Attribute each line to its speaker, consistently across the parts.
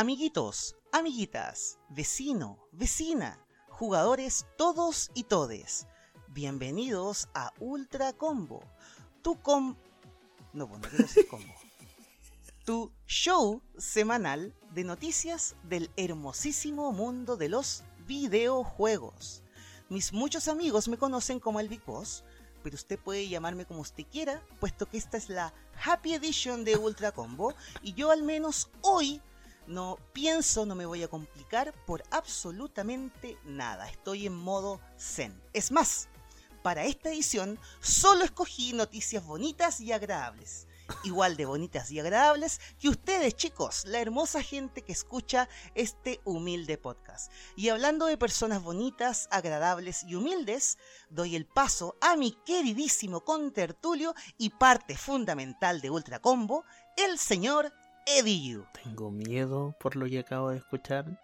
Speaker 1: Amiguitos, amiguitas, vecino, vecina, jugadores todos y todes. Bienvenidos a Ultra Combo. Tu com... No, bueno, quiero decir combo. Tu show semanal de noticias del hermosísimo mundo de los videojuegos. Mis muchos amigos me conocen como el Big Boss, pero usted puede llamarme como usted quiera, puesto que esta es la Happy Edition de Ultra Combo y yo al menos hoy no pienso, no me voy a complicar por absolutamente nada. Estoy en modo zen. Es más, para esta edición solo escogí noticias bonitas y agradables igual de bonitas y agradables que ustedes, chicos, la hermosa gente que escucha este humilde podcast. Y hablando de personas bonitas, agradables y humildes, doy el paso a mi queridísimo contertulio y parte fundamental de Ultra Combo, el señor Eddie
Speaker 2: Tengo miedo por lo que acabo de escuchar.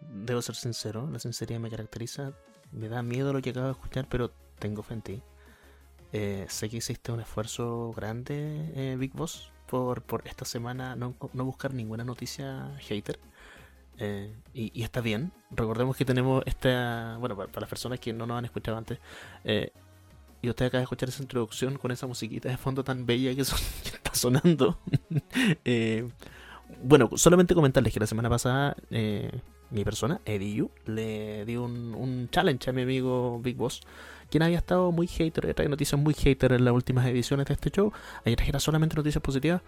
Speaker 2: Debo ser sincero, la sinceridad me caracteriza. Me da miedo lo que acabo de escuchar, pero tengo fe en ti. Eh, sé que existe un esfuerzo grande, eh, Big Boss, por, por esta semana no, buscar ninguna noticia hater. Eh, y, está bien. Recordemos que tenemos esta. Bueno, para, las personas que no nos han escuchado antes. Y usted acaba de escuchar esa introducción con esa musiquita de fondo tan bella que, está sonando. bueno, solamente comentarles que la semana pasada mi persona, Eddie le dio un, un challenge a mi amigo Big Boss quien había estado muy hater, trae noticias muy hater en las últimas ediciones de este show. Ayer trajera solamente noticias positivas.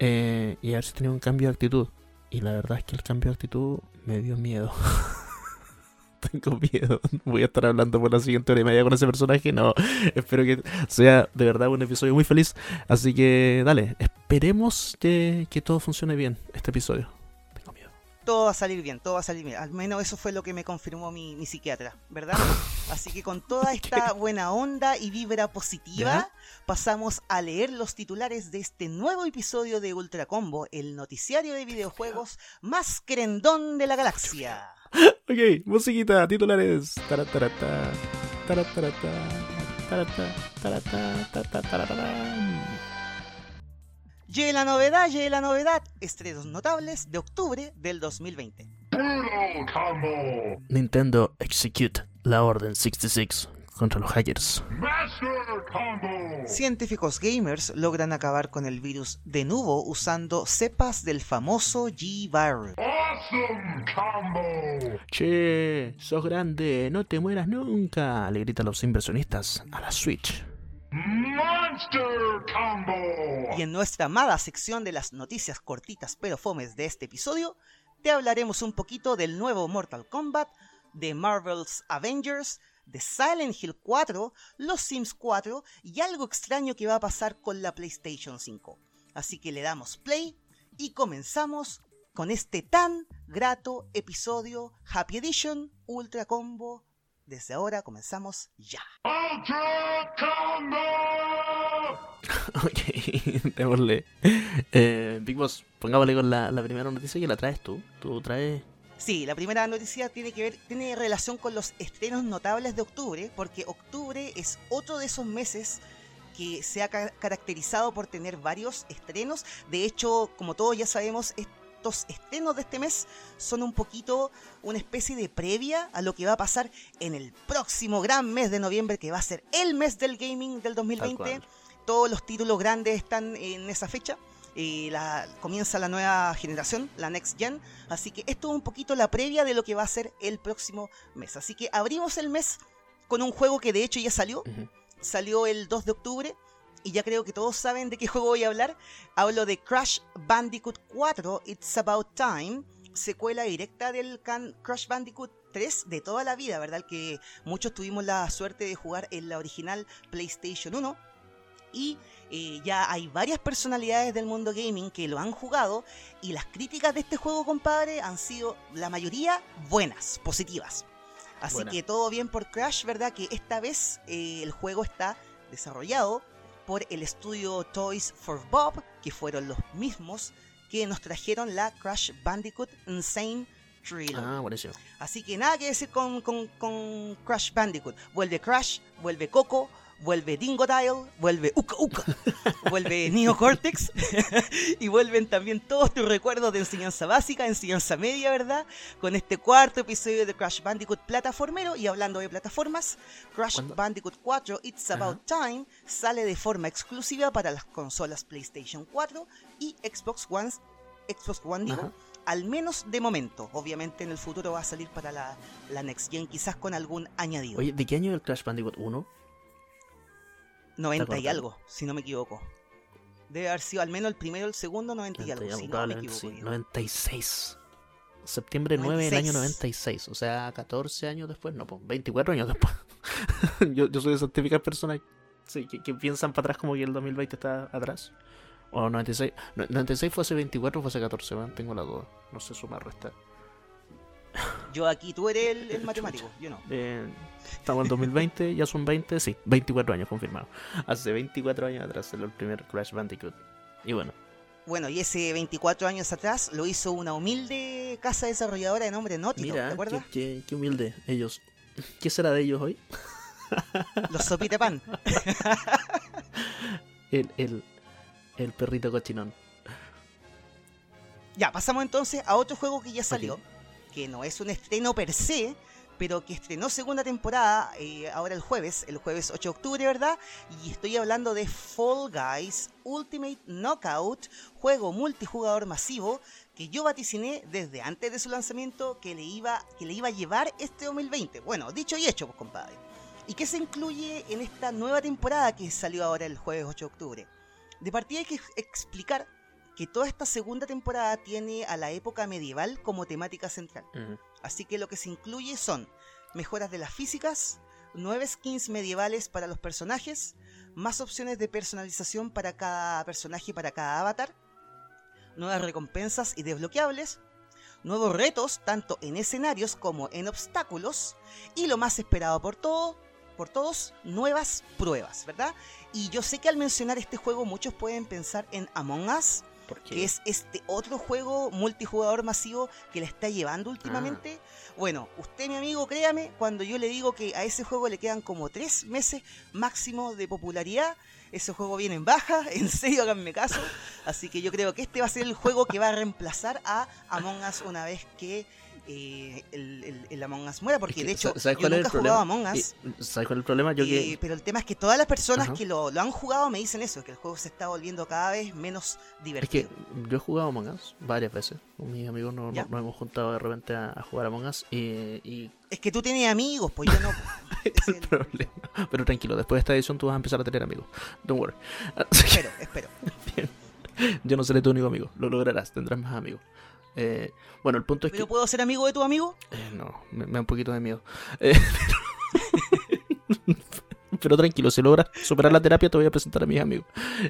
Speaker 2: Eh, y a ver si tenía un cambio de actitud. Y la verdad es que el cambio de actitud me dio miedo. Tengo miedo. Voy a estar hablando por la siguiente hora y media con ese personaje. No, espero que sea de verdad un episodio muy feliz. Así que dale, esperemos que todo funcione bien este episodio
Speaker 1: todo va a salir bien, todo va a salir bien. Al menos eso fue lo que me confirmó mi, psiquiatra, ¿verdad? Así que con toda esta buena onda y vibra positiva, pasamos a leer los titulares de este nuevo episodio de Ultra Combo, el noticiario de videojuegos más crendón de la galaxia.
Speaker 2: Ok, musiquita, titulares. Taratarata,
Speaker 1: Llegue la novedad, llegue la novedad. Estrenos notables de octubre del 2020.
Speaker 2: Nintendo Execute la Orden 66 contra los hackers.
Speaker 1: Científicos gamers logran acabar con el virus de nuevo usando cepas del famoso G-Virus.
Speaker 2: Che, sos grande, no te mueras nunca, le gritan los inversionistas a la Switch.
Speaker 1: Monster Combo. Y en nuestra amada sección de las noticias cortitas pero fomes de este episodio, te hablaremos un poquito del nuevo Mortal Kombat, de Marvel's Avengers, de Silent Hill 4, Los Sims 4 y algo extraño que va a pasar con la PlayStation 5. Así que le damos play y comenzamos con este tan grato episodio Happy Edition Ultra Combo desde ahora comenzamos ya.
Speaker 2: ok, démosle. Eh, Big Boss, pongámosle con la, primera noticia que la traes tú. Tú traes.
Speaker 1: Sí, la primera noticia tiene que ver, tiene relación con los estrenos notables de octubre, porque octubre es otro de esos meses que se ha caracterizado por tener varios estrenos. De hecho, como todos ya sabemos, estos estrenos de este mes son un poquito una especie de previa a lo que va a pasar en el próximo gran mes de noviembre, que va a ser el mes del gaming del 2020. Todos los títulos grandes están en esa fecha. Y la, comienza la nueva generación, la Next Gen. Así que esto es un poquito la previa de lo que va a ser el próximo mes. Así que abrimos el mes con un juego que de hecho ya salió. Salió el 2 de octubre y ya creo que todos saben de qué juego voy a hablar. Hablo de Crash Bandicoot 4, It's About Time, secuela directa del Crash Bandicoot 3 de toda la vida, ¿verdad? Que muchos tuvimos la suerte de jugar en la original PlayStation 1. Y eh, ya hay varias personalidades del mundo gaming que lo han jugado y las críticas de este juego, compadre, han sido la mayoría buenas, positivas. Así que todo bien por Crash, ¿verdad? Que esta vez eh, el juego está desarrollado por el estudio Toys for Bob, que fueron los mismos que nos trajeron la Crash Bandicoot Insane Trilogy.
Speaker 2: Ah.
Speaker 1: Así que nada que decir con, con, Crash Bandicoot. Vuelve Crash, vuelve Coco, vuelve Dingodile, vuelve Uka Uka, vuelve Neo Cortex y vuelven también todos tus recuerdos de enseñanza básica, enseñanza media, ¿verdad? Con este cuarto episodio de Crash Bandicoot plataformero y hablando de plataformas, Crash Bandicoot 4 It's About Time sale de forma exclusiva para las consolas PlayStation 4 y Xbox One, Xbox One digo, al menos de momento. Obviamente en el futuro va a salir para la, la Next Gen, quizás con algún añadido.
Speaker 2: Oye, ¿de qué año es el Crash Bandicoot 1?
Speaker 1: 90 y algo, si no me equivoco. Debe haber sido al menos el primero, el segundo, 90, y algo, si no me equivoco.
Speaker 2: 96. Septiembre 9 del año 96, o sea, 14 años después, no, pues 24 años después. yo, yo soy de esas típicas personas sí, que, piensan para atrás como que el 2020 está atrás. O 96. 96 fue hace 24 fue hace 14, tengo la duda. No sé sumar, restar.
Speaker 1: Yo aquí, tú eres el, matemático, yo no.
Speaker 2: Eh, estamos en 2020, ya son 20, sí, 24 años confirmado. Hace 24 años atrás el primer Crash Bandicoot. Y bueno.
Speaker 1: Bueno, y ese 24 años atrás lo hizo una humilde casa desarrolladora de nombre Naughty ¿te acuerdas?
Speaker 2: Qué, qué, humilde ellos. ¿Qué será de ellos hoy?
Speaker 1: Los sopitepan.
Speaker 2: el, el, el perrito cochinón.
Speaker 1: Ya, pasamos entonces a otro juego que ya salió que no es un estreno per se, pero que estrenó segunda temporada eh, ahora el jueves, el jueves 8 de octubre, ¿verdad? Y estoy hablando de Fall Guys Ultimate Knockout, juego multijugador masivo que yo vaticiné desde antes de su lanzamiento que le iba, que le iba a llevar este 2020. Bueno, dicho y hecho, pues compadre. ¿Y qué se incluye en esta nueva temporada que salió ahora el jueves 8 de octubre? De partida hay que explicar que toda esta segunda temporada tiene a la época medieval como temática central. Así que lo que se incluye son mejoras de las físicas, nueve skins medievales para los personajes, más opciones de personalización para cada personaje y para cada avatar, nuevas recompensas y desbloqueables, nuevos retos tanto en escenarios como en obstáculos y lo más esperado por todo, por todos, nuevas pruebas, ¿verdad? Y yo sé que al mencionar este juego muchos pueden pensar en Among Us, que es este otro juego multijugador masivo que le está llevando últimamente. Ah. Bueno, usted, mi amigo, créame, cuando yo le digo que a ese juego le quedan como tres meses máximo de popularidad, ese juego viene en baja, en serio, háganme caso. Así que yo creo que este va a ser el juego que va a reemplazar a Among Us una vez que eh, el, el, Among Us muera, porque de hecho yo nunca he jugado Among Us.
Speaker 2: ¿Sabes cuál es el problema? Yo
Speaker 1: que... Pero el tema es que todas las personas que lo, lo, han jugado me dicen eso, que el juego se está volviendo cada vez menos divertido.
Speaker 2: Es que yo he jugado Among Us varias veces. Con mis amigos nos, no, hemos juntado de repente a, jugar Among Us y,
Speaker 1: Es que tú tienes amigos, pues yo no.
Speaker 2: el problema. Pero tranquilo, después de esta edición tú vas a empezar a tener amigos. Don't worry.
Speaker 1: espero, espero. Bien.
Speaker 2: Yo no seré tu único amigo, lo lograrás, tendrás más amigos. Eh, bueno, el punto es
Speaker 1: ¿Pero puedo ser amigo de tu amigo?
Speaker 2: Eh, no, me, da un poquito de miedo. Eh, pero tranquilo, si logras superar la terapia, te voy a presentar a mis amigos.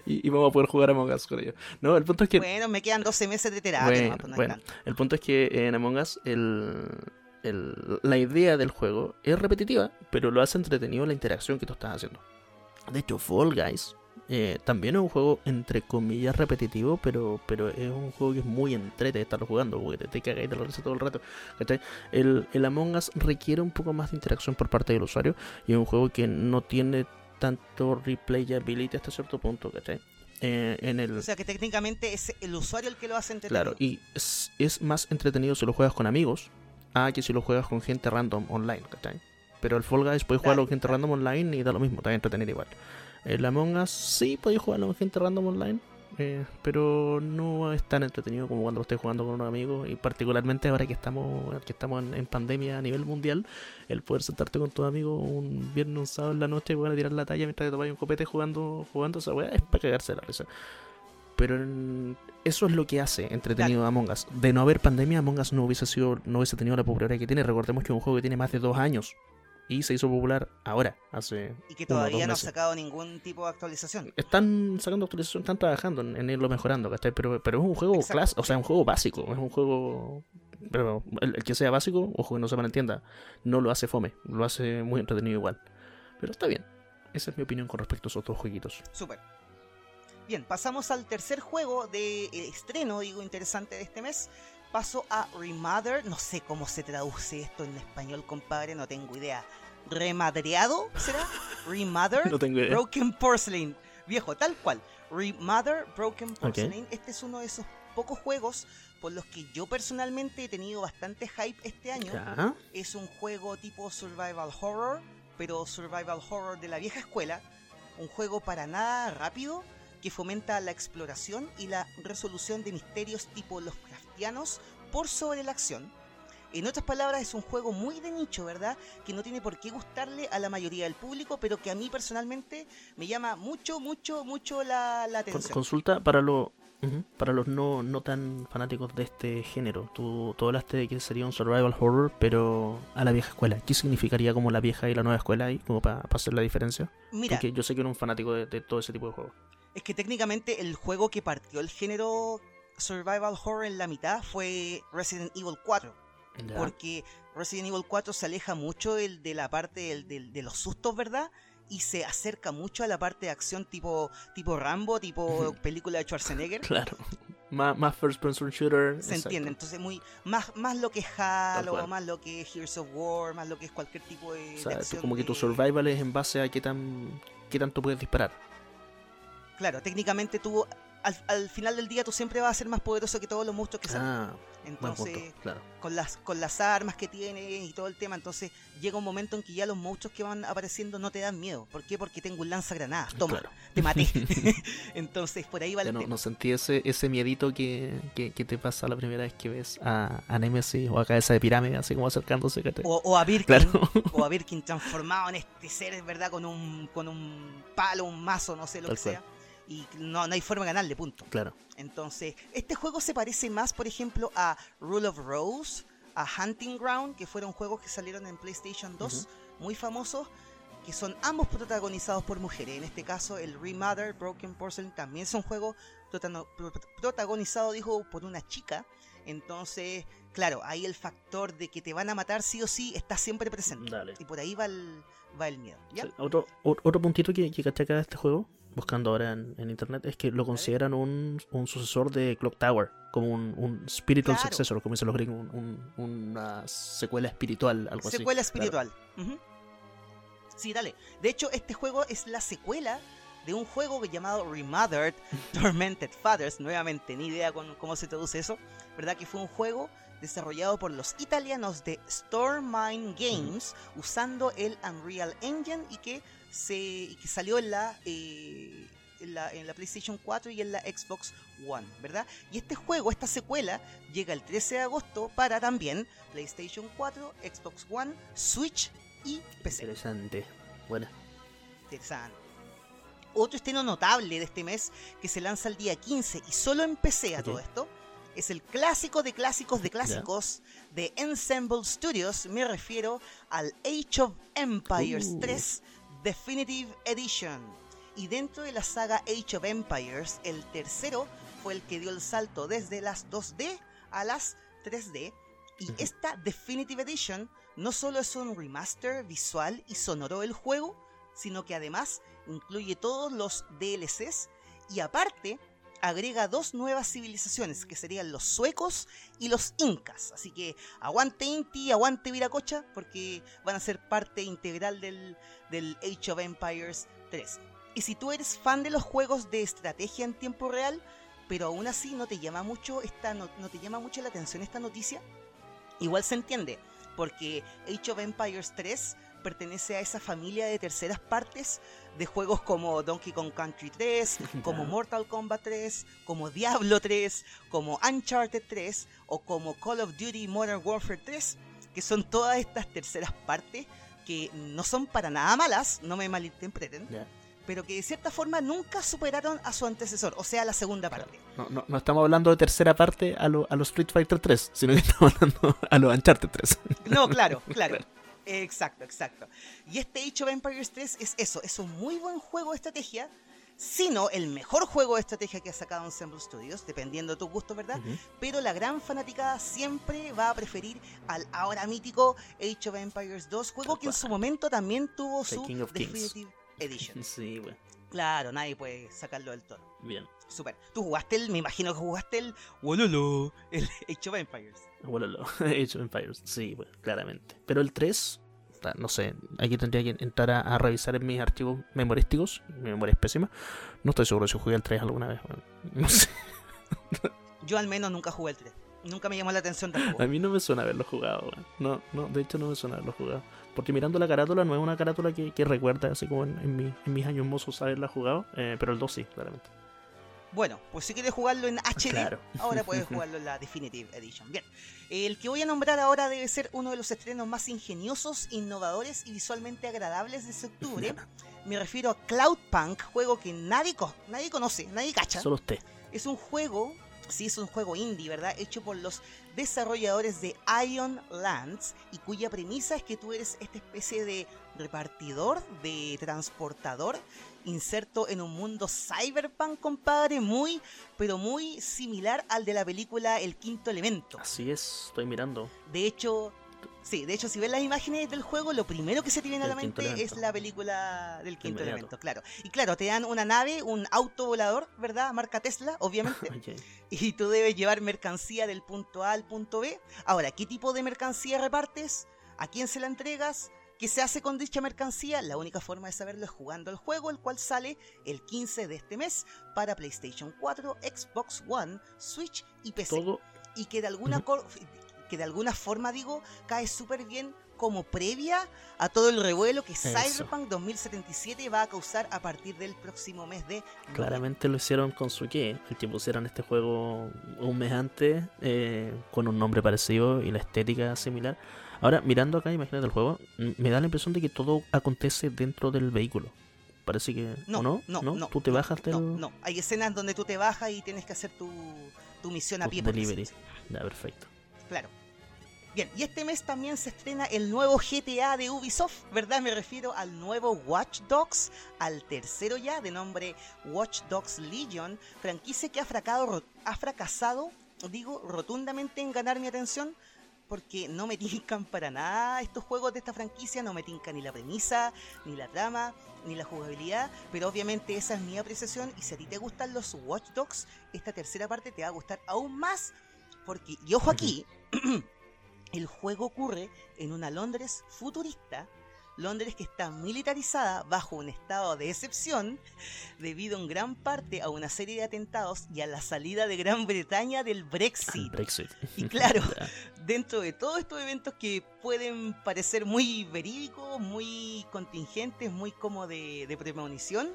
Speaker 2: Y, vamos a poder jugar a Among Us con ellos. No, el punto es que.
Speaker 1: Bueno, me quedan 12 meses de terapia.
Speaker 2: Bueno, pues el punto es que en Among Us el, el, la idea del juego es repetitiva, pero lo hace entretenido la interacción que tú estás haciendo. De hecho, Fall Guys eh, también es un juego entre comillas repetitivo, pero, pero es un juego que es muy entrete estarlo jugando, porque te, cagas y te lo todo el rato. El, el Among Us requiere un poco más de interacción por parte del usuario y es un juego que no tiene tanto replayability hasta cierto punto, ¿cachai? Eh, en el...
Speaker 1: O sea que técnicamente es el usuario el que lo hace entretenido.
Speaker 2: Claro, y es, es, más entretenido si lo juegas con amigos a que si lo juegas con gente random online, ¿cachai? Pero el Fall Guys puedes jugarlo con gente random online y da lo mismo, está entretenido igual. El Among Us sí podéis jugarlo con gente random online, eh, pero no es tan entretenido como cuando lo estés jugando con unos amigos y particularmente ahora que estamos que estamos en, pandemia a nivel mundial, el poder sentarte con tus amigos un viernes, un sábado en la noche y poder tirar la talla mientras te tomas un copete jugando jugando esa weá es para cagarse la risa. Pero eso es lo que hace entretenido Among Us. De no haber pandemia, Among Us no hubiese sido, no hubiese tenido la popularidad que tiene. Recordemos que es un juego que tiene más de dos años y se hizo popular ahora, hace.
Speaker 1: Y que todavía no ha sacado ningún tipo de actualización.
Speaker 2: Están sacando actualización, están trabajando en, irlo mejorando, ¿cachai? Pero, pero es un juego clase, o sea, un juego básico, es un juego. Pero el, que sea básico, ojo que no se malentienda, no lo hace fome, lo hace muy entretenido igual. Pero está bien, esa es mi opinión con respecto a esos otros jueguitos.
Speaker 1: Súper. Bien, pasamos al tercer juego de eh, estreno, digo, interesante de este mes, paso a Remother. No sé cómo se traduce esto en español, compadre, no tengo idea. remadreado, ¿será? Remathered
Speaker 2: No tengo idea.
Speaker 1: Broken Porcelain. Viejo, tal cual. Remother Broken Porcelain. Este es uno de esos pocos juegos por los que yo personalmente he tenido bastante hype este año.
Speaker 2: Ya.
Speaker 1: Es un juego tipo survival horror, pero survival horror de la vieja escuela. Un juego para nada rápido que fomenta la exploración y la resolución de misterios tipo los por sobre la acción. En otras palabras, es un juego muy de nicho, ¿verdad? Que no tiene por qué gustarle a la mayoría del público, pero que a mí personalmente me llama mucho, mucho, mucho la, atención.
Speaker 2: consulta para los ujú, para los no, no tan fanáticos de este género. Tú, tú hablaste de que sería un survival horror, pero a la vieja escuela. ¿Qué significaría como la vieja y la nueva escuela ahí? Como para hacer la diferencia.
Speaker 1: Mira,
Speaker 2: Porque yo sé que eres un fanático de, de todo ese tipo de juegos.
Speaker 1: es que técnicamente el juego que partió el género survival horror en la mitad fue Resident Evil 4.
Speaker 2: Ya.
Speaker 1: porque Resident Evil 4 se aleja mucho del- de la parte del- del- de los sustos, ¿verdad? Y se acerca mucho a la parte de acción tipo, tipo Rambo, tipo película de Schwarzenegger.
Speaker 2: Claro. Más, más first person shooter.
Speaker 1: Se
Speaker 2: exacto.
Speaker 1: entiende, entonces muy más, más lo que es Halo, más lo que es Heroes of War, más lo que es cualquier tipo de,
Speaker 2: O sea,
Speaker 1: acción.
Speaker 2: como que tu
Speaker 1: de-
Speaker 2: survival es en base a qué tan qué tanto puedes disparar.
Speaker 1: Claro, técnicamente tú, al, al final del día tú siempre vas a ser más poderoso que todos los monstruos que salen.
Speaker 2: Ah, punto.
Speaker 1: Entonces,
Speaker 2: Claro.
Speaker 1: con las, con las armas que tienes y todo el tema, entonces llega un momento en que ya los monstruos que van apareciendo no te dan miedo. ¿Por qué? Porque tengo un lanzagranadas. Toma,
Speaker 2: Claro.
Speaker 1: te maté. entonces, por ahí va el
Speaker 2: Ya no,
Speaker 1: tema.
Speaker 2: no sentí ese, ese miedito que, que, que te pasa la primera vez que ves a, a Nemesis o a Cabeza de Pirámide, así como acercándose. ¿cachai?
Speaker 1: O, o a Birkin,
Speaker 2: Claro.
Speaker 1: o a Birkin transformado en este ser, ¿verdad? Con un, con un palo, un mazo, no sé lo
Speaker 2: Tal
Speaker 1: que
Speaker 2: cual.
Speaker 1: sea. Y no, no hay forma de ganarle, punto.
Speaker 2: Claro.
Speaker 1: Entonces, este juego se parece más, por ejemplo, a Rule of Rose, a Hunting Ground, que fueron juegos que salieron en PlayStation 2, muy famosos, que son ambos protagonizados por mujeres. En este caso, el Remother Broken Porcelain también es un juego protagonizado, dijo, por una chica. Entonces, claro, ahí el factor de que te van a matar sí o sí está siempre presente.
Speaker 2: Dale.
Speaker 1: Y por ahí va el, va el miedo.
Speaker 2: Otro, otro puntito que, que caché acá de este juego, buscando ahora en, en internet, es que lo consideran un, un sucesor de Clock Tower, como un, un spiritual
Speaker 1: Claro.
Speaker 2: successor, como dicen los gringos, un- un- una secuela espiritual, algo así.
Speaker 1: Secuela
Speaker 2: Claro.
Speaker 1: espiritual. Sí, dale. De hecho, este juego es la secuela de un juego llamado Remothered Tormented Fathers. Nuevamente, ni idea con cómo se traduce eso. ¿Verdad? Que fue un juego desarrollado por los italianos de Stormine Games usando el Unreal Engine y que, se, que salió en la, eh, en la, en la PlayStation 4 y en la Xbox One, ¿verdad? Y este juego, esta secuela, llega el 13 de agosto para también PlayStation 4, Xbox One, Switch y PC.
Speaker 2: Interesante. Bueno,
Speaker 1: Interesante. Otro estreno notable de este mes que se lanza el día 15 y solo en PC a todo esto es el clásico de clásicos de clásicos de Ensemble Studios. Me refiero al Age of Empires
Speaker 2: Uh.
Speaker 1: 3 Definitive Edition. Y dentro de la saga Age of Empires, el tercero fue el que dio el salto desde las 2D a las 3D. Y esta Definitive Edition no solo es un remaster visual y sonoro del juego, sino que además incluye todos los DLCs y aparte agrega dos nuevas civilizaciones que serían los suecos y los incas. Así que aguante Inti, aguante Viracocha, porque van a ser parte integral del, Age of Empires 3. Y si tú eres fan de los juegos de estrategia en tiempo real, pero aún así no te llama mucho esta no te llama mucho la atención esta noticia, igual se entiende, porque Age of Empires 3 pertenece a esa familia de terceras partes de juegos como Donkey Kong Country 3, como. Mortal Kombat 3, como Diablo 3, como Uncharted 3 o como Call of Duty Modern Warfare 3, que son todas estas terceras partes que no son para nada malas, no me malinterpreten,
Speaker 2: ya.
Speaker 1: pero que de cierta forma nunca superaron a su antecesor, o sea, la segunda parte.
Speaker 2: No, no, no estamos hablando de tercera parte a lo, a los Street Fighter 3, sino que estamos hablando a los Uncharted 3.
Speaker 1: No, claro, claro.
Speaker 2: Claro.
Speaker 1: Exacto, exacto. Y este Age of Empires 3 es eso, es un muy buen juego de estrategia, sino el mejor juego de estrategia que ha sacado Ensemble Studios, dependiendo de tu gusto, ¿verdad? Pero la gran fanaticada siempre va a preferir al ahora mítico Age of Empires 2, juego que en su momento también tuvo
Speaker 2: The
Speaker 1: su. Definitive Edition.
Speaker 2: Sí, bueno.
Speaker 1: Claro, nadie puede sacarlo del toro.
Speaker 2: Bien.
Speaker 1: Super. Tú jugaste el, me imagino que jugaste el Wololo, el Age of Empires.
Speaker 2: Bueno, lo- Age of Empires, sí, bueno, claramente. Pero el 3, puta, no sé, aquí tendría que entrar a, revisar en mis archivos memorísticos, mi memoria es pésima. No estoy seguro si jugué el 3 alguna vez, no sé.
Speaker 1: Yo al menos nunca jugué el 3. Nunca me llamó la atención tampoco.
Speaker 2: A mí no me suena haberlo jugado, No, no, de hecho no me suena haberlo jugado. Porque mirando la carátula no es una carátula que, recuerda así como en, mis años mozos haberla jugado, eh, pero el 2 sí, claramente.
Speaker 1: Bueno, pues si quieres jugarlo en HD, ahora puedes jugarlo en la Definitive Edition. Bien, el que voy a nombrar ahora debe ser uno de los estrenos más ingeniosos, innovadores y visualmente agradables de ese octubre. Me refiero a Cloudpunk, juego que nadie, nadie conoce, nadie cacha.
Speaker 2: Solo usted.
Speaker 1: Es un juego Sí, es un juego indie, ¿verdad? Hecho por los desarrolladores de Ion Lands y cuya premisa es que tú eres esta especie de repartidor, de transportador, inserto en un mundo cyberpunk, compadre, muy, pero muy similar al de la película El Quinto Elemento.
Speaker 2: Así es, estoy mirando.
Speaker 1: De hecho, Sí, de hecho, si ves las imágenes del juego, lo primero que se te viene a la mente es la película del quinto elemento, claro. Y claro, te dan una nave, un auto volador, ¿verdad? Marca Tesla, obviamente. Y tú debes llevar mercancía del punto A al punto B. Ahora, ¿qué tipo de mercancía repartes? ¿A quién se la entregas? ¿Qué se hace con dicha mercancía? La única forma de saberlo es jugando el juego, el cual sale el 15 de este mes para PlayStation 4, Xbox One, Switch y PC. Y que de alguna, que de alguna forma, digo, cae súper bien como previa a todo el revuelo que Cyberpunk 2077 va a causar a partir del próximo mes de...
Speaker 2: Claramente lo hicieron con su qué, el que pusieron este juego un mes antes, eh, con un nombre parecido y la estética similar. Ahora, mirando acá, imagínate el juego, me da la impresión de que todo acontece dentro del vehículo. Parece que... No, no? No, no, ¿Tú te bajas
Speaker 1: del... No, no, hay escenas donde tú te bajas y tienes que hacer tu, tu misión a pie.
Speaker 2: Delivery. Ya, perfecto.
Speaker 1: Claro. Bien, y este mes también se estrena el nuevo GTA de Ubisoft, ¿verdad? Me refiero al nuevo Watch Dogs, al tercero ya, de nombre Watch Dogs Legion, franquicia que ha fracasado, ha fracasado, digo, rotundamente en ganar mi atención, porque no me tincan para nada estos juegos de esta franquicia, no me tinca ni la premisa, ni la trama, ni la jugabilidad, pero obviamente esa es mi apreciación y si a ti te gustan los Watch Dogs, esta tercera parte te va a gustar aún más, porque, y ojo aquí, El juego ocurre en una Londres futurista, Londres que está militarizada bajo un estado de excepción debido en gran parte a una serie de atentados y a la salida de Gran Bretaña del Brexit. Y claro, dentro de todos estos eventos que pueden parecer muy verídicos, muy contingentes, muy como de, de premonición,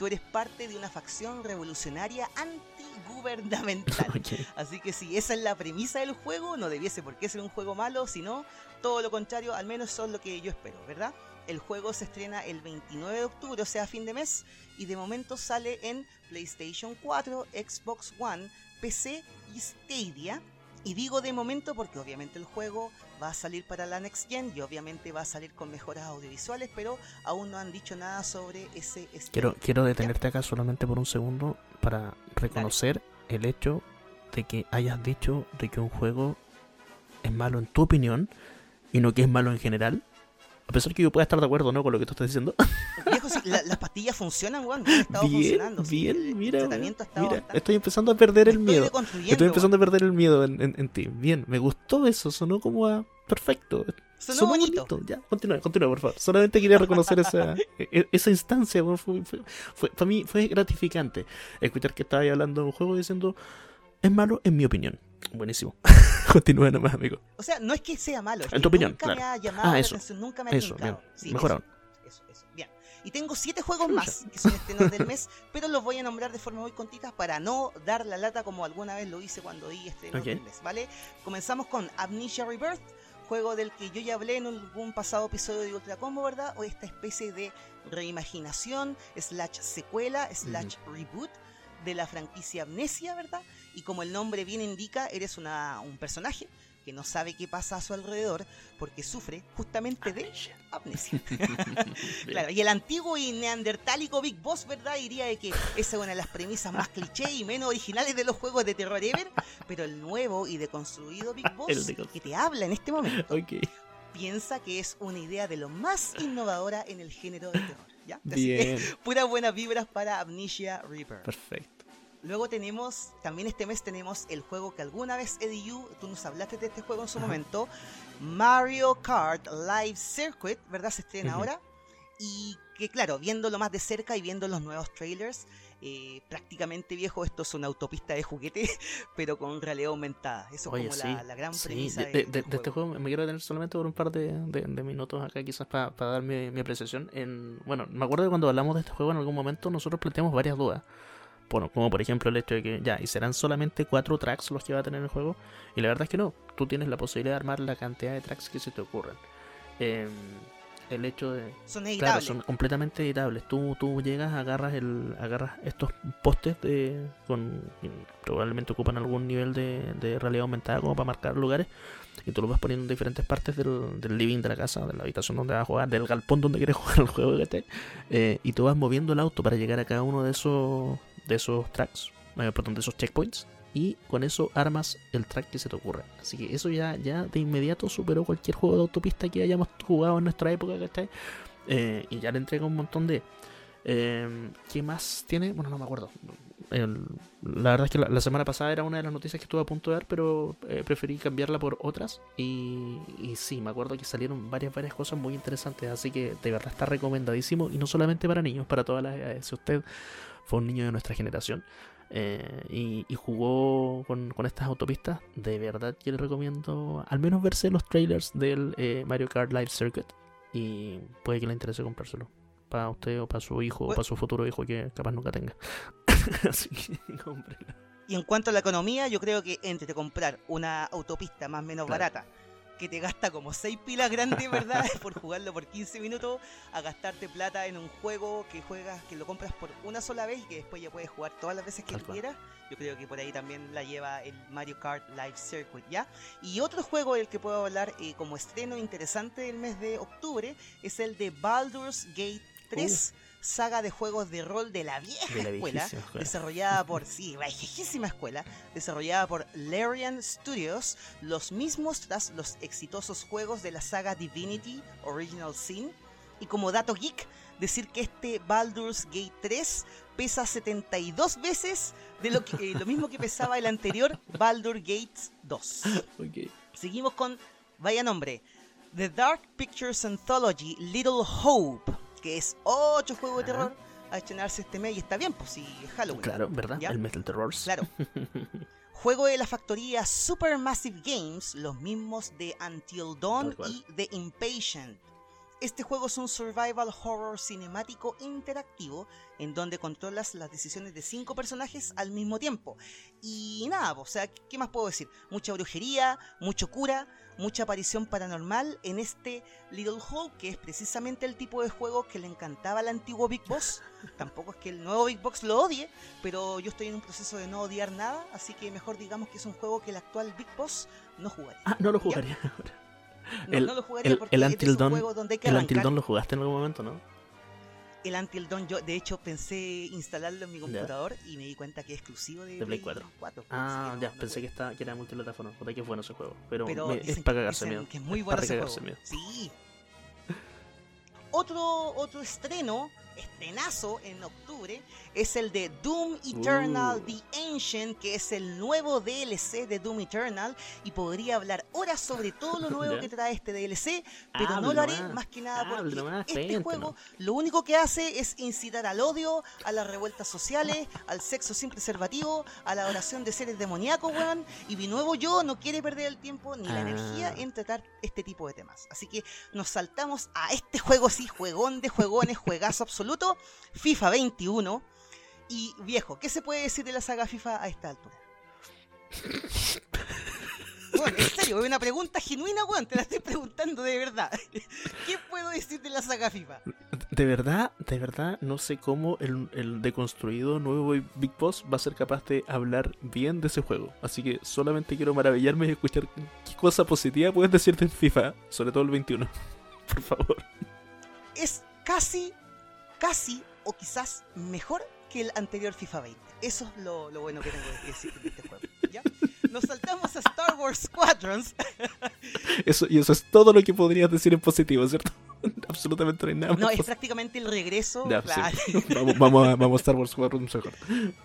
Speaker 1: tú eres parte de una facción revolucionaria antigubernamental. Así que si esa es la premisa del juego, no debiese por qué ser un juego malo, sino todo lo contrario, al menos son lo que yo espero, ¿verdad? El juego se estrena el 29 de octubre, o sea, fin de mes, y de momento sale en PlayStation 4, Xbox One, PC y Stadia. Y digo de momento porque obviamente el juego va a salir para la Next Gen y obviamente va a salir con mejoras audiovisuales, pero aún no han dicho nada sobre ese...
Speaker 2: Quiero, quiero detenerte acá solamente por un segundo para reconocer el hecho de que hayas dicho de que un juego es malo en tu opinión y no que es malo en general. A pesar que yo pueda estar de acuerdo no con lo que tú estás diciendo.
Speaker 1: Viejo, las pastillas funcionan, weón. Han estado bien, funcionando.
Speaker 2: Bien, mira, mira estoy empezando a perder el miedo. Estoy empezando a perder el miedo en, ti. Bien, me gustó eso. Sonó como a... Perfecto.
Speaker 1: Sonó, bonito.
Speaker 2: Ya, continúa, continúa, por favor. Solamente quería reconocer esa, e, e, esa instancia. Fue, fue, para mí fue gratificante escuchar que estaba hablando de un juego diciendo es malo en mi opinión. Buenísimo. Continúa nomás, amigo.
Speaker 1: O sea, no es que sea malo.
Speaker 2: en tu opinión,
Speaker 1: nunca
Speaker 2: me
Speaker 1: ha llamado ah, la atención, nunca me ha eso, bien.
Speaker 2: Sí, Mejor
Speaker 1: eso, eso, bien. Y tengo siete juegos más que son estrenos del mes, pero los voy a nombrar de forma muy contita para no dar la lata como alguna vez lo hice cuando di este del mes, ¿vale? Comenzamos con Amnesia Rebirth, juego del que yo ya hablé en algún pasado episodio de Ultra Combo, ¿verdad? O esta especie de reimaginación, slash secuela, slash reboot de la franquicia Amnesia, ¿verdad? Y como el nombre bien indica, eres una, un personaje que no sabe qué pasa a su alrededor porque sufre justamente de amnesia. claro, y el antiguo y neandertálico Big Boss, ¿verdad? Diría de que esa es una de las premisas más cliché y menos originales de los juegos de terror ever, pero el nuevo y deconstruido Big Boss que te habla en este momento. Piensa que es una idea de lo más innovadora en el género de terror. ¿Ya? Bien. Así buenas vibras para Amnesia Reaper.
Speaker 2: Perfecto.
Speaker 1: Luego tenemos, también este mes tenemos el juego que alguna vez Eddie tú nos hablaste de este juego en su momento, Mario Kart Live Circuit, ¿verdad? Se estrena ahora. Y que claro, viéndolo más de cerca y viendo los nuevos trailers, eh, prácticamente viejo, esto es una autopista de juguete, pero con realidad aumentada. Eso es como la, gran premisa
Speaker 2: de, este juego. Me quiero tener solamente por un par de, minutos acá, quizás para dar mi, mi, apreciación. En, bueno, me acuerdo que cuando hablamos de este juego en algún momento, nosotros planteamos varias dudas. Bueno, como por ejemplo el hecho de que ya, y serán solamente cuatro tracks los que va a tener el juego. Y la verdad es que no, tú tienes la posibilidad de armar la cantidad de tracks que se te ocurran. Eh, el hecho de
Speaker 1: son editables.
Speaker 2: son completamente editables tú tú llegas agarras el agarras estos postes de con probablemente ocupan algún nivel de, de realidad aumentada como para marcar lugares y tú lo vas poniendo en diferentes partes del, del, living de la casa de la habitación donde vas a jugar del galpón donde quieres jugar el juego eh, y tú vas moviendo el auto para llegar a cada uno de esos de esos tracks eh, perdón de esos checkpoints y con eso armas el track que se te ocurre. Así que eso ya, ya de inmediato superó cualquier juego de autopista que hayamos jugado en nuestra época, ¿cachai? Eh, y ya le entrega un montón de... Eh, ¿Qué más tiene? Bueno, no me acuerdo. la verdad es que la, semana pasada era una de las noticias que estuve a punto de dar, pero eh, preferí cambiarla por otras. Y, y, sí, me acuerdo que salieron varias, varias cosas muy interesantes. Así que de verdad está recomendadísimo. Y no solamente para niños, para todas las edades. Si usted fue un niño de nuestra generación, eh, y, jugó con, estas autopistas, de verdad que le recomiendo al menos verse los trailers del eh, Mario Kart Live Circuit. Y puede que le interese comprárselo. Para usted o para su hijo o para su futuro hijo que capaz nunca tenga. Así que
Speaker 1: Y en cuanto a la economía, yo creo que entre comprar una autopista más o menos barata que te gasta como 6 pilas grandes, ¿verdad? por jugarlo por 15 minutos, a gastarte plata en un juego que juegas, que lo compras por una sola vez y que después ya puedes jugar todas las veces que quieras. Yo creo que por ahí también la lleva el Mario Kart Live Circuit, ¿ya? Y otro juego del que puedo hablar eh, como estreno interesante del mes de octubre es el de Baldur's Gate 3 saga de juegos de rol de la vieja escuela, desarrollada por, sí, la viejísima escuela, desarrollada por Larian Studios, los mismos tras los exitosos juegos de la saga Divinity Original Sin. Y como dato geek, decir que este Baldur's Gate 3 pesa 72 veces de lo, que, eh, lo mismo que pesaba el anterior Baldur's Gate 2. Seguimos con, vaya nombre, The Dark Pictures Anthology Little Hope que es otro juego de terror a estrenarse este mes y está bien, pues si es Halloween.
Speaker 2: Claro, ¿verdad? El mes del terror.
Speaker 1: Claro. juego de la factoría Supermassive Games, los mismos de Until Dawn y The Impatient. Este juego es un survival horror cinemático interactivo en donde controlas las decisiones de cinco personajes al mismo tiempo. Y nada, o sea, ¿qué más puedo decir? Mucha brujería, mucho cura, mucha aparición paranormal en este Little Hope, que es precisamente el tipo de juego que le encantaba al antiguo Big Boss. Tampoco es que el nuevo Big Boss lo odie, pero yo estoy en un proceso de no odiar nada, así que mejor digamos que es un juego que el actual Big Boss no jugaría.
Speaker 2: Ah, no lo jugaría
Speaker 1: ahora. No, no lo jugaría porque el es un juego donde hay que
Speaker 2: El lo jugaste en algún momento, ¿no?
Speaker 1: El Until Dawn, yo de hecho pensé instalarlo en mi computador y me di cuenta que es exclusivo de,
Speaker 2: Play 4. ah, ya, pensé que, está, que era multiplataforma. Joder, que es bueno ese juego. Pero, es para cagarse miedo.
Speaker 1: Que es muy bueno ese juego. Sí. Otro, otro estreno estrenazo en octubre es el de Doom Eternal uh. The Ancient, que es el nuevo DLC de Doom Eternal. Y podría hablar horas sobre todo lo nuevo que trae este DLC, pero no lo haré más, que nada porque este juego lo único que hace es incitar al odio, a las revueltas sociales, al sexo sin preservativo, a la oración de seres demoníacos, weón. Y mi nuevo yo no quiere perder el tiempo ni la energía ah. en tratar este tipo de temas. Así que nos saltamos a este juego, sí, juegón de juegones, juegazo absoluto, FIFA 21 y viejo, ¿qué se puede decir de la saga FIFA a esta altura? Bueno, en serio, es una pregunta genuina, weón. Te la estoy preguntando de verdad. ¿Qué puedo decir de la saga FIFA?
Speaker 2: De verdad, de verdad, no sé cómo el, el, deconstruido nuevo Big Boss va a ser capaz de hablar bien de ese juego. Así que solamente quiero maravillarme y escuchar qué cosa positiva puedes decirte en FIFA, sobre todo el 21. Por favor.
Speaker 1: Es casi, casi o quizás mejor que el anterior FIFA 20. Eso es lo, lo bueno que tengo que decir de este juego. ¿ya? Nos saltamos a Star Wars Squadrons.
Speaker 2: Eso, y eso es todo lo que podrías decir en positivo, ¿cierto? Absolutamente no hay nada.
Speaker 1: No, es prácticamente el regreso.
Speaker 2: vamos, vamos, a, vamos a Star Wars Squadrons mejor.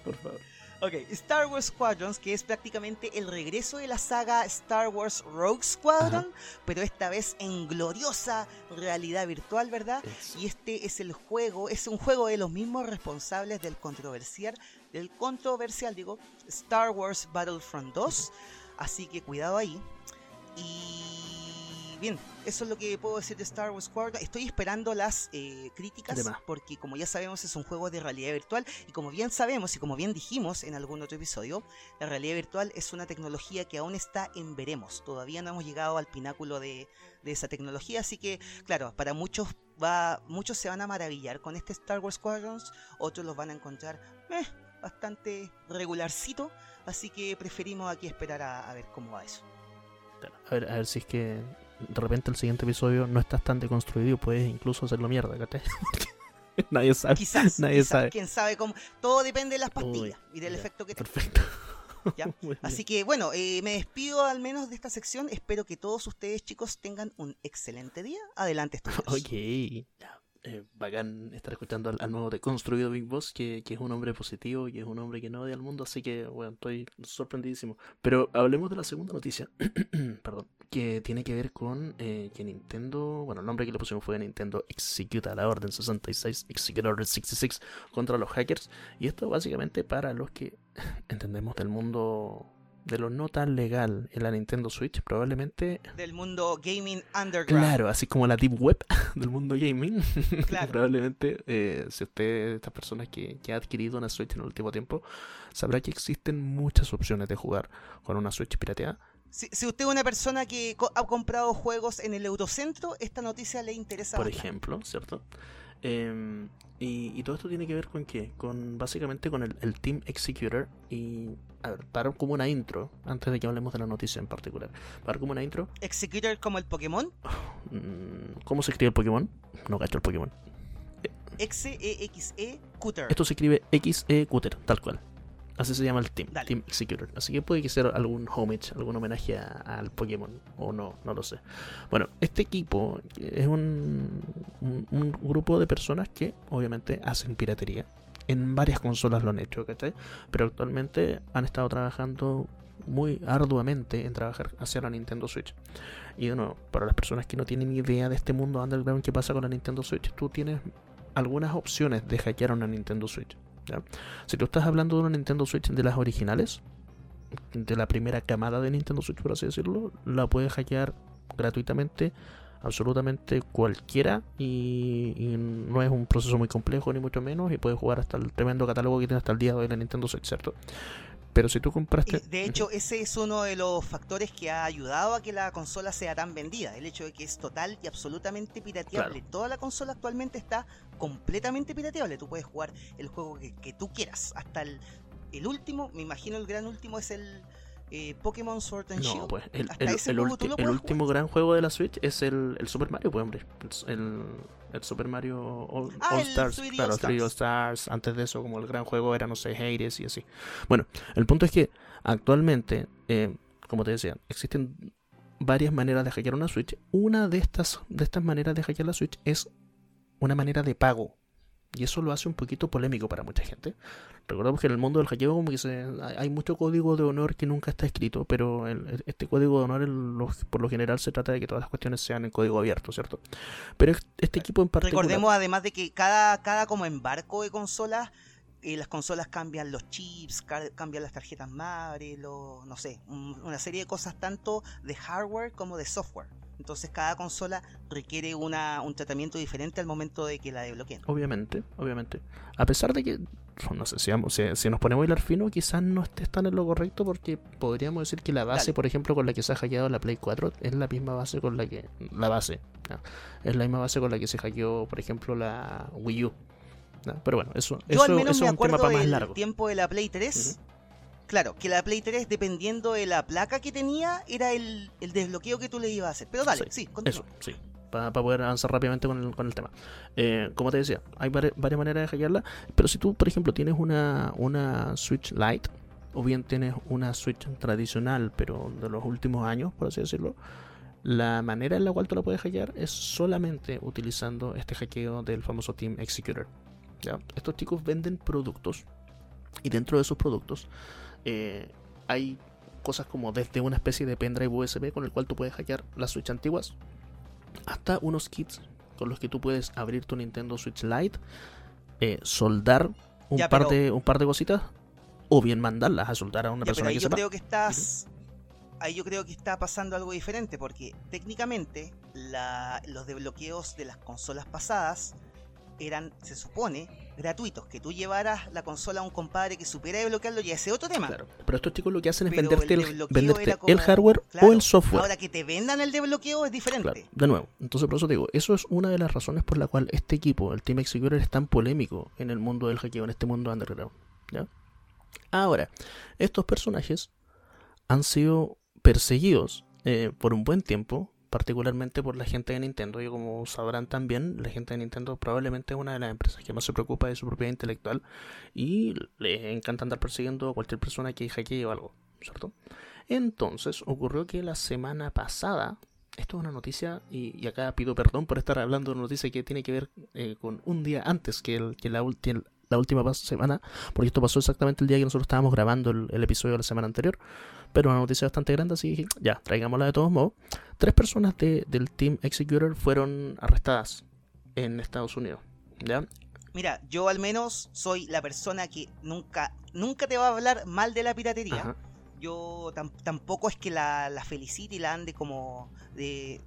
Speaker 2: Por favor.
Speaker 1: Ok, Star Wars Squadrons, que es prácticamente el regreso de la saga Star Wars Rogue Squadron, pero esta vez en gloriosa realidad virtual, ¿verdad? Y este es el juego, es un juego de los mismos responsables del controversial, del controversial, digo, Star Wars Battlefront 2. Así que cuidado ahí. Y bien, eso es lo que puedo decir de Star Wars Squadron. Estoy esperando las eh, críticas porque como ya sabemos es un juego de realidad virtual y como bien sabemos y como bien dijimos en algún otro episodio, la realidad virtual es una tecnología que aún está en veremos. Todavía no hemos llegado al pináculo de, esa tecnología, así que claro, para muchos va, muchos se van a maravillar con este Star Wars Squadrons, otros los van a encontrar eh, bastante regularcito, así que preferimos aquí esperar a ver cómo va eso.
Speaker 2: A ver, a ver si es que de repente el siguiente episodio no estás tan deconstruido, puedes incluso hacerlo mierda, nadie sabe.
Speaker 1: Quizás, nadie sabe. Quién sabe cómo. Todo depende de las pastillas y del efecto que
Speaker 2: Perfecto.
Speaker 1: Así que bueno, eh, me despido al menos de esta sección. Espero que todos ustedes, chicos, tengan un excelente día. Adelante, estudios.
Speaker 2: Ok, ya eh, bacán estar escuchando al, nuevo deconstruido Big Boss, que, que, es un hombre positivo y es un hombre que no odia al mundo, así que bueno, estoy sorprendidísimo. Pero hablemos de la segunda noticia, perdón, que tiene que ver con eh, que Nintendo, bueno, el nombre que le pusimos fue Nintendo Executa la Orden 66, Execute Order 66 contra los hackers, y esto básicamente para los que entendemos del mundo de lo no tan legal en la Nintendo Switch, probablemente...
Speaker 1: Del mundo gaming underground.
Speaker 2: Claro, así como la deep web del mundo gaming. Claro. probablemente, eh, si usted, estas personas que, que ha adquirido una Switch en el último tiempo, sabrá que existen muchas opciones de jugar con una Switch pirateada.
Speaker 1: Si, si, usted es una persona que ha comprado juegos en el Eurocentro, esta noticia le interesa.
Speaker 2: Por ejemplo, ¿cierto? Em, y, todo esto tiene que ver con qué? Con básicamente con el, Team Executor. Y a ver, para como una intro, antes de que hablemos de la noticia en particular. Para como una intro.
Speaker 1: ¿Executor como el Pokémon?
Speaker 2: Mm, ¿Cómo se escribe el Pokémon? No cacho el Pokémon.
Speaker 1: X-E-X-E Cutter.
Speaker 2: Esto se escribe X-E Cutter, tal cual. Así se llama el team, Team Executor. Así que puede que sea algún homage, algún homenaje al Pokémon, o no, no lo sé. Bueno, este equipo es un, un, grupo de personas que obviamente hacen piratería. En varias consolas lo han hecho, ¿cachai? Pero actualmente han estado trabajando muy arduamente en trabajar hacia la Nintendo Switch. Y de nuevo, para las personas que no tienen idea de este mundo underground que pasa con la Nintendo Switch, tú tienes algunas opciones de hackear una Nintendo Switch. Si tú estás hablando de una Nintendo Switch de las originales, de la primera camada de Nintendo Switch, por así decirlo, la puedes hackear gratuitamente absolutamente cualquiera y, no es un proceso muy complejo ni mucho menos y puedes jugar hasta el tremendo catálogo que tiene hasta el día de hoy la Nintendo Switch, ¿cierto? Pero si tú compraste...
Speaker 1: De hecho, ese es uno de los factores que ha ayudado a que la consola sea tan vendida. El hecho de que es total y absolutamente pirateable. Toda la consola actualmente está completamente pirateable. Tú puedes jugar el juego que, tú quieras. Hasta el, el último, me imagino el gran último es el eh, Pokémon Sword and Shield.
Speaker 2: No, pues el, el, último gran juego de la Switch es el, Super Mario, pues hombre. El, Super Mario All,
Speaker 1: ah,
Speaker 2: Stars, claro, 3 All Stars. Antes de eso, como el gran juego era, no sé, Hades y así. Bueno, el punto es que actualmente, eh, como te decía, existen varias maneras de hackear una Switch. Una de estas, de estas maneras de hackear la Switch es una manera de pago y eso lo hace un poquito polémico para mucha gente. Recordamos que en el mundo del hackeo como que se, hay mucho código de honor que nunca está escrito, pero este código de honor por lo general se trata de que todas las cuestiones sean en código abierto, ¿cierto? Pero este equipo en particular...
Speaker 1: Recordemos además de que cada, cada como embarco de consolas eh, las consolas cambian los chips, cambian las tarjetas madre, lo, no sé, una serie de cosas tanto de hardware como de software. Entonces cada consola requiere una, un tratamiento diferente al momento de que la desbloqueen.
Speaker 2: Obviamente, obviamente. A pesar de que, no sé, si, si, nos ponemos a hilar fino, quizás no esté tan en lo correcto porque podríamos decir que la base, por ejemplo, con la que se ha hackeado la Play 4 es la misma base con la que... La base. es la misma base con la que se hackeó, por ejemplo, la Wii U. Pero bueno, eso,
Speaker 1: Yo
Speaker 2: al
Speaker 1: menos
Speaker 2: me
Speaker 1: es un
Speaker 2: acuerdo
Speaker 1: tema
Speaker 2: más largo.
Speaker 1: tiempo de la Play 3. Claro, que la Play 3, dependiendo de la placa que tenía, era el, desbloqueo que tú le ibas a hacer. Pero dale, sí,
Speaker 2: Eso, sí. Para poder avanzar rápidamente con el, tema. Eh, como te decía, hay varias maneras de hackearla. Pero si tú, por ejemplo, tienes una, una Switch Lite, o bien tienes una Switch tradicional, pero de los últimos años, por así decirlo, la manera en la cual tú la puedes hackear es solamente utilizando este hackeo del famoso Team Executor. ¿ya? Estos chicos venden productos Y dentro de esos productos eh, hay cosas como desde una especie de pendrive USB con el cual tú puedes hackear las Switch antiguas hasta unos kits con los que tú puedes abrir tu Nintendo Switch Lite, eh, soldar un, par de, un par de cositas o bien mandarlas a soldar a una persona que
Speaker 1: yo creo que estás ahí yo creo que está pasando algo diferente porque técnicamente los desbloqueos de las consolas pasadas eran, se supone, gratuitos. Que tú llevaras la consola a un compadre que supiera desbloquearlo y ese otro tema. Claro,
Speaker 2: pero estos chicos lo que hacen es venderte, el, venderte el, hardware o el software.
Speaker 1: Ahora que te vendan el desbloqueo es diferente.
Speaker 2: de nuevo, entonces por eso te digo, eso es una de las razones por la cual este equipo, el Team Executor, es tan polémico en el mundo del hackeo, en este mundo underground. ¿ya? Ahora, estos personajes han sido perseguidos eh, por un buen tiempo particularmente por la gente de Nintendo. Y como sabrán también, la gente de Nintendo probablemente es una de las empresas que más se preocupa de su propiedad intelectual y le encanta andar persiguiendo a cualquier persona que hackee o algo, ¿cierto? Entonces ocurrió que la semana pasada, esto es una noticia, y, acá pido perdón por estar hablando de una noticia que tiene que ver eh, con un día antes que, el, que la, la última semana, porque esto pasó exactamente el día que nosotros estábamos grabando el episodio de la semana anterior pero una noticia bastante grande, así que ya, traigámosla de todos modos. Tres personas del Team Executor fueron arrestadas en Estados Unidos. ¿ya?
Speaker 1: Mira, yo al menos soy la persona que nunca, nunca te va a hablar mal de la piratería. Yo tampoco es que la, la, felicite y la ande como de,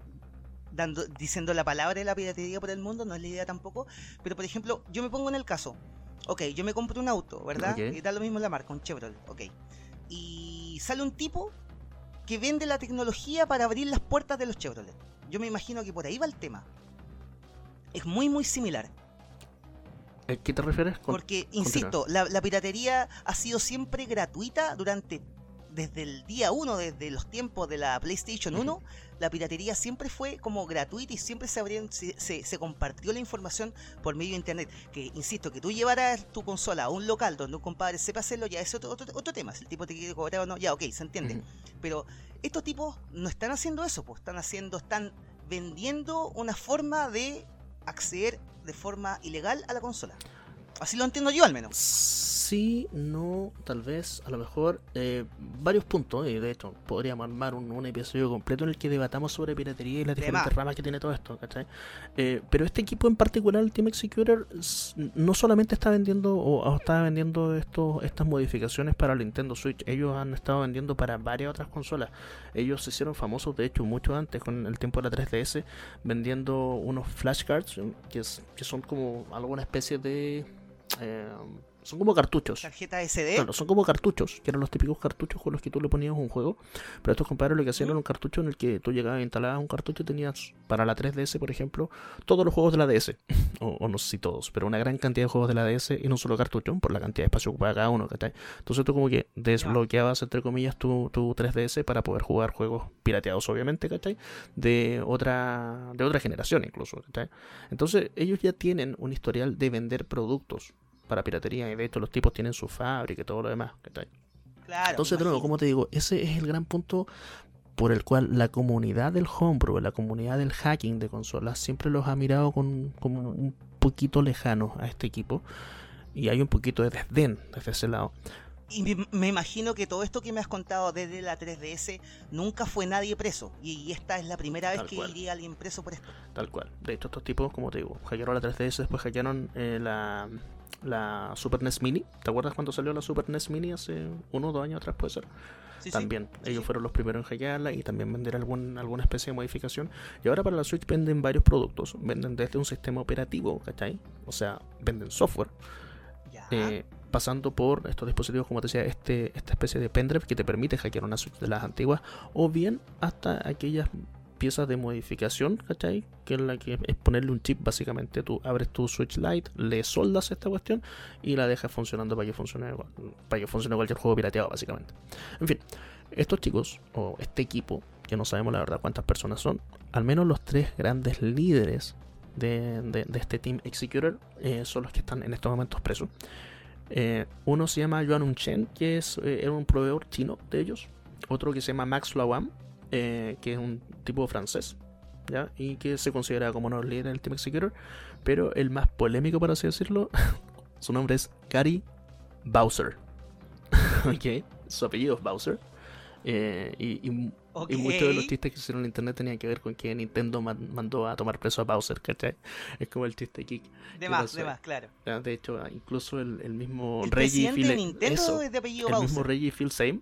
Speaker 1: dando, diciendo la palabra de la piratería por el mundo, no es la idea tampoco. Pero por ejemplo, yo me pongo en el caso. Ok, yo me compro un auto, ¿verdad? Y da lo mismo la marca, un Chevrolet, ok. Y sale un tipo que vende la tecnología para abrir las puertas de los Chevrolet. Yo me imagino que por ahí va el tema. Es muy, muy similar.
Speaker 2: ¿A qué te refieres?
Speaker 1: Porque, insisto, la, piratería ha sido siempre gratuita durante, desde el día 1, desde los tiempos de la PlayStation 1, la piratería siempre fue como gratuita y siempre se, se, compartió la información por medio de internet. Que, insisto, que tú llevaras tu consola a un local donde un compadre sepa hacerlo, ya es otro, otro, tema. Si el tipo te quiere cobrar o no, ya, ok, se entiende. Pero estos tipos no están haciendo eso, pues están haciendo, están vendiendo una forma de acceder de forma ilegal a la consola. Así lo entiendo yo al menos
Speaker 2: sí, no, tal vez, a lo mejor, eh, varios puntos, y de hecho podríamos armar un, episodio completo en el que debatamos sobre piratería y las diferentes ramas que tiene todo esto, ¿cachai? Eh, pero este equipo en particular, el Team Executor, no solamente está vendiendo o, está vendiendo estos, estas modificaciones para el Nintendo Switch, ellos han estado vendiendo para varias otras consolas. Ellos se hicieron famosos, de hecho, mucho antes, con el tiempo de la 3DS, vendiendo unos flashcards que, que son como alguna especie de... Eh, son como cartuchos.
Speaker 1: ¿Tarjeta SD?
Speaker 2: Claro, son como cartuchos, que eran los típicos cartuchos con los que tú le ponías un juego. Pero estos compadres lo que hacían era un cartucho en el que tú llegabas, instalabas un cartucho y tenías para la 3DS, por ejemplo, todos los juegos de la DS. o, no sé si todos, pero una gran cantidad de juegos de la DS en un solo cartucho, por la cantidad de espacio ocupado cada uno. Entonces tú como que desbloqueabas, entre comillas, tu, tu 3DS para poder jugar juegos pirateados, obviamente, ¿cachai? De otra, de otra generación incluso, Entonces ellos ya tienen un historial de vender productos para piratería y de hecho los tipos tienen su fábrica y todo lo demás. Claro, Entonces, de nuevo, como te digo, ese es el gran punto por el cual la comunidad del homebrew, la comunidad del hacking de consolas, siempre los ha mirado con, como un poquito lejano a este equipo y hay un poquito de desdén desde ese lado.
Speaker 1: Y me, imagino que todo esto que me has contado desde la 3DS nunca fue nadie preso. Y, esta es la primera vez que iría alguien preso por esto.
Speaker 2: Tal cual. De hecho, estos tipos, como te digo, hackearon la 3DS, después hackearon eh, la, la Super NES Mini. ¿Te acuerdas cuando salió la Super NES Mini hace uno o dos años atrás? Puede ser. también ellos fueron los primeros en hackearla y también vender algún, alguna especie de modificación. Y ahora para la Switch venden varios productos. Venden desde un sistema operativo, ¿cachai? O sea, venden software. Eh, pasando por estos dispositivos, como te decía, este, esta especie de pendrive que te permite hackear una Switch de las antiguas, o bien hasta aquellas piezas de modificación, ¿cachai? Que es la que es ponerle un chip básicamente. Tú abres tu Switch Lite, le soldas esta cuestión y la dejas funcionando para que funcione, para que funcione cualquier juego pirateado, básicamente. En fin, estos chicos, o este equipo, que no sabemos la verdad cuántas personas son, al menos los tres grandes líderes de, este Team Executor eh, son los que están en estos momentos presos. Eh, uno se llama Yuan Chen, que es eh, un proveedor chino de ellos. Otro que se llama Max Lawam, eh, que es un tipo francés, ¿ya? Y que se considera como uno de los líderes del Team Executor, pero el más polémico, por así decirlo, su nombre es Gary Bowser. ok, su apellido es Bowser. Eh, y, y, muchos de los chistes que hicieron en internet tenían que ver con que Nintendo mandó a tomar preso a Bowser, ¿cachai? Es como el chiste Kick.
Speaker 1: De más, de más, claro.
Speaker 2: De hecho, incluso el, el mismo
Speaker 1: el
Speaker 2: Reggie
Speaker 1: Phil. Nintendo es de apellido
Speaker 2: el mismo Reggie Phil Same,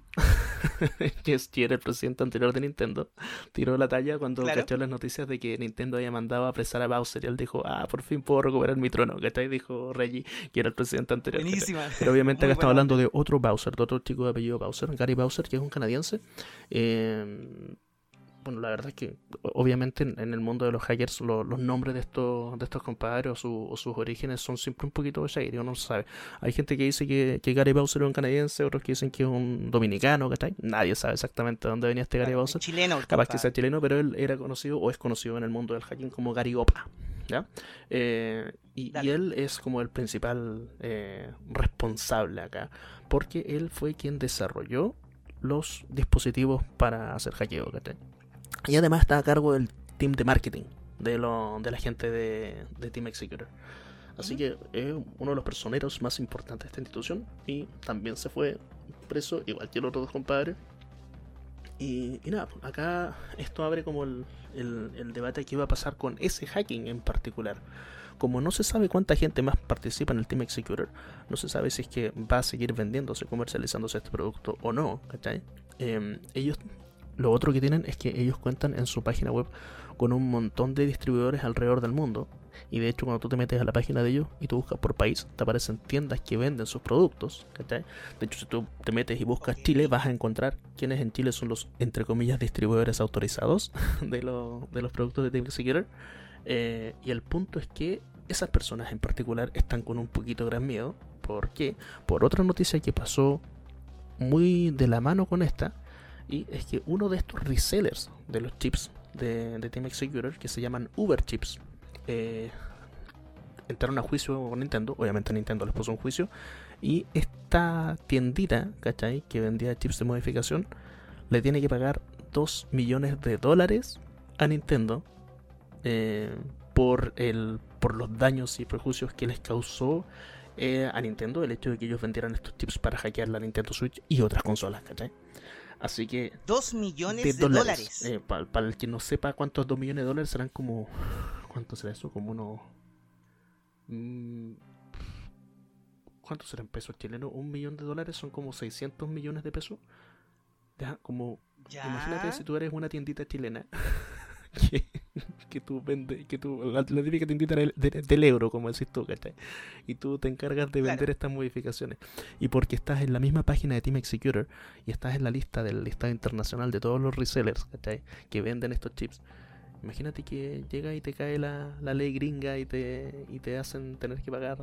Speaker 2: que es era el presidente anterior de Nintendo, tiró la talla cuando cachó las noticias de que Nintendo había mandado a apresar a Bowser y él dijo, ah, por fin puedo recuperar mi trono, ¿cachai? Dijo Reggie, que era el presidente anterior.
Speaker 1: Buenísima.
Speaker 2: Pero obviamente acá estamos hablando de otro Bowser, de otro chico de apellido Bowser, Gary Bowser, que es un canadiense. Eh, bueno, la verdad es que obviamente en, el mundo de los hackers los nombres de estos de estos compadres o, sus orígenes son siempre un poquito shady, uno no sabe. Hay gente que dice que, Gary Bowser es un canadiense, otros que dicen que es un dominicano, ¿cachai? Nadie sabe exactamente de dónde venía este Gary Bowser.
Speaker 1: Chileno.
Speaker 2: Capaz que sea chileno, pero él era conocido o es conocido en el mundo del hacking como Gary Opa. ¿ya? Eh, y, él es como el principal eh, responsable acá, porque él fue quien desarrolló los dispositivos para hacer hackeo, ¿cachai? Y además está a cargo del team de marketing de, lo, de la gente de, Team Executor. Así que es uno de los personeros más importantes de esta institución. Y también se fue preso, igual que los otros dos compadres. Y, nada, acá esto abre como el, el, debate que iba a pasar con ese hacking en particular. Como no se sabe cuánta gente más participa en el Team Executor, no se sabe si es que va a seguir vendiéndose, comercializándose este producto o no, ¿cachai? Eh, ellos lo otro que tienen es que ellos cuentan en su página web con un montón de distribuidores alrededor del mundo. Y de hecho, cuando tú te metes a la página de ellos y tú buscas por país, te aparecen tiendas que venden sus productos. De hecho, si tú te metes y buscas Chile, vas a encontrar quiénes en Chile son los, entre comillas, distribuidores autorizados de, de los productos de Team Secure. Eh, y el punto es que esas personas en particular están con un poquito gran miedo. ¿Por qué? Por otra noticia que pasó muy de la mano con esta y es que uno de estos resellers de los chips de, Team Executor, que se llaman Uber Chips, eh, entraron a juicio con Nintendo. Obviamente Nintendo les puso un juicio. Y esta tiendita, ¿cachai? Que vendía chips de modificación, le tiene que pagar 2 millones de dólares a Nintendo eh, por, el, por los daños y prejuicios que les causó eh, a Nintendo el hecho de que ellos vendieran estos chips para hackear la Nintendo Switch y otras consolas, ¿cachai? Así que.
Speaker 1: Dos millones de, dólares.
Speaker 2: Eh, para, el que no sepa cuántos dos millones de dólares serán como. ¿Cuánto será eso? Como unos. Mm, ¿Cuánto serán pesos chilenos? Un millón de dólares son como 600 millones de pesos. Ya, como. Imagínate si tú eres una tiendita chilena. que, tú vendes, que tú, la, típica tiendita del, euro, como decís tú, ¿cachai? Y tú te encargas de vender estas modificaciones. Y porque estás en la misma página de Team Executor y estás en la lista del listado internacional de todos los resellers, ¿cachai? Que venden estos chips. Imagínate que llega y te cae la, la ley gringa y te, y te hacen tener que pagar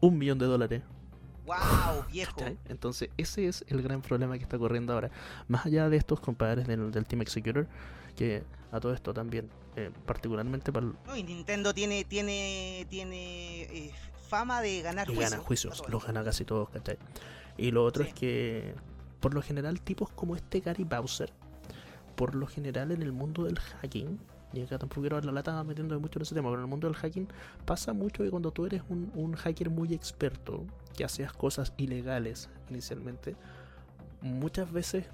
Speaker 2: un millón de dólares
Speaker 1: ¡Wow, viejo!
Speaker 2: Entonces, ese es el gran problema que está ocurriendo ahora. Más allá de estos compadres del, del Team Executor, que a todo esto también, eh, particularmente para...
Speaker 1: No, y Nintendo tiene, tiene, tiene eh, fama de ganar
Speaker 2: juicios. Gana juicios, los gana casi todos, ¿cachai? Y lo otro es que, por lo general, tipos como este Gary Bowser, por lo general en el mundo del hacking, y acá tampoco quiero dar la lata metiendo mucho en ese tema, pero en el mundo del hacking pasa mucho que cuando tú eres un, un hacker muy experto, que hacías cosas ilegales inicialmente, muchas veces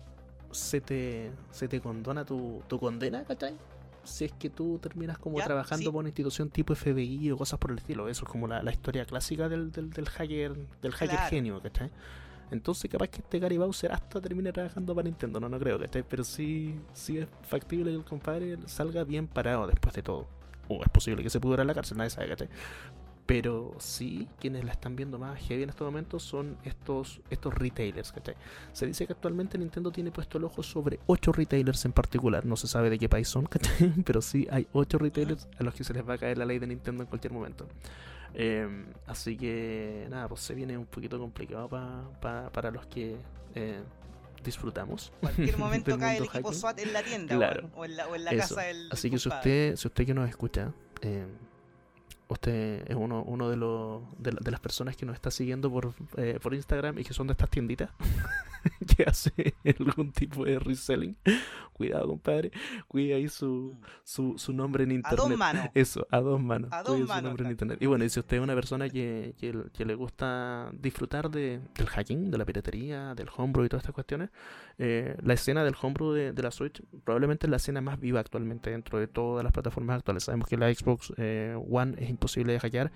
Speaker 2: se te, se te condona tu, tu condena, ¿cachai? Si es que tú terminas como trabajando por una institución tipo FBI o cosas por el estilo. Eso es como la, historia clásica del, del, del hacker del hacker genio, ¿cachai? Entonces capaz que este Gary Bowser hasta termine trabajando para Nintendo, no, no creo, ¿cachai? Pero sí, sí es factible que el compadre salga bien parado después de todo. O es posible que se pudiera en la cárcel, nadie sabe, ¿cachai? Pero sí, quienes la están viendo más heavy en estos momentos son estos, estos retailers, ¿cachai? Se dice que actualmente Nintendo tiene puesto el ojo sobre 8 retailers en particular. No se sabe de qué país son, ¿cachai? Pero sí hay 8 retailers a los que se les va a caer la ley de Nintendo en cualquier momento. Em, así que nada, pues se viene un poquito complicado para los que eh, disfrutamos.
Speaker 1: Cualquier momento cae el equipo SWAT en la tienda o, en la, casa del.
Speaker 2: Así que si usted, si usted que nos escucha, eh, usted es uno, uno de, los, de, las personas que nos está siguiendo por, eh, por Instagram y que son de estas tienditas, que hace algún tipo de reselling, cuidado, compadre, cuida ahí su, mm. su, su nombre en internet. A dos manos. Eso, a dos manos. A dos manos, su nombre en internet. Y bueno, si usted es una persona que, que, le gusta disfrutar de, del hacking, de la piratería, del homebrew y todas estas cuestiones, eh, la escena del homebrew de, de, la Switch probablemente es la escena más viva actualmente dentro de todas las plataformas actuales. Sabemos que la Xbox eh, One es imposible de hackear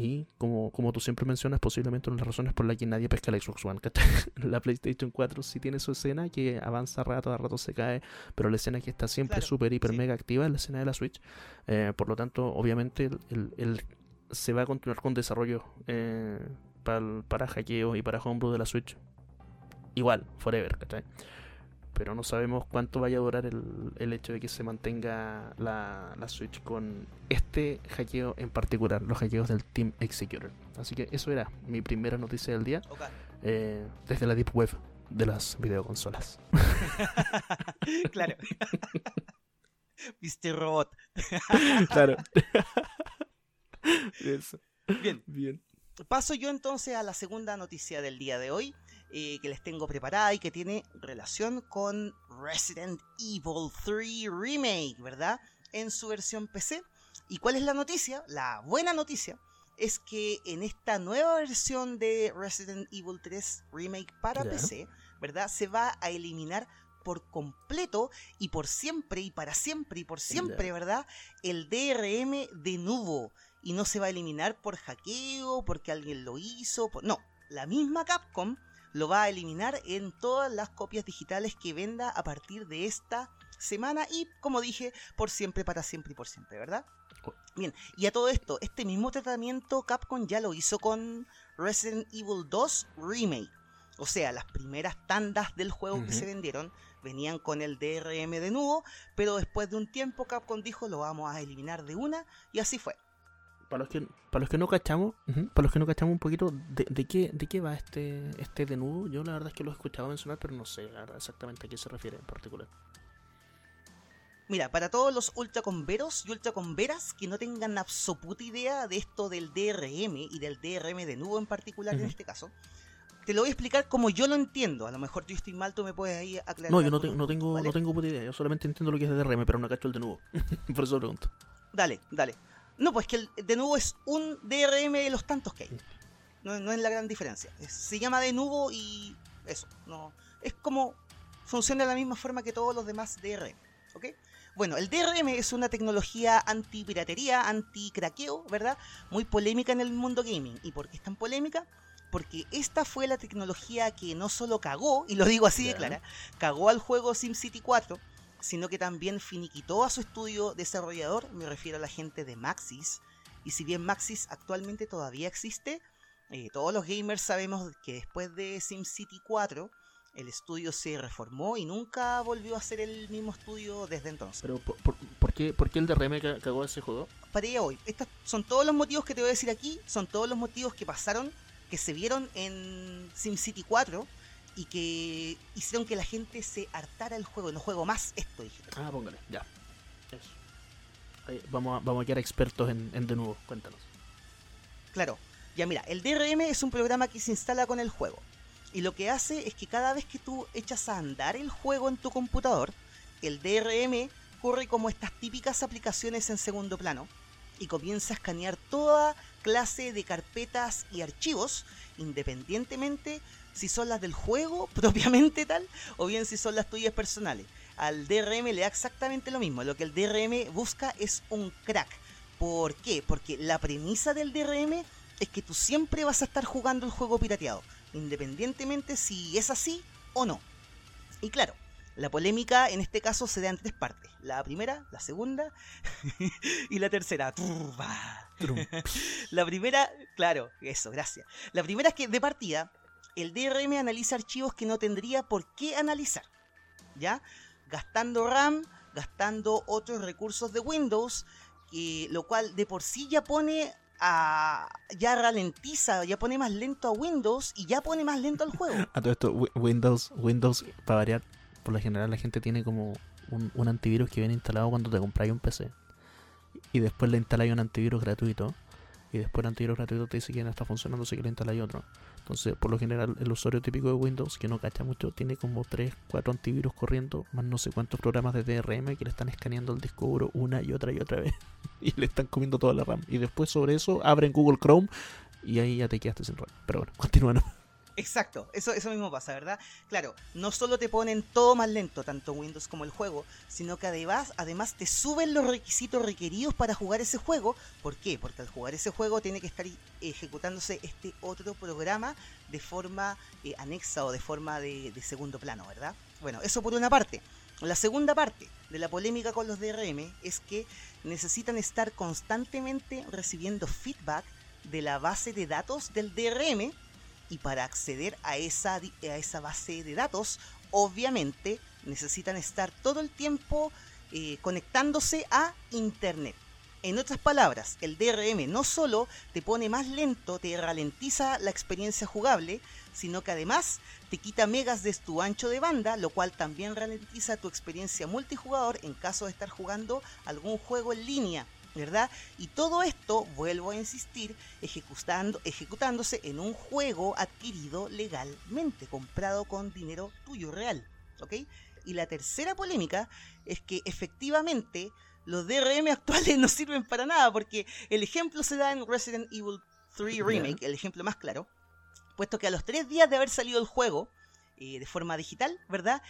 Speaker 2: y como, como tú siempre mencionas, posiblemente una de las razones por las que nadie pesca la Xbox One. la PlayStation 4 sí tiene su escena que avanza rato, a rato se cae, pero la escena que está siempre súper, hiper, mega activa es la escena de la Switch. Eh, por lo tanto, obviamente, el, se va a continuar con desarrollo eh, para, para hackeo y para homebrew de la Switch. Igual, forever, ¿cachai? Pero no sabemos cuánto vaya a durar el, hecho de que se mantenga la, Switch con este hackeo en particular, los hackeos del Team Executor. Así que eso era mi primera noticia del día eh, desde la Deep Web de las videoconsolas.
Speaker 1: claro. Viste robot.
Speaker 2: claro.
Speaker 1: Bien. Bien. Paso yo entonces a la segunda noticia del día de hoy. Eh, que les tengo preparada y que tiene relación con Resident Evil 3 Remake, ¿verdad? En su versión PC. ¿Y cuál es la noticia? La buena noticia es que en esta nueva versión de Resident Evil 3 Remake para PC, ¿verdad? Se va a eliminar por completo y por siempre y para siempre y por siempre, ¿verdad? El DRM de nuevo. Y no se va a eliminar por hackeo, porque alguien lo hizo. No, la misma Capcom lo va a eliminar en todas las copias digitales que venda a partir de esta semana y, como dije, por siempre, para siempre y por siempre, ¿verdad? Bien, y a todo esto, este mismo tratamiento Capcom ya lo hizo con Resident Evil 2 Remake. O sea, las primeras tandas del juego que se vendieron venían con el DRM de nuevo, pero después de un tiempo Capcom dijo lo vamos a eliminar de una y así fue
Speaker 2: para los que para los que no cachamos, para los que no cachamos un poquito de, de, qué de qué va este este nudo, yo la verdad es que lo he escuchado mencionar, pero no sé exactamente a qué se refiere en particular.
Speaker 1: Mira, para todos los ultraconveros y ultraconveras que no tengan absoluta idea de esto del DRM y del DRM de nudo en particular en este caso, te lo voy a explicar como yo lo entiendo. A lo mejor yo estoy mal, tú me puedes ahí aclarar.
Speaker 2: No, yo no, no tengo, no tengo puta idea. Yo solamente entiendo lo que es DRM, pero no cacho el de nudo. Por eso lo pregunto.
Speaker 1: Dale, dale. No, pues que el, de nuevo es un DRM de los tantos que hay. No, es la gran diferencia. se llama de nuevo y eso. No, es como funciona de la misma forma que todos los demás DRM. ¿Ok? Bueno, el DRM es una tecnología anti-piratería, anti-craqueo, ¿verdad? Muy polémica en el mundo gaming. ¿Y por qué es tan polémica? Porque esta fue la tecnología que no solo cagó, y lo digo así de clara, cagó al juego SimCity 4, sino que también finiquitó a su estudio desarrollador, me refiero a la gente de Maxis, y si bien Maxis actualmente todavía existe, eh, todos los gamers sabemos que después de SimCity 4, el estudio se reformó y nunca volvió a ser el mismo estudio desde entonces.
Speaker 2: Pero, ¿por, qué, por qué, el DRM cagó ese juego?
Speaker 1: Para allá hoy. Estos son todos los motivos que te voy a decir aquí, son todos los motivos que pasaron, que se vieron en SimCity 4 y que hicieron que la gente se hartara el juego. No juego más esto, dije.
Speaker 2: Ah, póngale, ya. Eso. vamos, a, vamos a quedar expertos en, en de nuevo, cuéntanos.
Speaker 1: Claro, ya mira, el DRM es un programa que se instala con el juego. Y lo que hace es que cada vez que tú echas a andar el juego en tu computador, el DRM corre como estas típicas aplicaciones en segundo plano y comienza a escanear toda clase de carpetas y archivos, independientemente si son las del juego propiamente tal o bien si son las tuyas personales. Al DRM le da exactamente lo mismo. Lo que el DRM busca es un crack. ¿Por qué? Porque la premisa del DRM es que tú siempre vas a estar jugando el juego pirateado, independientemente si es así o no. Y claro, la polémica en este caso se da en tres partes. La primera, la segunda y la tercera. la primera, claro, eso, gracias. La primera es que de partida el DRM analiza archivos que no tendría por qué analizar. ¿Ya? Gastando RAM, gastando otros recursos de Windows, lo cual de por sí ya pone a, ya ralentiza, ya pone más lento a Windows y ya pone más lento al juego.
Speaker 2: A todo esto, Windows, Windows, para variar, por lo general la gente tiene como un, antivirus que viene instalado cuando te compras un PC. Y después le instaláis un antivirus gratuito. Y después el antivirus gratuito te dice que no está funcionando, así que le instaláis otro. Entonces, por lo general, el usuario típico de Windows, que no cacha mucho, tiene como 3, 4 antivirus corriendo, más no sé cuántos programas de DRM que le están escaneando el disco duro una y otra y otra vez. y le están comiendo toda la RAM. Y después sobre eso abren Google Chrome y ahí ya te quedaste sin RAM. Pero bueno, continúan.
Speaker 1: Exacto, eso, eso mismo pasa, ¿verdad? Claro, no solo te ponen todo más lento, tanto Windows como el juego, sino que además, además te suben los requisitos requeridos para jugar ese juego. ¿Por qué? Porque al jugar ese juego tiene que estar ejecutándose este otro programa de forma eh, anexa o de forma de, de segundo plano, ¿verdad? Bueno, eso por una parte. La segunda parte de la polémica con los DRM es que necesitan estar constantemente recibiendo feedback de la base de datos del DRM y para acceder a esa, a esa base de datos, obviamente necesitan estar todo el tiempo eh, conectándose a Internet. En otras palabras, el DRM no solo te pone más lento, te ralentiza la experiencia jugable, sino que además te quita megas de tu ancho de banda, lo cual también ralentiza tu experiencia multijugador en caso de estar jugando algún juego en línea. ¿Verdad? Y todo esto, vuelvo a insistir, ejecutando, ejecutándose en un juego adquirido legalmente, comprado con dinero tuyo real, ¿ok? Y la tercera polémica es que efectivamente los DRM actuales no sirven para nada, porque el ejemplo se da en Resident Evil 3 Remake, el ejemplo más claro, puesto que a los tres días de haber salido el juego, eh, de forma digital, ¿verdad?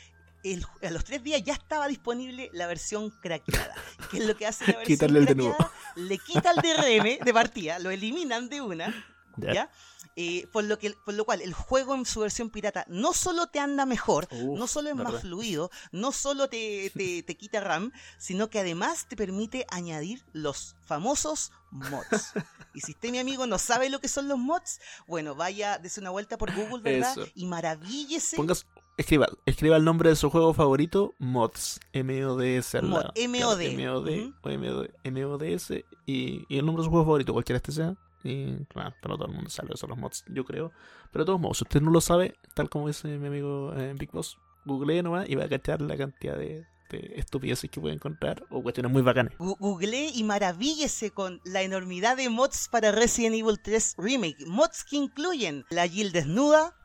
Speaker 1: A los tres días ya estaba disponible la versión craqueada. ¿Qué es lo que hace la versión
Speaker 2: Quitarle el de
Speaker 1: Le quita el DRM de partida, lo eliminan de una, ¿ya? Eh, por, lo que, por lo cual el juego en su versión pirata no solo te anda mejor, no solo es más fluido, no solo te, te, quita RAM, sino que además te permite añadir los famosos mods. y si usted, mi amigo, no sabe lo que son los mods, bueno, vaya, dése una vuelta por Google, ¿verdad? Y maravíllese.
Speaker 2: Pongas, escriba, escriba el nombre de su juego favorito, mods, M-O-D-S.
Speaker 1: Mod,
Speaker 2: M-O-D. M-O-D, M-O-D-S, y, y el nombre de su juego favorito, cualquiera este sea. Y claro, pero todo el mundo sabe eso, los mods, yo creo. Pero de todos modos, si usted no lo sabe, tal como dice mi amigo eh, Big Boss, googlee nomás y va a cachar la cantidad de, estupideces que puede encontrar o cuestiones muy bacanas.
Speaker 1: Googleé y maravíllese con la enormidad de mods para Resident Evil 3 Remake. Mods que incluyen la Jill desnuda,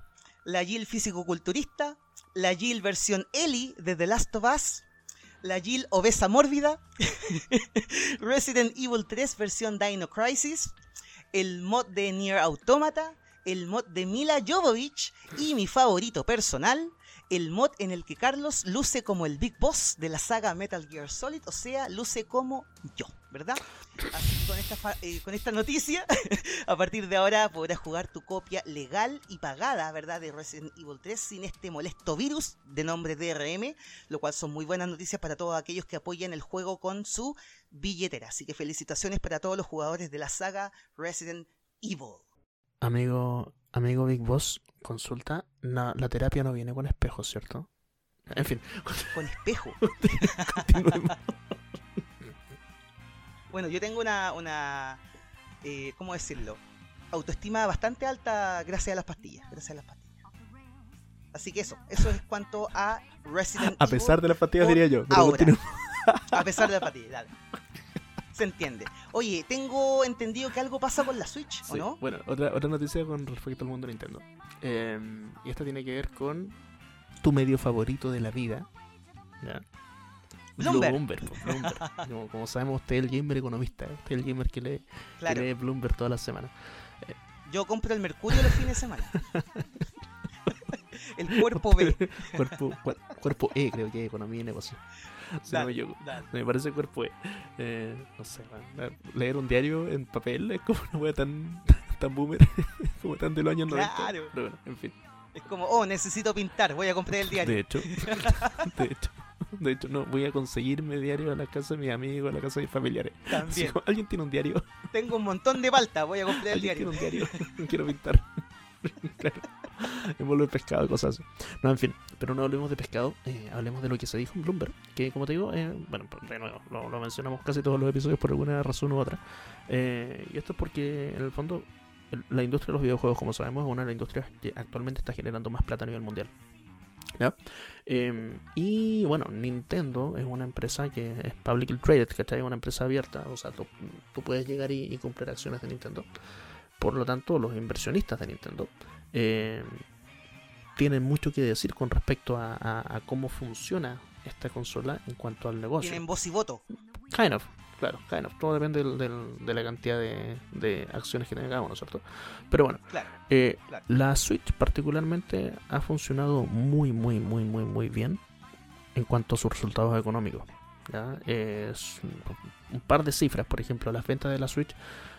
Speaker 1: la Jill físico-culturista, la Jill versión Ellie de The Last of Us, la Jill obesa mórbida, Resident Evil 3 versión Dino Crisis, el mod de Nier Automata, el mod de Mila Jovovich. Y mi favorito personal, el mod en el que Carlos luce como el Big Boss de la saga Metal Gear Solid, o sea, luce como yo, ¿verdad? Así con esta, eh, con esta noticia, a partir de ahora podrás jugar tu copia legal y pagada, ¿verdad? De Resident Evil 3 sin este molesto virus de nombre DRM, lo cual son muy buenas noticias para todos aquellos que apoyan el juego con su billetera. Así que felicitaciones para todos los jugadores de la saga Resident Evil.
Speaker 2: Amigo, amigo Big Boss, consulta. la terapia no viene con espejo, ¿cierto? En fin.
Speaker 1: Con espejo. bueno, yo tengo una, una eh, ¿cómo decirlo? Autoestima bastante alta gracias a las pastillas. Gracias a las pastillas. Así que eso, eso es cuanto a Resident
Speaker 2: A pesar de las pastillas, diría yo.
Speaker 1: a pesar de las pastillas, dale se entiende. Oye, tengo entendido que algo pasa con la Switch, ¿o no?
Speaker 2: Bueno, otra, otra noticia con respecto al mundo de Nintendo. Em, y esta tiene que ver con tu medio favorito de la vida. ¿ya?
Speaker 1: Bloomberg.
Speaker 2: como, sabemos, usted es el gamer economista. Usted es el gamer que lee, lee Bloomberg todas las semanas.
Speaker 1: Eh, Yo compro el Mercurio los fines de semana. el cuerpo B.
Speaker 2: cuerpo, cuerpo E, creo que economía y negocio. me, parece cuerpo E. Eh, no sé, leer un diario en papel es como una wea tan, tan boomer, como tan de los años
Speaker 1: claro.
Speaker 2: Pero bueno, en fin.
Speaker 1: Es como, oh, necesito pintar, voy a comprar el diario.
Speaker 2: De hecho, de hecho. De hecho, no, voy a conseguirme diario a la casa de mis amigos, a la casa de mis familiares.
Speaker 1: También.
Speaker 2: ¿Alguien tiene un diario?
Speaker 1: Tengo un montón de palta, voy a comprar el diario.
Speaker 2: Tiene un diario? Quiero pintar. claro. Envolver pescado y cosas así. No, en fin, pero no hablemos de pescado, eh, hablemos de lo que se dijo en Bloomberg, que como te digo, eh, bueno, de nuevo, lo, mencionamos casi todos los episodios por alguna razón u otra. Eh, y esto es porque, en el fondo, la industria de los videojuegos, como sabemos, es una de las industrias que actualmente está generando más plata a nivel mundial. Em, y bueno, Nintendo es una empresa que es publicly traded, ¿cachai? Es una empresa abierta, o sea, tú, puedes llegar y, comprar acciones de Nintendo. Por lo tanto, los inversionistas de Nintendo eh, tienen mucho que decir con respecto a, cómo funciona esta consola en cuanto al negocio.
Speaker 1: Tienen voz y voto.
Speaker 2: Kind of, claro, kind of. Todo depende de la cantidad de, acciones que tengamos, ¿no es cierto? Pero bueno, eh, la Switch particularmente ha funcionado muy, muy, muy, muy, muy bien en cuanto a sus resultados económicos. ¿ya? Es un par de cifras, por ejemplo, las ventas de la Switch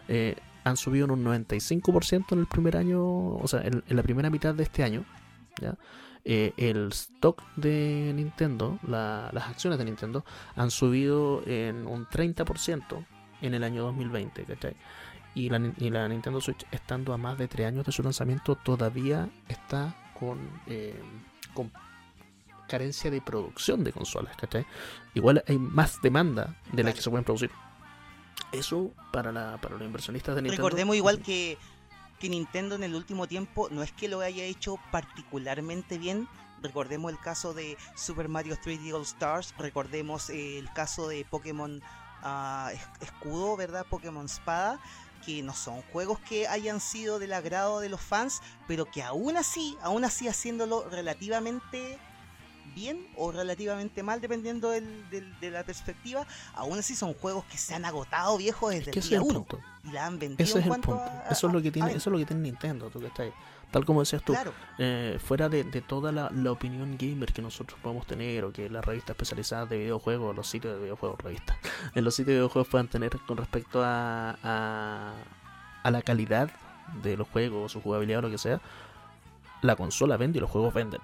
Speaker 2: eh, han subido en un 95% en el primer año, o sea, en, la primera mitad de este año. ¿ya? Eh, el stock de Nintendo, las acciones de Nintendo, han subido en un 30% en el año 2020, ¿cachai? Y la, y la, Nintendo Switch, estando a más de 3 años de su lanzamiento, todavía está con, eh, con carencia de producción de consolas, ¿cachai? Igual hay más demanda de la que se pueden producir. Eso para, la, para los inversionistas de Nintendo.
Speaker 1: Recordemos igual que, que Nintendo en el último tiempo no es que lo haya hecho particularmente bien. Recordemos el caso de Super Mario 3D All Stars, recordemos el caso de Pokémon uh, Escudo, ¿verdad? Pokémon Espada que no son juegos que hayan sido del agrado de los fans, pero que aún así, aún así haciéndolo relativamente bien o relativamente mal, dependiendo del, de la perspectiva, aún así son juegos que se han agotado viejos desde el día 1 y la han vendido.
Speaker 2: Ese es el punto. eso, es lo que tiene, eso es lo que tiene Nintendo, tú que estás Tal como decías tú, eh, fuera de, toda la, opinión gamer que nosotros podemos tener, o que las revistas especializadas de videojuegos, los sitios de videojuegos, revistas, en los sitios de videojuegos puedan tener con respecto a, a, a la calidad de los juegos, su jugabilidad o lo que sea, la consola vende y los juegos venden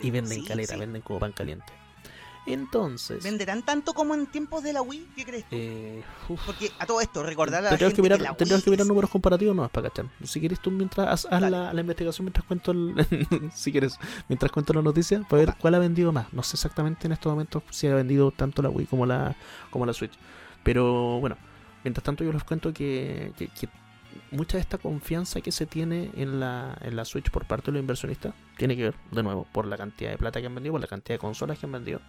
Speaker 2: y venden caleta, venden como pan caliente. Entonces.
Speaker 1: ¿Venderán tanto como en tiempos de la Wii? ¿Qué crees?
Speaker 2: Eh,
Speaker 1: Porque a todo esto, recordar a la
Speaker 2: gente que mirar, que, que mirar números comparativos no para cachar. Si quieres tú mientras haz, la, investigación mientras cuento el, si quieres, mientras cuento la noticia, para ver cuál ha vendido más. No sé exactamente en estos momentos si ha vendido tanto la Wii como la como la Switch. Pero bueno, mientras tanto yo les cuento que, que, que mucha de esta confianza que se tiene en la, en la Switch por parte de los inversionistas tiene que ver, de nuevo, por la cantidad de plata que han vendido, por la cantidad de consolas que han vendido.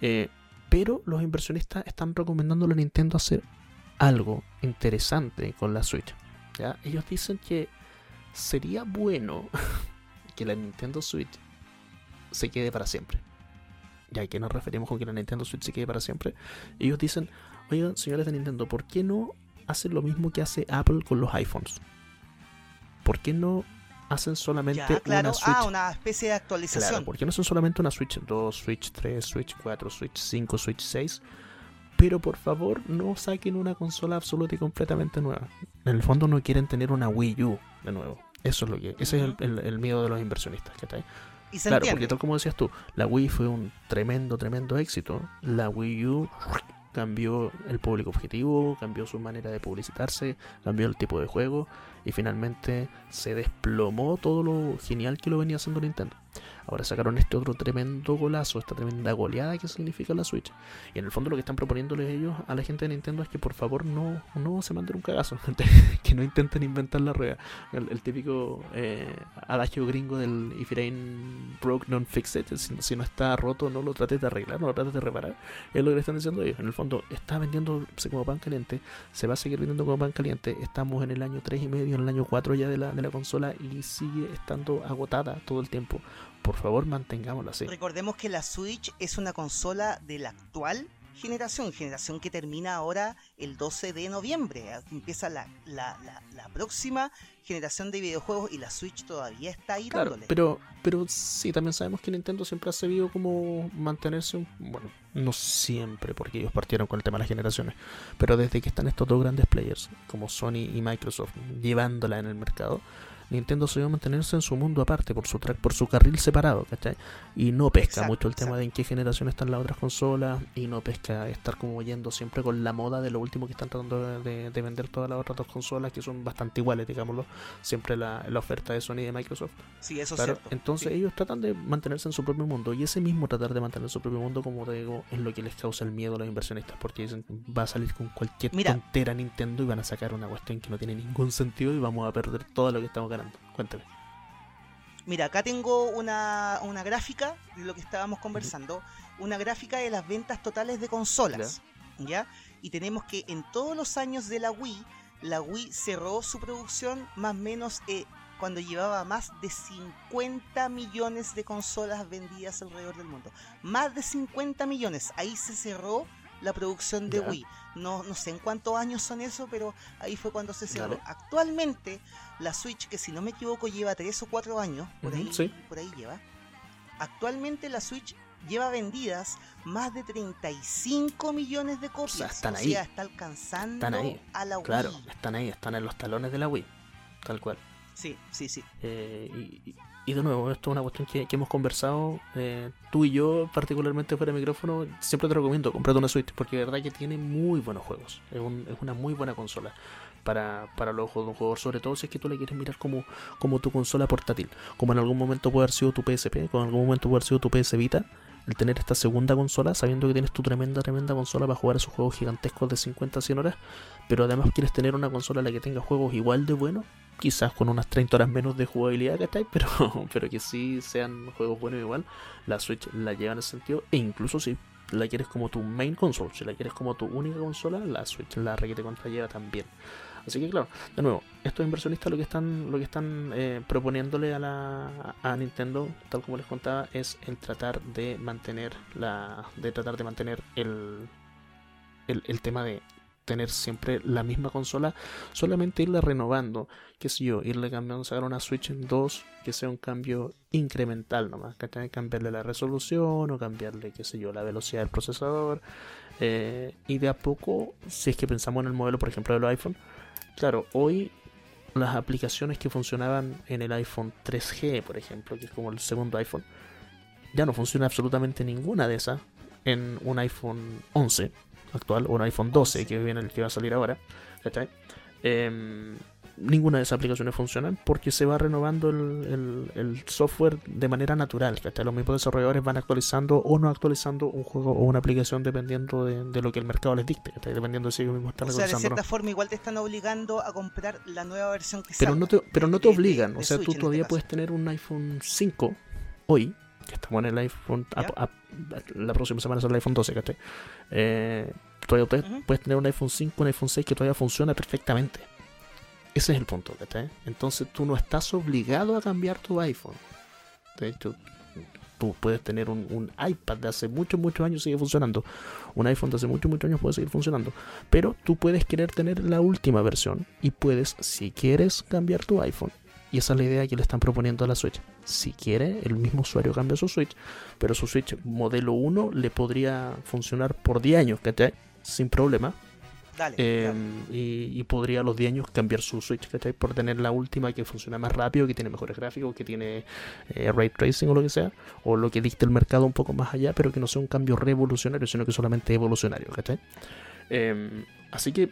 Speaker 2: Eh, pero los inversionistas están recomendando a Nintendo hacer algo interesante con la Switch. ¿ya? Ellos dicen que sería bueno que la Nintendo Switch se quede para siempre. ¿Ya a qué nos referimos con que la Nintendo Switch se quede para siempre? Ellos dicen, oigan, señores de Nintendo, ¿por qué no hacen lo mismo que hace Apple con los iPhones. ¿Por qué no hacen solamente una Switch?
Speaker 1: Ah, una especie de actualización. Claro,
Speaker 2: ¿por qué no hacen solamente una Switch 2, Switch 3, Switch 4, Switch 5, Switch 6? Pero por favor, no saquen una consola absoluta y completamente nueva. En el fondo no quieren tener una Wii U de nuevo. Eso es lo que. Ese es el, miedo de los inversionistas. ¿está
Speaker 1: y
Speaker 2: claro, porque tal como decías tú, la Wii fue un tremendo, tremendo éxito. La Wii U cambió el público objetivo, cambió su manera de publicitarse, cambió el tipo de juego y finalmente se desplomó todo lo genial que lo venía haciendo Nintendo. Ahora sacaron este otro tremendo golazo, esta tremenda goleada que significa la Switch. Y en el fondo lo que están proponiéndoles ellos a la gente de Nintendo es que por favor no, no se manden un cagazo, que no intenten inventar la rueda. El, típico eh, adagio gringo del if it ain't broke, don't fix it. Si, no está roto, no lo trates de arreglar, no lo trates de reparar. Es lo que le están diciendo ellos. En el fondo está vendiéndose como pan caliente, se va a seguir vendiendo como pan caliente. Estamos en el año 3 y medio, en el año 4 ya de la, de la consola y sigue estando agotada todo el tiempo por favor mantengámoslo así.
Speaker 1: Recordemos que la Switch es una consola de la actual generación, generación que termina ahora el 12 de noviembre. Empieza la, la, la, próxima generación de videojuegos y la Switch todavía está ahí
Speaker 2: claro, Pero, pero sí, también sabemos que Nintendo siempre ha sabido como mantenerse, bueno, no siempre, porque ellos partieron con el tema de las generaciones, pero desde que están estos dos grandes players, como Sony y Microsoft, llevándola en el mercado, Nintendo se a mantenerse en su mundo aparte, por su por su carril separado, ¿cachai? Y no pesca mucho el tema de en qué generación están las otras consolas, y no pesca estar como yendo siempre con la moda de lo último que están tratando de, vender todas las otras dos consolas, que son bastante iguales, digámoslo, siempre la, oferta de Sony y de Microsoft.
Speaker 1: Sí, eso es cierto.
Speaker 2: Entonces ellos tratan de mantenerse en su propio mundo, y ese mismo tratar de mantener su propio mundo, como te digo, es lo que les causa el miedo a los inversionistas, porque dicen, va a salir con cualquier tontera Nintendo y van a sacar una cuestión que no tiene ningún sentido y vamos a perder todo lo que estamos Cuéntame.
Speaker 1: Mira, acá tengo una, gráfica de lo que estábamos conversando, una gráfica de las ventas totales de consolas, ¿ya? Y tenemos que en todos los años de la Wii, la Wii cerró su producción más o menos eh, cuando llevaba más de 50 millones de consolas vendidas alrededor del mundo. Más de 50 millones. Ahí se cerró la producción de Wii. No, no sé en cuántos años son eso, pero ahí fue cuando se cerró. Actualmente, la Switch, que si no me equivoco lleva 3 o 4 años, por, ahí, por ahí lleva. Actualmente la Switch lleva vendidas más de 35 millones de copias. O sea,
Speaker 2: están ahí.
Speaker 1: está alcanzando a la Wii.
Speaker 2: Claro, están ahí, están en los talones de la Wii, tal cual.
Speaker 1: Sí, sí, sí.
Speaker 2: Eh, y, de nuevo, esto es una cuestión que, hemos conversado eh, tú y yo, particularmente fuera de micrófono. Siempre te recomiendo, comprate una Switch, porque de verdad que tiene muy buenos juegos. Es, es una muy buena consola para, para los ojos de un jugador, sobre todo si es que tú le quieres mirar como, como tu consola portátil, como en algún momento puede haber sido tu PSP, como en algún momento puede haber sido tu PS Vita, el tener esta segunda consola, sabiendo que tienes tu tremenda, tremenda consola para jugar esos juegos gigantescos de 50 a 100 horas, pero además quieres tener una consola en la que tenga juegos igual de buenos, quizás con unas 30 horas menos de jugabilidad, ¿cachai? Pero, pero que sí sean juegos buenos igual, la Switch la lleva en ese sentido, e incluso si la quieres como tu main console, si la quieres como tu única consola, la Switch la requiere contra lleva también. Así que claro, de nuevo, estos inversionistas lo que están, lo que están eh, proponiéndole a, la, a Nintendo, tal como les contaba, es el tratar de mantener la, de tratar de mantener el, el, el tema de tener siempre la misma consola, solamente irla renovando, qué sé yo, irle cambiando, sacar una Switch en 2, que sea un cambio incremental nomás, que cambiarle la resolución o cambiarle, qué sé yo, la velocidad del procesador. Eh, y de a poco, si es que pensamos en el modelo, por ejemplo, del iPhone, Claro, hoy las aplicaciones que funcionaban en el iPhone 3G, por ejemplo, que es como el segundo iPhone, ya no funciona absolutamente ninguna de esas en un iPhone 11 actual o un iPhone 12 que viene el que va a salir ahora. Eh, ninguna de esas aplicaciones funcionan porque se va renovando el, software de manera natural. Los mismos desarrolladores van actualizando o no actualizando un juego o una aplicación dependiendo de, lo que el mercado les dicte, dependiendo de si ellos mismos están
Speaker 1: O sea, de cierta forma igual te están obligando a comprar la nueva versión que
Speaker 2: pero No te, pero no te obligan, o sea, tú todavía este puedes tener un iPhone 5 hoy, que estamos en el iPhone, la próxima semana es el iPhone 12, ¿cachai? Eh, todavía puedes tener un iPhone 5, un iPhone 6 que todavía funciona perfectamente ese es el punto, ¿cachai? Entonces tú no estás obligado a cambiar tu iPhone. De hecho, tú puedes tener un, iPad de hace muchos, muchos años sigue funcionando. Un iPhone de hace muchos, muchos años puede seguir funcionando. Pero tú puedes querer tener la última versión y puedes, si quieres, cambiar tu iPhone. Y esa es la idea que le están proponiendo a la Switch. Si quiere, el mismo usuario cambia su Switch, pero su Switch modelo 1 le podría funcionar por 10 años, ¿cachai? Sin problema Em, y, podría a los 10 años cambiar su Switch, ¿cachai? Por tener la última que funciona más rápido, que tiene mejores gráficos, que tiene eh, ray tracing o lo que sea, o lo que dicte el mercado un poco más allá, pero que no sea un cambio revolucionario, sino que solamente evolucionario, ¿cachai? Em, así que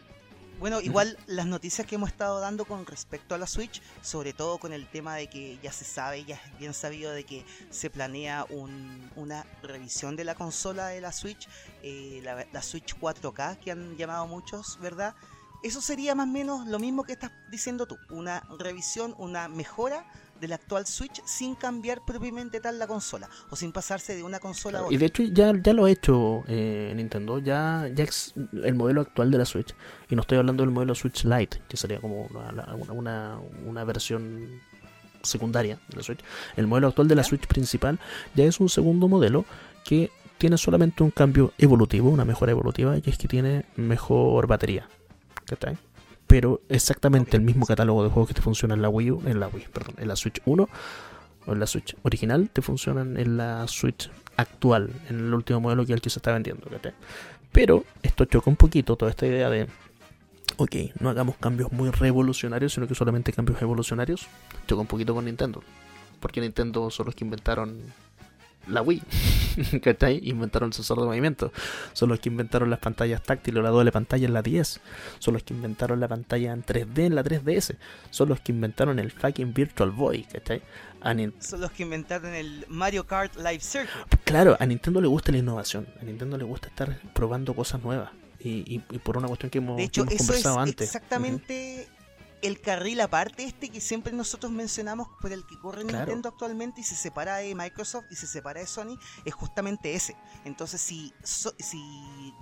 Speaker 1: bueno, igual las noticias que hemos estado dando con respecto a la Switch, sobre todo con el tema de que ya se sabe, ya es bien sabido de que se planea una revisión de la consola de la Switch, eh, la, la Switch 4K que han llamado muchos, ¿verdad? Eso sería más o menos lo mismo que estás diciendo tú, una revisión, una mejora del actual Switch sin cambiar propiamente tal la consola o sin pasarse de una consola a otra.
Speaker 2: Y de hecho ya, ya lo ha hecho eh, Nintendo, ya, ya es el modelo actual de la Switch. Y no estoy hablando del modelo Switch Lite, que sería como una, una, versión secundaria de la Switch. El modelo actual de la Switch principal ya es un segundo modelo que tiene solamente un cambio evolutivo, una mejora evolutiva, y es que tiene mejor batería. ¿Qué tal? Pero exactamente el mismo catálogo de juegos que te funciona en la Wii U, en la Wii, perdón, en la Switch 1 o en la Switch original, te funcionan en la Switch actual, en el último modelo que el que se está vendiendo. Pero esto choca un poquito toda esta idea de, ok, no hagamos cambios muy revolucionarios, sino que solamente cambios evolucionarios. Choca un poquito con Nintendo. Porque Nintendo son los que inventaron la Wii, ¿cachai? Inventaron el sensor de movimiento. Son los que inventaron las pantallas táctiles o la doble pantalla en la 10. Son los que inventaron la pantalla en 3D en la 3DS. Son los que inventaron el fucking Virtual Boy, ¿cachai?
Speaker 1: Son los que inventaron el Mario Kart Live Circuit.
Speaker 2: Claro, a Nintendo le gusta la innovación. A Nintendo le gusta estar probando cosas nuevas. Y, por una cuestión que hemos,
Speaker 1: de hecho,
Speaker 2: eso es
Speaker 1: Exactamente el carril aparte este que siempre nosotros mencionamos por el que corre Nintendo actualmente y se separa de Microsoft y se separa de Sony es justamente ese. Entonces si, si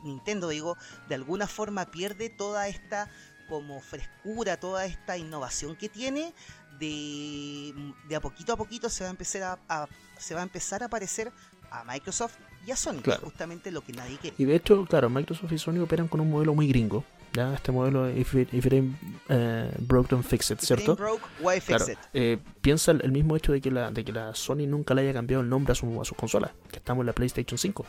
Speaker 1: Nintendo, digo, de alguna forma pierde toda esta como frescura, toda esta innovación que tiene, de, de a poquito a poquito se va a empezar a, se va a empezar a parecer a Microsoft y a Sony, justamente lo que nadie quiere.
Speaker 2: Y de hecho, claro, Microsoft y Sony operan con un modelo muy gringo. ¿Ya? Este modelo, if it, if it eh, broke, don't fix it, ¿cierto?
Speaker 1: Broke, why fix it?
Speaker 2: Eh, piensa el, mismo hecho de que, la, de que la Sony nunca le haya cambiado el nombre a su, a su consola, que estamos en la PlayStation 5.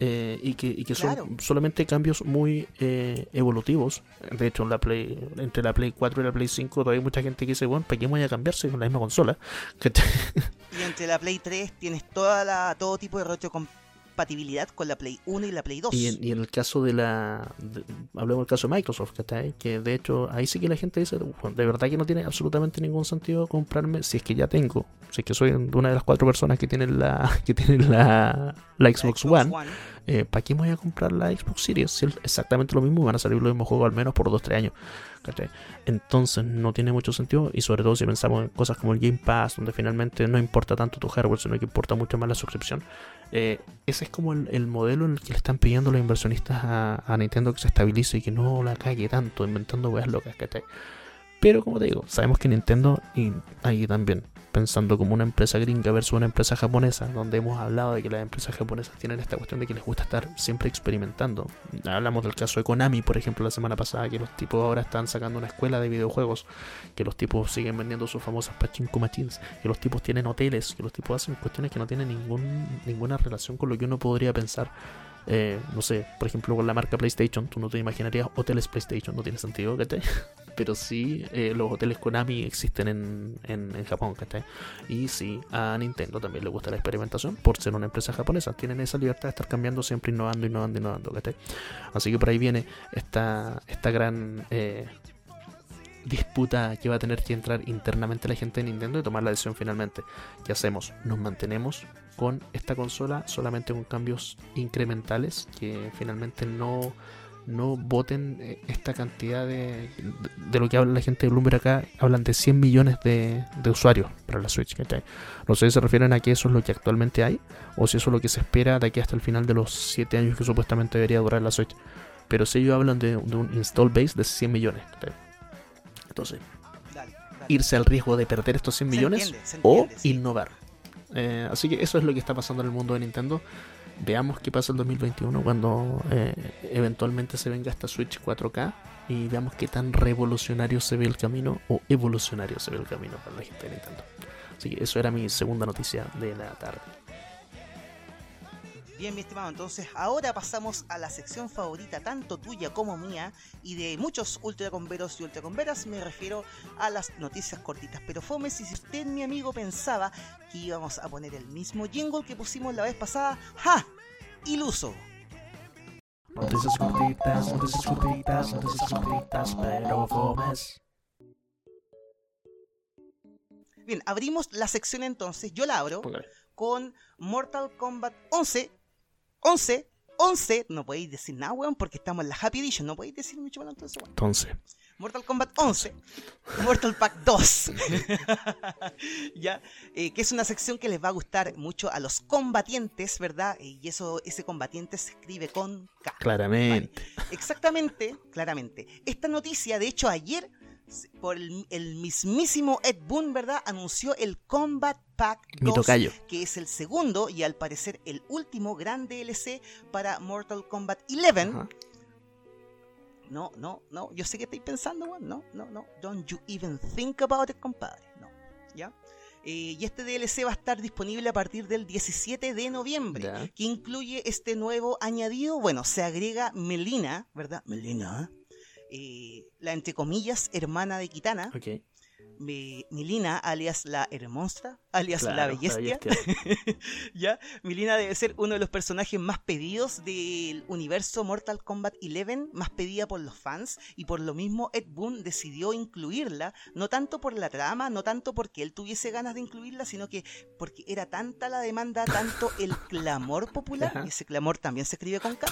Speaker 2: Eh, y que, y que son solamente cambios muy eh, evolutivos. De hecho, la Play, entre la Play 4 y la Play 5 todavía hay mucha gente que dice, bueno, ¿para qué voy a cambiarse con la misma consola?
Speaker 1: y entre la Play 3 tienes toda la, todo tipo de compatibilidad con la Play 1 y la Play 2.
Speaker 2: Y en, el caso de la. hablemos del caso de Microsoft, que de hecho ahí sí que la gente dice: de verdad que no tiene absolutamente ningún sentido comprarme, si es que ya tengo, si es que soy una de las cuatro personas que tienen la, que tienen la, la Xbox, One, eh, ¿para qué me voy a comprar la Xbox Series? Si es exactamente lo mismo, van a salir los mismos juegos al menos por 2-3 años. Entonces no tiene mucho sentido y sobre todo si pensamos en cosas como el Game Pass, donde finalmente no importa tanto tu hardware, sino que importa mucho más la suscripción. Eh, ese es como el, modelo en el que le están pidiendo los inversionistas a, Nintendo que se estabilice y que no la cague tanto inventando weas locas, ¿cachai? Pero como te digo, sabemos que Nintendo, y ahí también, pensando como una empresa gringa versus una empresa japonesa, donde hemos hablado de que las empresas japonesas tienen esta cuestión de que les gusta estar siempre experimentando. Hablamos del caso de Konami, por ejemplo, la semana pasada, que los tipos ahora están sacando una escuela de videojuegos, que los tipos siguen vendiendo sus famosas pachinko machines, que los tipos tienen hoteles, que los tipos hacen cuestiones que no tienen ningún, ninguna relación con lo que uno podría pensar eh, no sé, por ejemplo, con la marca PlayStation, tú no te imaginarías hoteles PlayStation, no tiene sentido, ¿cachai? Pero sí, eh, los hoteles Konami existen en, en, Japón, ¿cachai? Y sí, a Nintendo también le gusta la experimentación por ser una empresa japonesa. Tienen esa libertad de estar cambiando, siempre innovando, innovando, innovando, ¿cachai? Así que por ahí viene esta, esta gran eh, disputa que va a tener que entrar internamente la gente de Nintendo y tomar la decisión finalmente. ¿Qué hacemos? ¿Nos mantenemos con esta consola solamente con cambios incrementales que finalmente no, no voten eh, esta cantidad de, de, lo que habla la gente de Bloomberg acá? Hablan de 100 millones de, de usuarios para la Switch. No sé si se refieren a que eso es lo que actualmente hay o si eso es lo que se espera de aquí hasta el final de los 7 años que supuestamente debería durar la Switch. Pero si ellos hablan de, un install base de 100 millones. Entonces, irse al riesgo de perder estos 100 millones o innovar. Eh, así que eso es lo que está pasando en el mundo de Nintendo. Veamos qué pasa en 2021 cuando eh, eventualmente se venga esta Switch 4K y veamos qué tan revolucionario se ve el camino o evolucionario se ve el camino para la gente de Nintendo. Así que eso era mi segunda noticia de la tarde.
Speaker 1: Bien, mi estimado, entonces ahora pasamos a la sección favorita, tanto tuya como mía, y de muchos ultracomberos y ultracomberas, me refiero a las noticias cortitas pero fomes. Y si usted, mi amigo, pensaba que íbamos a poner el mismo jingle que pusimos la vez pasada, ¡ja! Iluso. Noticias cortitas, noticias cortitas, noticias cortitas, pero fomes. Bien, abrimos la sección entonces, yo la abro con Mortal Kombat 11 11, 11, no podéis decir nada, weón, porque estamos en la Happy Edition, no podéis decir mucho más entonces, weón.
Speaker 2: Entonces.
Speaker 1: Mortal Kombat 11, Mortal Pack 2, ya, eh, que es una sección que les va a gustar mucho a los combatientes, ¿verdad? Y eso, ese combatiente se escribe con K.
Speaker 2: Claramente.
Speaker 1: Exactamente, claramente. Esta noticia, de hecho, ayer por el, mismísimo Ed Boon, ¿verdad? Anunció el Combat Pack 2, que es el segundo y al parecer el último gran DLC para Mortal Kombat 11. No, no, no, yo sé que estáis pensando, no, no, no, don't you even think about it, compadre, no, ¿ya? Eh, y este DLC va a estar disponible a partir del 17 de noviembre, que incluye este nuevo añadido, bueno, se agrega Melina, ¿verdad? Melina, eh, la entre comillas hermana de Kitana. Milina, alias la Hermonstra, alias la Bellestia. ya, Milina debe ser uno de los personajes más pedidos del universo Mortal Kombat 11, más pedida por los fans, y por lo mismo Ed Boon decidió incluirla, no tanto por la trama, no tanto porque él tuviese ganas de incluirla, sino que porque era tanta la demanda, tanto el clamor popular, y ese clamor también se escribe con K,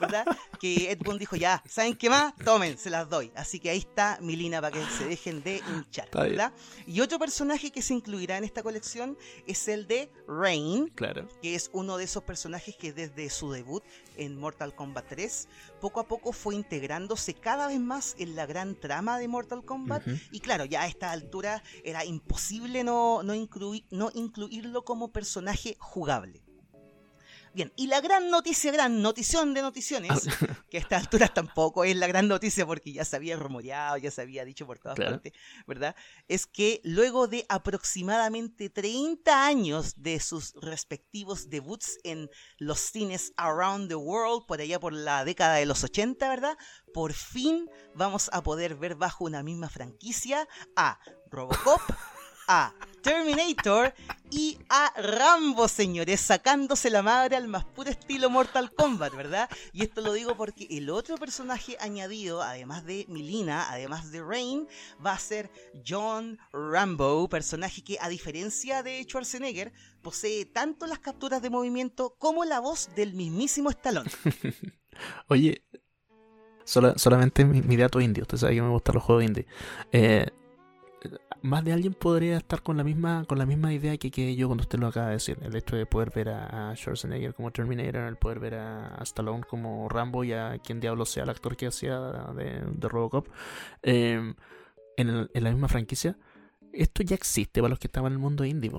Speaker 1: ¿verdad? Que Ed Boon dijo, ya, ¿saben qué más? Tomen, se las doy. Así que ahí está Milina para que se dejen de hinchar, ¿verdad? Y otro personaje que se incluirá en esta colección es el de Rain,
Speaker 2: Claro.
Speaker 1: que es uno de esos personajes que desde su debut en Mortal Kombat 3, poco a poco fue integrándose cada vez más en la gran trama de Mortal Kombat. Y claro, ya a esta altura era imposible no, no, incluir, no incluirlo como personaje jugable. Bien, y la gran noticia, gran notición de noticiones, que a estas alturas tampoco es la gran noticia porque ya se había rumoreado, ya se había dicho por todas
Speaker 2: Claro.
Speaker 1: partes, ¿verdad? Es que luego de aproximadamente 30 años de sus respectivos debuts en los cines around the world, por allá por la década de los 80, ¿verdad? Por fin vamos a poder ver bajo una misma franquicia a Robocop, a Terminator y a Rambo, señores, sacándose la madre al más puro estilo Mortal Kombat, ¿verdad? Y esto lo digo porque el otro personaje añadido, además de Milina, además de Rain, va a ser John Rambo, personaje que a diferencia de Schwarzenegger, posee tanto las capturas de movimiento como la voz del mismísimo Stallone.
Speaker 2: Oye, sola- solamente mi, mi dato indie. Usted sabe que me gustan los juegos indie. Eh, más de alguien podría estar con la misma con la misma idea que, que yo cuando usted lo acaba de decir. El hecho de poder ver a, Schwarzenegger como Terminator, el poder ver a, Stallone como Rambo y a quien diablo sea el actor que hacía de, de Robocop eh, en, en la misma franquicia. Esto ya existe para los que estaban en el mundo indie.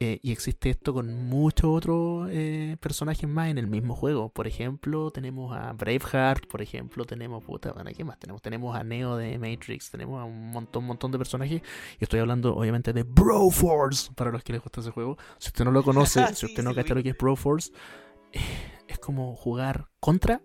Speaker 2: Eh, y existe esto con muchos otros eh, personajes más en el mismo juego. Por ejemplo, tenemos a Braveheart, por ejemplo, tenemos, puta, bueno, ¿qué más tenemos? Tenemos a Neo de Matrix, tenemos a un montón, montón de personajes. Y estoy hablando, obviamente, de Broforce, para los que les gusta ese juego. Si usted no lo conoce, si usted no
Speaker 1: sí
Speaker 2: cacha lo que es Broforce, eh, es como jugar contra,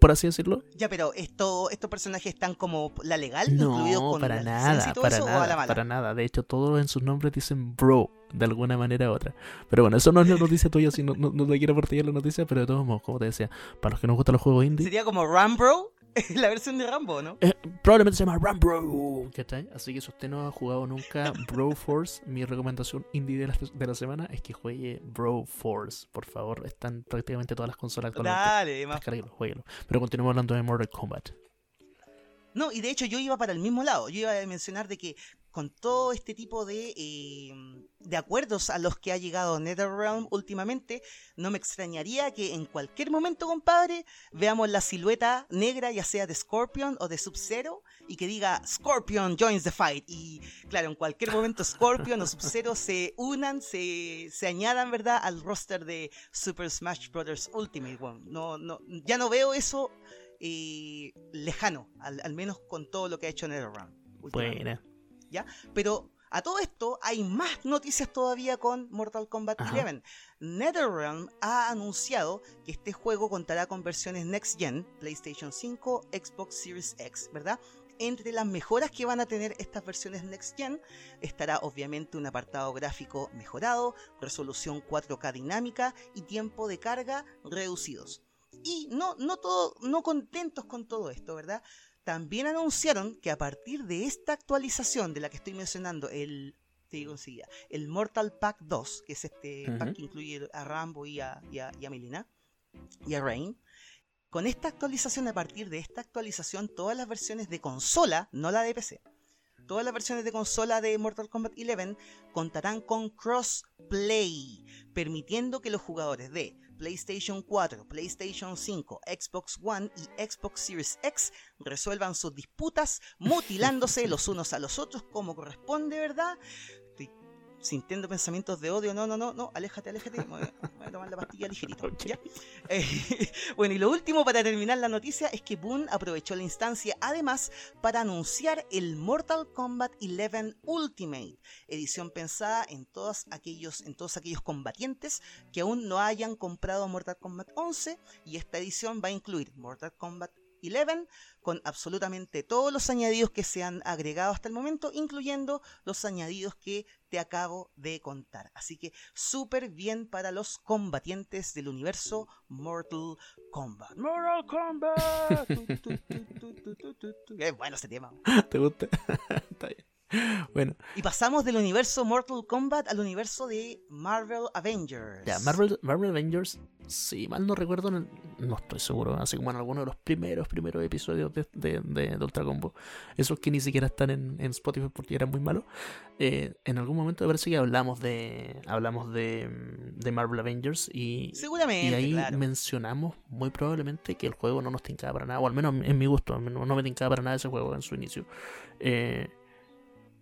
Speaker 2: por así decirlo.
Speaker 1: Ya, pero esto, estos personajes están como la legal,
Speaker 2: No,
Speaker 1: incluidos con
Speaker 2: para nada, para
Speaker 1: eso,
Speaker 2: nada, para nada. De hecho, todos en sus nombres dicen bro, de alguna manera u otra. Pero bueno, eso no es la noticia tuya, si no, no, no te quiero aportar la noticia, pero de todos modos, como te decía, para los que nos gustan los juegos indie,
Speaker 1: Sería como Rambro, la versión de Rambo, ¿no?
Speaker 2: eh, probablemente se llama Rambro, ¿cachai? Así que si usted no ha jugado nunca Bro Force, mi recomendación indie de la, de la semana es que juegue Bro Force, por favor. Están prácticamente todas las consolas actualmente.
Speaker 1: Dale, más.
Speaker 2: Jueguelo. Pero continuemos hablando de Mortal Kombat.
Speaker 1: No, y de hecho yo iba para el mismo lado. Yo iba a mencionar de que con todo este tipo de, eh, de acuerdos a los que ha llegado NetherRealm últimamente, no me extrañaría que en cualquier momento, compadre, veamos la silueta negra, ya sea de Scorpion o de Sub-Zero, y que diga Scorpion joins the fight. Y claro, en cualquier momento Scorpion o Sub-Zero se unan, se, se añadan, ¿verdad?, al roster de Super Smash Bros. Ultimate. No, no, ya no veo eso eh, lejano, al, menos con todo lo que ha hecho NetherRealm. últimamente. Pero a todo esto hay más noticias todavía con Mortal Kombat
Speaker 2: Ajá.
Speaker 1: 11. NetherRealm ha anunciado que este juego contará con versiones Next Gen, PlayStation 5, Xbox Series X, ¿verdad? Entre las mejoras que van a tener estas versiones Next Gen estará obviamente un apartado gráfico mejorado, resolución 4K dinámica y tiempo de carga reducidos. Y no, no, todo, no contentos con todo esto, ¿verdad? También anunciaron que a partir de esta actualización de la que estoy mencionando, el, te digo enseguida, el Mortal Pack 2, que es este pack que incluye a Rambo y a, y a, y a Melina, y a Rain, con esta actualización, a partir de esta actualización, todas las versiones de consola, no la de PC, todas las versiones de consola de Mortal Kombat 11 contarán con crossplay, permitiendo que los jugadores de PlayStation 4, PlayStation 5, Xbox One y Xbox Series X resuelvan sus disputas mutilándose los unos a los otros como corresponde, ¿verdad? Sintiendo pensamientos de odio, no, no, no, no, aléjate, aléjate, me voy a, me voy a tomar la pastilla ligerito. Eh, bueno, y lo último para terminar la noticia es que Boone aprovechó la instancia además para anunciar el Mortal Kombat 11 Ultimate, edición pensada en todos aquellos, en todos aquellos combatientes que aún no hayan comprado Mortal Kombat 11 y esta edición va a incluir Mortal Kombat 11 con absolutamente todos los añadidos que se han agregado hasta el momento, incluyendo los añadidos que te acabo de contar. Así que súper bien para los combatientes del universo Mortal Kombat. Mortal Kombat. Es bueno ese tema.
Speaker 2: ¿Te gusta? Está bien. bueno.
Speaker 1: Y pasamos del universo Mortal Kombat al universo de Marvel Avengers.
Speaker 2: Ya, Marvel, Marvel Avengers, si mal no recuerdo, no, estoy seguro, así como en alguno de los primeros, primeros episodios de, de, de, Ultra Combo, esos que ni siquiera están en, en Spotify porque eran muy malos, eh, en algún momento me parece que hablamos de hablamos de, de Marvel Avengers y,
Speaker 1: Seguramente,
Speaker 2: y ahí mencionamos muy probablemente que el juego no nos tincaba para nada, o al menos en mi gusto, no, no me tincaba para nada ese juego en su inicio. Eh,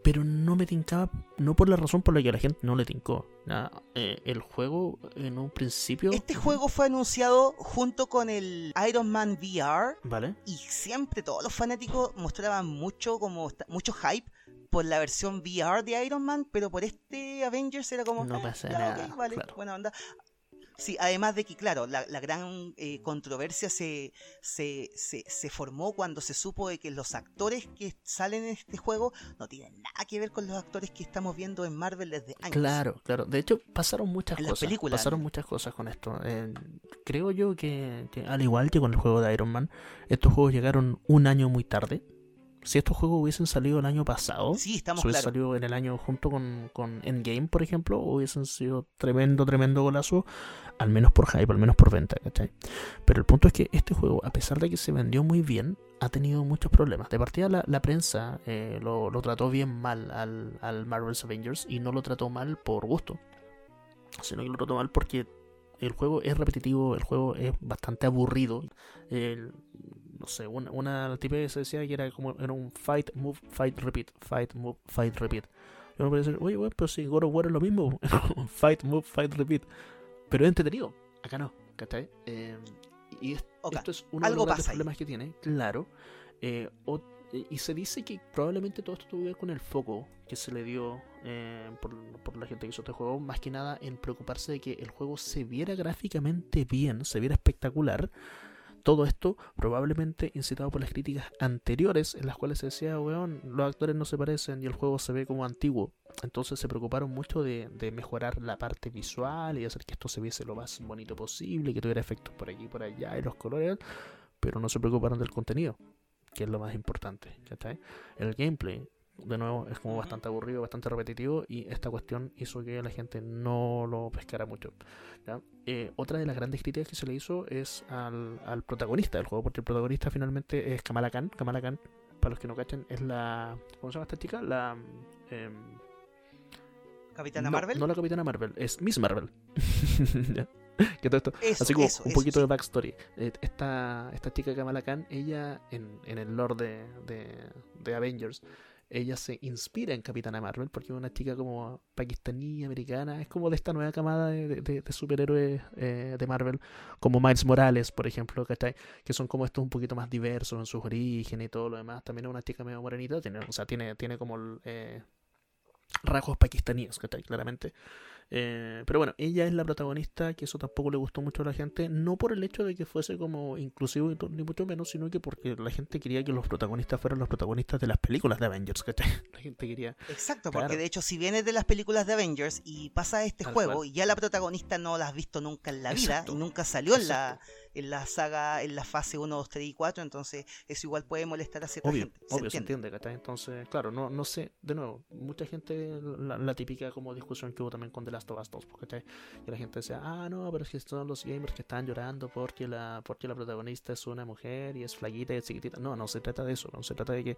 Speaker 2: pero no me tincaba, no por la razón por la que a la gente no le tincó. Eh, el juego en un principio...
Speaker 1: Este juego fue anunciado junto con el Iron Man VR.
Speaker 2: Vale.
Speaker 1: Y siempre todos los fanáticos mostraban mucho, como, mucho hype por la versión VR de Iron Man, pero por este Avengers era como...
Speaker 2: No ah, pasa nada.
Speaker 1: vale, buena onda. Sí, además de que, claro, la, gran eh, controversia se, se, se, formó cuando se supo de que los actores que salen en este juego no tienen nada que ver con los actores que estamos viendo en Marvel desde años.
Speaker 2: Claro, claro. De hecho, pasaron muchas cosas. pasaron muchas cosas con esto. Eh, creo yo que, al igual que con el juego de Iron Man, estos juegos llegaron un año muy tarde si estos juegos hubiesen salido el año pasado,
Speaker 1: sí, estamos
Speaker 2: si hubiesen salido en el año junto con, con Endgame, por ejemplo, hubiesen sido tremendo, tremendo golazo, al menos por hype, al menos por venta, ¿cachai? Pero el punto es que este juego, a pesar de que se vendió muy bien, ha tenido muchos problemas. De partida, la, prensa eh, lo, trató bien mal al, al Marvel's Avengers y no lo trató mal por gusto, sino que lo trató mal porque el juego es repetitivo, el juego es bastante aburrido. El, no sé, una, una que se decía que era como era un fight, move, fight, repeat, fight, move, fight, repeat. Yo me parece, oye, bueno, pero si God of War es lo mismo, fight, move, fight, repeat. Pero es entretenido, acá no, ¿cachai? Eh, y esto es uno de los problemas que tiene, claro. Eh, y se dice que probablemente todo esto tuvo que ver con el foco que se le dio eh, por, por, la gente que hizo este juego, más que nada en preocuparse de que el juego se viera gráficamente bien, se viera espectacular, todo esto probablemente incitado por las críticas anteriores en las cuales se decía, weón, los actores no se parecen y el juego se ve como antiguo. Entonces se preocuparon mucho de, mejorar la parte visual y hacer que esto se viese lo más bonito posible, que tuviera efectos por aquí y por allá y los colores, pero no se preocuparon del contenido, que es lo más importante. El gameplay de nuevo es como bastante aburrido, bastante repetitivo y esta cuestión hizo que la gente no lo pescara mucho. Eh, otra de las grandes críticas que se le hizo es al, protagonista del juego, porque el protagonista finalmente es Kamala Khan. Kamala Khan, para los que no cachen, es la... ¿Cómo se llama esta chica? La... Eh,
Speaker 1: ¿Capitana Marvel?
Speaker 2: No la Capitana Marvel, es Miss Marvel. ¿Qué todo esto? Así como un poquito de backstory. Eh, esta, esta chica Kamala Khan, ella en, en el lore de, de, de Avengers ella se inspira en Capitana Marvel porque es una chica como pakistaní, americana, es como de esta nueva camada de, superhéroes eh, de Marvel, como Miles Morales, por ejemplo, ¿cachai? Que son como estos un poquito más diversos en sus orígenes y todo lo demás. También es una chica medio morenita, tiene, o sea, tiene, tiene como eh, rasgos pakistaníes, ¿cachai? Claramente. Eh, pero bueno, ella es la protagonista, que eso tampoco le gustó mucho a la gente, no por el hecho de que fuese como inclusivo ni mucho menos, sino que porque la gente quería que los protagonistas fueran los protagonistas de las películas de Avengers, ¿cachai? La gente quería...
Speaker 1: Exacto, porque de hecho si vienes de las películas de Avengers y pasa este juego y ya la protagonista no la has visto nunca en la vida y nunca salió en la en la saga, en la fase 1, 2, 3 y 4, entonces eso igual puede molestar a cierta gente.
Speaker 2: obvio, se entiende, Entonces, claro, no, no sé, de nuevo, mucha gente, la, típica como discusión que hubo también con The Last of Us 2, ¿cachai? Y la gente decía, ah, no, pero es que son los gamers que están llorando porque la, porque la protagonista es una mujer y es flaquita y es chiquitita. No, no se trata de eso, no se trata de que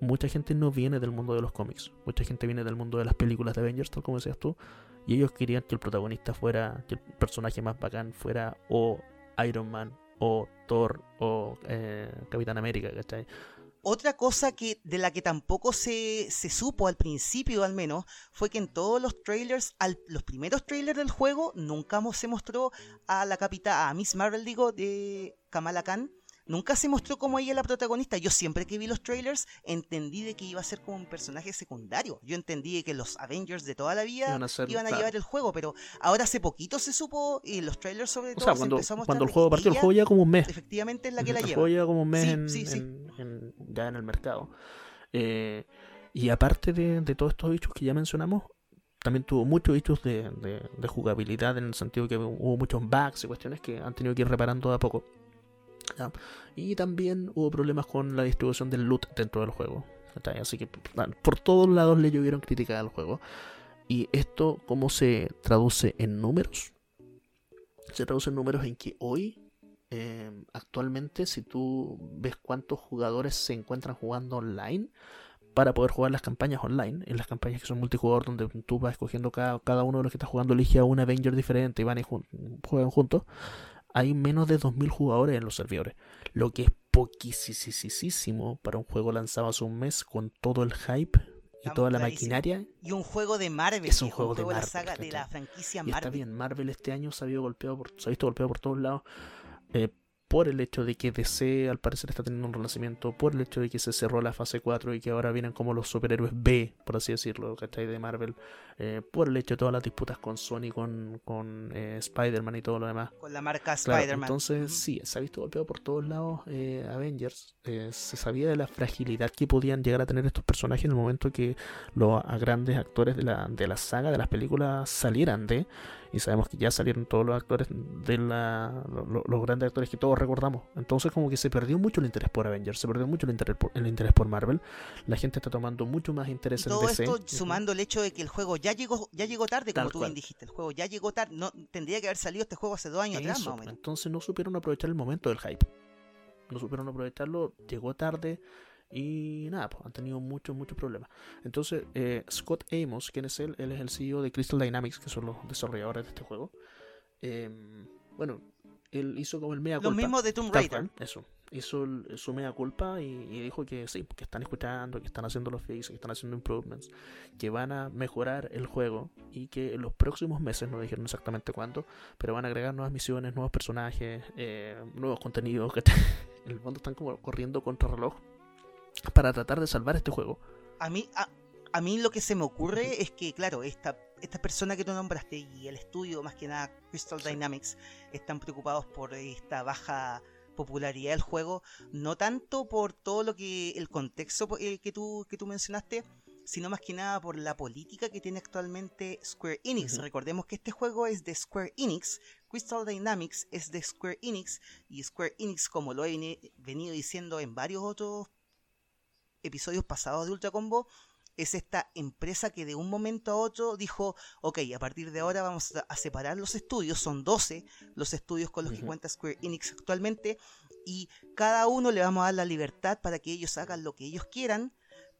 Speaker 2: mucha gente no viene del mundo de los cómics, mucha gente viene del mundo de las películas de Avengers, tal como decías tú, y ellos querían que el protagonista fuera, que el personaje más bacán fuera o Iron Man o Thor o eh, Capitán América, ¿cachai?
Speaker 1: Otra cosa que de la que tampoco se, se, supo al principio al menos fue que en todos los trailers, al, los primeros trailers del juego, nunca se mostró a la capitana, a Miss Marvel digo, de Kamala Khan, Nunca se mostró como ella la protagonista. Yo siempre que vi los trailers entendí de que iba a ser como un personaje secundario. Yo entendí que los Avengers de toda la vida iban a, llevar el juego, pero ahora hace poquito se supo y los trailers sobre todo
Speaker 2: cuando, cuando el juego partió, el juego ya como un mes.
Speaker 1: Efectivamente es la que la
Speaker 2: lleva.
Speaker 1: El
Speaker 2: juego ya como un mes ya en el mercado. Eh, y aparte de, todos estos bichos que ya mencionamos, también tuvo muchos bichos de, de, jugabilidad en el sentido que hubo muchos bugs y cuestiones que han tenido que ir reparando a poco. Y también hubo problemas con la distribución del loot dentro del juego. Así que por todos lados le llovieron críticas al juego. Y esto, ¿cómo se traduce en números? Se traduce en números en que hoy, em, actualmente, si tú ves cuántos jugadores se encuentran jugando online, para poder jugar las campañas online, en las campañas que son multijugador, donde tú vas escogiendo cada, cada uno de los que está jugando, elige a un Avenger diferente y van y juegan juntos, hay menos de 2.000 jugadores en los servidores, lo que es poquísimo para un juego lanzado hace un mes con todo el hype y toda la maquinaria.
Speaker 1: Y un juego de Marvel.
Speaker 2: Es un juego, de,
Speaker 1: la saga de la franquicia
Speaker 2: Marvel. está bien, Marvel este año se ha, golpeado por, se ha visto golpeado por todos lados. Eh, por el hecho de que DC al parecer está teniendo un renacimiento, por el hecho de que se cerró la fase 4 y que ahora vienen como los superhéroes B, por así decirlo, ¿cachai? De Marvel, eh, por el hecho de todas las disputas con Sony, con, con eh, Spider-Man y todo lo demás.
Speaker 1: Con la marca Spider-Man.
Speaker 2: Entonces, sí, se ha visto golpeado por todos lados eh, Avengers. se sabía de la fragilidad que podían llegar a tener estos personajes en el momento que los grandes actores de la, de la saga, de las películas, salieran de y sabemos que ya salieron todos los actores de la, los, grandes actores que todos recordamos. Entonces como que se perdió mucho el interés por Avengers, se perdió mucho el interés por, el interés por Marvel. La gente está tomando mucho más interés en
Speaker 1: todo esto sumando el hecho de que el juego ya llegó ya llegó tarde, como tú bien dijiste, el juego ya llegó tarde, no tendría que haber salido este juego hace dos años atrás más o menos.
Speaker 2: Entonces no supieron aprovechar el momento del hype. No supieron aprovecharlo, llegó tarde y nada, pues, han tenido muchos, muchos problemas. Entonces, eh, Scott Amos, ¿quién es él? Él es el CEO de Crystal Dynamics, que son los desarrolladores de este juego. Em, bueno, él hizo como el mea culpa.
Speaker 1: Lo mismo de Tomb Raider.
Speaker 2: eso. Hizo su mea culpa y, dijo que sí, que están escuchando, que están haciendo los fixes, que están haciendo improvements, que van a mejorar el juego y que en los próximos meses, no dijeron exactamente cuándo, pero van a agregar nuevas misiones, nuevos personajes, eh, nuevos contenidos que en el fondo están como corriendo contra reloj para tratar de salvar este juego.
Speaker 1: A mí, a, mí lo que se me ocurre es que, claro, esta, esta persona que tú nombraste y el estudio, más que nada Crystal Dynamics, están preocupados por esta baja popularidad del juego, no tanto por todo lo que el contexto que tú que tú mencionaste, sino más que nada por la política que tiene actualmente Square Enix. Recordemos que este juego es de Square Enix, Crystal Dynamics es de Square Enix y Square Enix, como lo he venido diciendo en varios otros episodios pasados de Ultra Combo, es esta empresa que de un momento a otro dijo, ok, a partir de ahora vamos a separar los estudios, son 12 los estudios con los que cuenta Square Enix actualmente, y cada uno le vamos a dar la libertad para que ellos hagan lo que ellos quieran,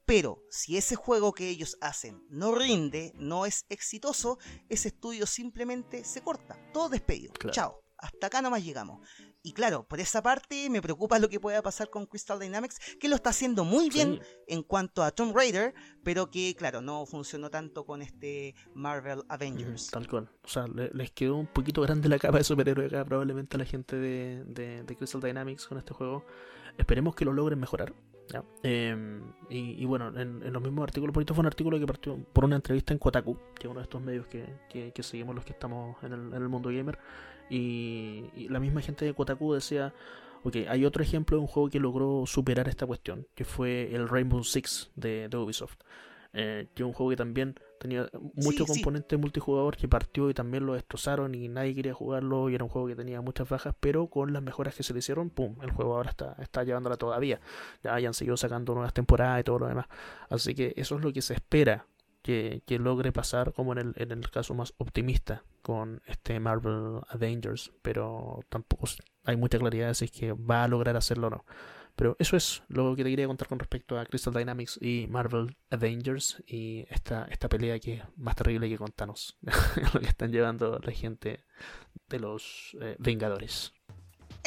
Speaker 1: pero si ese juego que ellos hacen no rinde, no es exitoso, ese estudio simplemente se corta, todo despedido, chao, hasta acá nomás llegamos. Y claro, por esa parte me preocupa lo que pueda pasar con Crystal Dynamics, que lo está haciendo muy bien en cuanto a Tomb Raider, pero que, claro, no funcionó tanto con este Marvel Avengers.
Speaker 2: tal cual. O sea, les quedó un poquito grande la capa de superhéroe acá, probablemente a la gente de, Crystal Dynamics con este juego. Esperemos que lo logren mejorar. Em, y, bueno, en, los mismos artículos, por fue un artículo que partió por una entrevista en Kotaku, que es uno de estos medios que, seguimos los que estamos en el, en el mundo gamer. Y, la misma gente de Kotaku decía, ok, hay otro ejemplo de un juego que logró superar esta cuestión, que fue el Rainbow Six de, Ubisoft. Eh, que es un juego que también tenía mucho componente multijugador que partió y también lo destrozaron y nadie quería jugarlo y era un juego que tenía muchas bajas, pero con las mejoras que se le hicieron, ¡pum! El juego ahora está, está llevándola todavía. Ya hayan seguido sacando nuevas temporadas y todo lo demás. Así que eso es lo que se espera que, logre pasar como en el, caso más optimista con este Marvel Avengers, pero tampoco hay mucha claridad de si es que va a lograr hacerlo o no. Pero eso es lo que te quería contar con respecto a Crystal Dynamics y Marvel Avengers y esta, esta pelea que es más terrible que contanos, lo que están llevando la gente de los eh, Vengadores.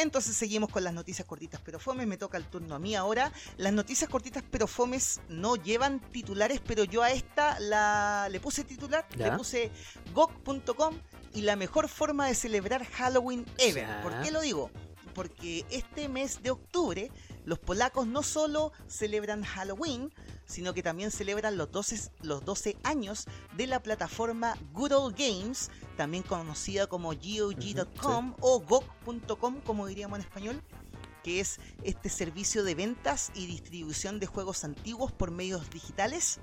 Speaker 1: Entonces seguimos con las noticias cortitas pero fomes. Me toca el turno a mí ahora. Las noticias cortitas pero fomes no llevan titulares, pero yo a esta la le puse titular, le puse gog.com y la mejor forma de celebrar Halloween ever. ¿Por qué lo digo? Porque este mes de octubre los polacos no solo celebran Halloween, sino que también celebran los 12, los 12 años de la plataforma Good Old Games, también conocida como GOG.com o GOG.com, como diríamos en español, que es este servicio de ventas y distribución de juegos antiguos por medios digitales,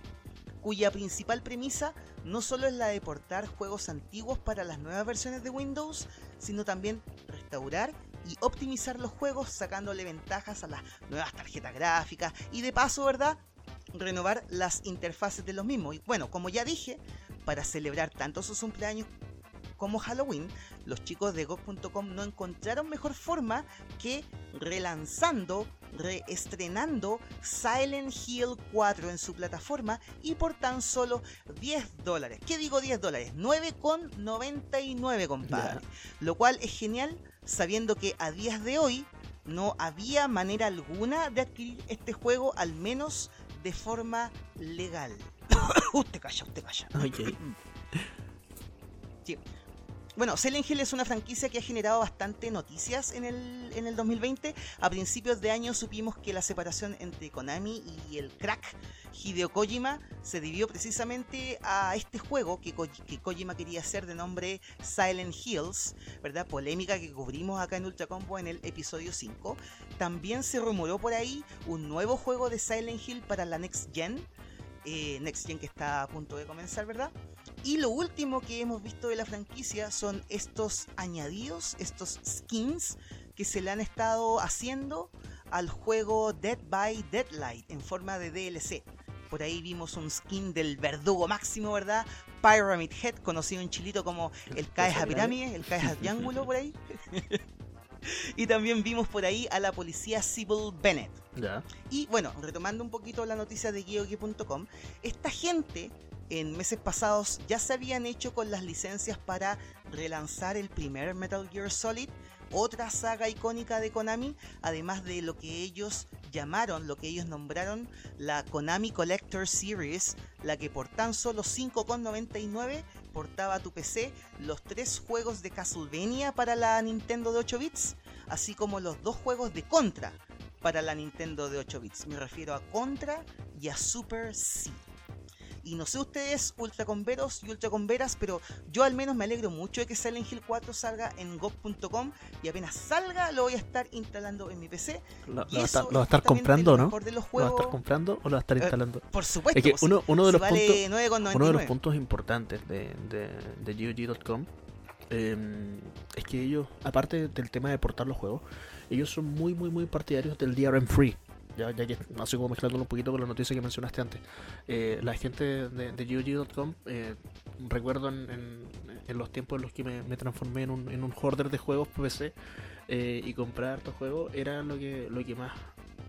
Speaker 1: cuya principal premisa no solo es la de portar juegos antiguos para las nuevas versiones de Windows, sino también restaurar y optimizar los juegos sacándole ventajas a las nuevas tarjetas gráficas y de paso, ¿verdad? renovar las interfaces de los mismos. Y bueno, como ya dije, para celebrar tanto sus cumpleaños como Halloween, los chicos de GOG.com no encontraron mejor forma que relanzando, reestrenando Silent Hill 4 en su plataforma y por tan solo 10 dólares. ¿Qué digo 10 dólares? 9,99 compadre. Lo cual es genial sabiendo que a días de hoy no había manera alguna de adquirir este juego, al menos de forma legal. usted calla, usted calla.
Speaker 2: Ok.
Speaker 1: Sí. Bueno, Silent Hill es una franquicia que ha generado bastante noticias en el, en el 2020. A principios de año supimos que la separación entre Konami y el crack Hideo Kojima se debió precisamente a este juego que, Ko- que Kojima quería hacer de nombre Silent Hills, ¿verdad? Polémica que cubrimos acá en Ultra Combo en el episodio 5. También se rumoró por ahí un nuevo juego de Silent Hill para la Next Gen. eh, Next Gen que está a punto de comenzar, ¿verdad? Y lo último que hemos visto de la franquicia son estos añadidos, estos skins que se le han estado haciendo al juego Dead by Deadlight en forma de DLC. Por ahí vimos un skin del verdugo máximo, ¿verdad? Pyramid Head, conocido en Chilito como el Caeja Pirámide, el Caeja Triángulo por ahí. y también vimos por ahí a la policía Sybil Bennett. Y bueno, retomando un poquito la noticia de GeoGui.com, esta gente en meses pasados ya se habían hecho con las licencias para relanzar el primer Metal Gear Solid, otra saga icónica de Konami, además de lo que ellos llamaron, lo que ellos nombraron la Konami Collector Series, la que por tan solo 5,99 portaba a tu PC los tres juegos de Castlevania para la Nintendo de 8 bits, así como los dos juegos de Contra para la Nintendo de 8 bits. Me refiero a Contra y a Super C. Y no sé ustedes, ultra converos y ultra converas, pero yo al menos me alegro mucho de que Silent Hill 4 salga en GOG.com y apenas salga lo voy a estar instalando en mi PC.
Speaker 2: ¿Lo, lo va a estar,
Speaker 1: eso
Speaker 2: lo va a
Speaker 1: es
Speaker 2: estar
Speaker 1: justamente
Speaker 2: comprando no?
Speaker 1: mejor de los
Speaker 2: ¿Lo va a estar comprando o lo va a estar
Speaker 1: Eh,
Speaker 2: instalando?
Speaker 1: Por supuesto.
Speaker 2: Es que
Speaker 1: pues,
Speaker 2: uno,
Speaker 1: si-
Speaker 2: uno de los
Speaker 1: vale
Speaker 2: puntos
Speaker 1: 9,99.
Speaker 2: uno de los puntos importantes de, de, de GOG.com eh, es que ellos, aparte del tema de portar los juegos, ellos son muy, muy, muy partidarios del DRM free. Ya, ya que, así como mezclándolo un poquito con la noticia que mencionaste antes. Eh, la gente de, de GOG.com, eh, recuerdo en, en- en los tiempos en los que me, me transformé en un, en un hoarder de juegos PC eh, y comprar estos juegos, era lo que, lo que más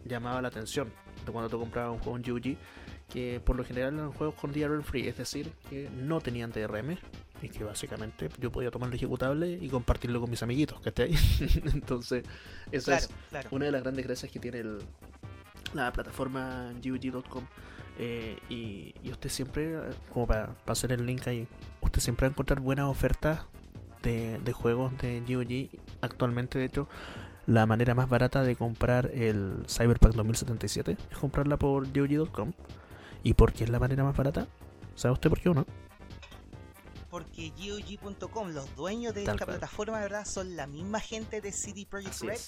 Speaker 2: llamaba la atención de cuando tú comprabas un juego en GOG que por lo general eran juegos con DRM free, es decir, que no tenían DRM y que básicamente yo podía tomar el ejecutable y compartirlo con mis amiguitos, ¿cachai? Entonces, esa
Speaker 1: Claro,
Speaker 2: es
Speaker 1: claro.
Speaker 2: una de las grandes gracias que tiene el- la plataforma GOG.com. eh, y, usted siempre, como para, para hacer el link ahí, usted siempre va a encontrar buenas ofertas de, de juegos de GOG. Actualmente, de hecho, la manera más barata de comprar el Cyberpunk 2077 es comprarla por GOG.com. ¿Y por qué es la manera más barata? ¿Sabe usted por qué o no?
Speaker 1: Porque GOG.com, los dueños de
Speaker 2: Tal
Speaker 1: esta
Speaker 2: cual.
Speaker 1: plataforma, ¿verdad? Son la misma gente de CD Projekt Red,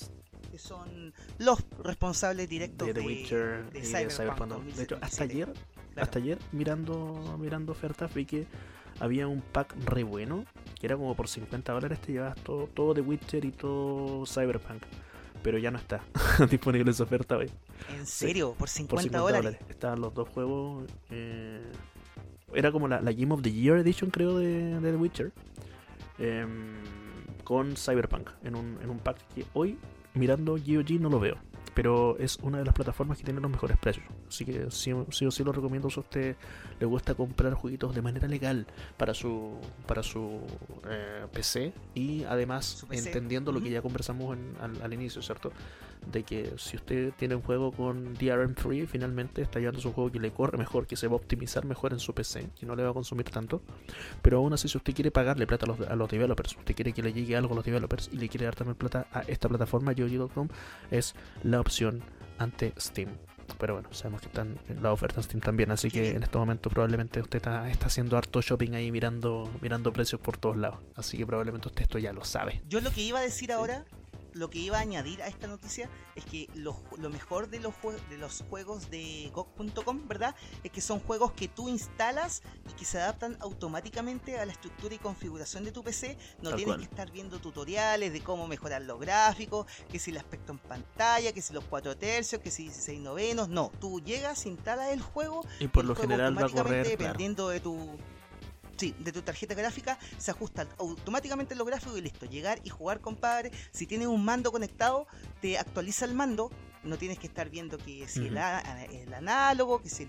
Speaker 1: que son los responsables directos
Speaker 2: De The Witcher
Speaker 1: de
Speaker 2: y de
Speaker 1: Cyberpunk
Speaker 2: Cyberpunk. De hecho, hasta
Speaker 1: 2077.
Speaker 2: ayer,
Speaker 1: Claro.
Speaker 2: hasta ayer mirando, mirando ofertas vi que había un pack re bueno, que era como por 50 dólares te llevas todo, todo The Witcher y todo Cyberpunk. Pero ya no está disponible esa oferta hoy.
Speaker 1: ¿En serio? ¿Por 50,
Speaker 2: Por 50
Speaker 1: dólares?
Speaker 2: dólares. Estaban los dos juegos. eh, era como la, la Game of the Year Edition, creo, de, de The Witcher. em, con Cyberpunk. En un, en un pack que hoy, mirando GOG, no lo veo. Pero es una de las plataformas que tiene los mejores precios. Así que sí, sí o sí lo recomiendo si a usted le gusta comprar jueguitos de manera legal para su para su eh, PC y además
Speaker 1: Su PC.
Speaker 2: entendiendo lo que ya conversamos en- al, al inicio, ¿cierto? De que si usted tiene un juego con DRM free, finalmente está llevando un juego que le corre mejor, que se va a optimizar mejor en su PC, que no le va a consumir tanto. Pero aún así, si usted quiere pagarle plata a los, a los developers, usted quiere que le llegue algo a los developers y le quiere dar también plata a esta plataforma, GOG.com, es la opción ante Steam. Pero bueno, sabemos que están la oferta en Steam también, así que en este momento probablemente usted está, está haciendo harto shopping ahí mirando, mirando precios por todos lados. Así que probablemente usted esto ya lo sabe.
Speaker 1: Yo lo que iba a decir ahora lo que iba a añadir a esta noticia es que lo, lo mejor de los, de los juegos de GOG.com, ¿verdad? Es que son juegos que tú instalas y que se adaptan automáticamente a la estructura y configuración de tu PC. No tienes que estar viendo tutoriales de cómo mejorar los gráficos, que si el aspecto en pantalla, que si los 4 tercios, que si 16 novenos. No, tú llegas, instalas el juego
Speaker 2: y por lo general va a correr,
Speaker 1: dependiendo de tu Sí, de tu tarjeta gráfica se ajusta automáticamente los gráficos y listo. Llegar y jugar, compadre. Si tienes un mando conectado, te actualiza el mando. No tienes que estar viendo que si el, análogo, que si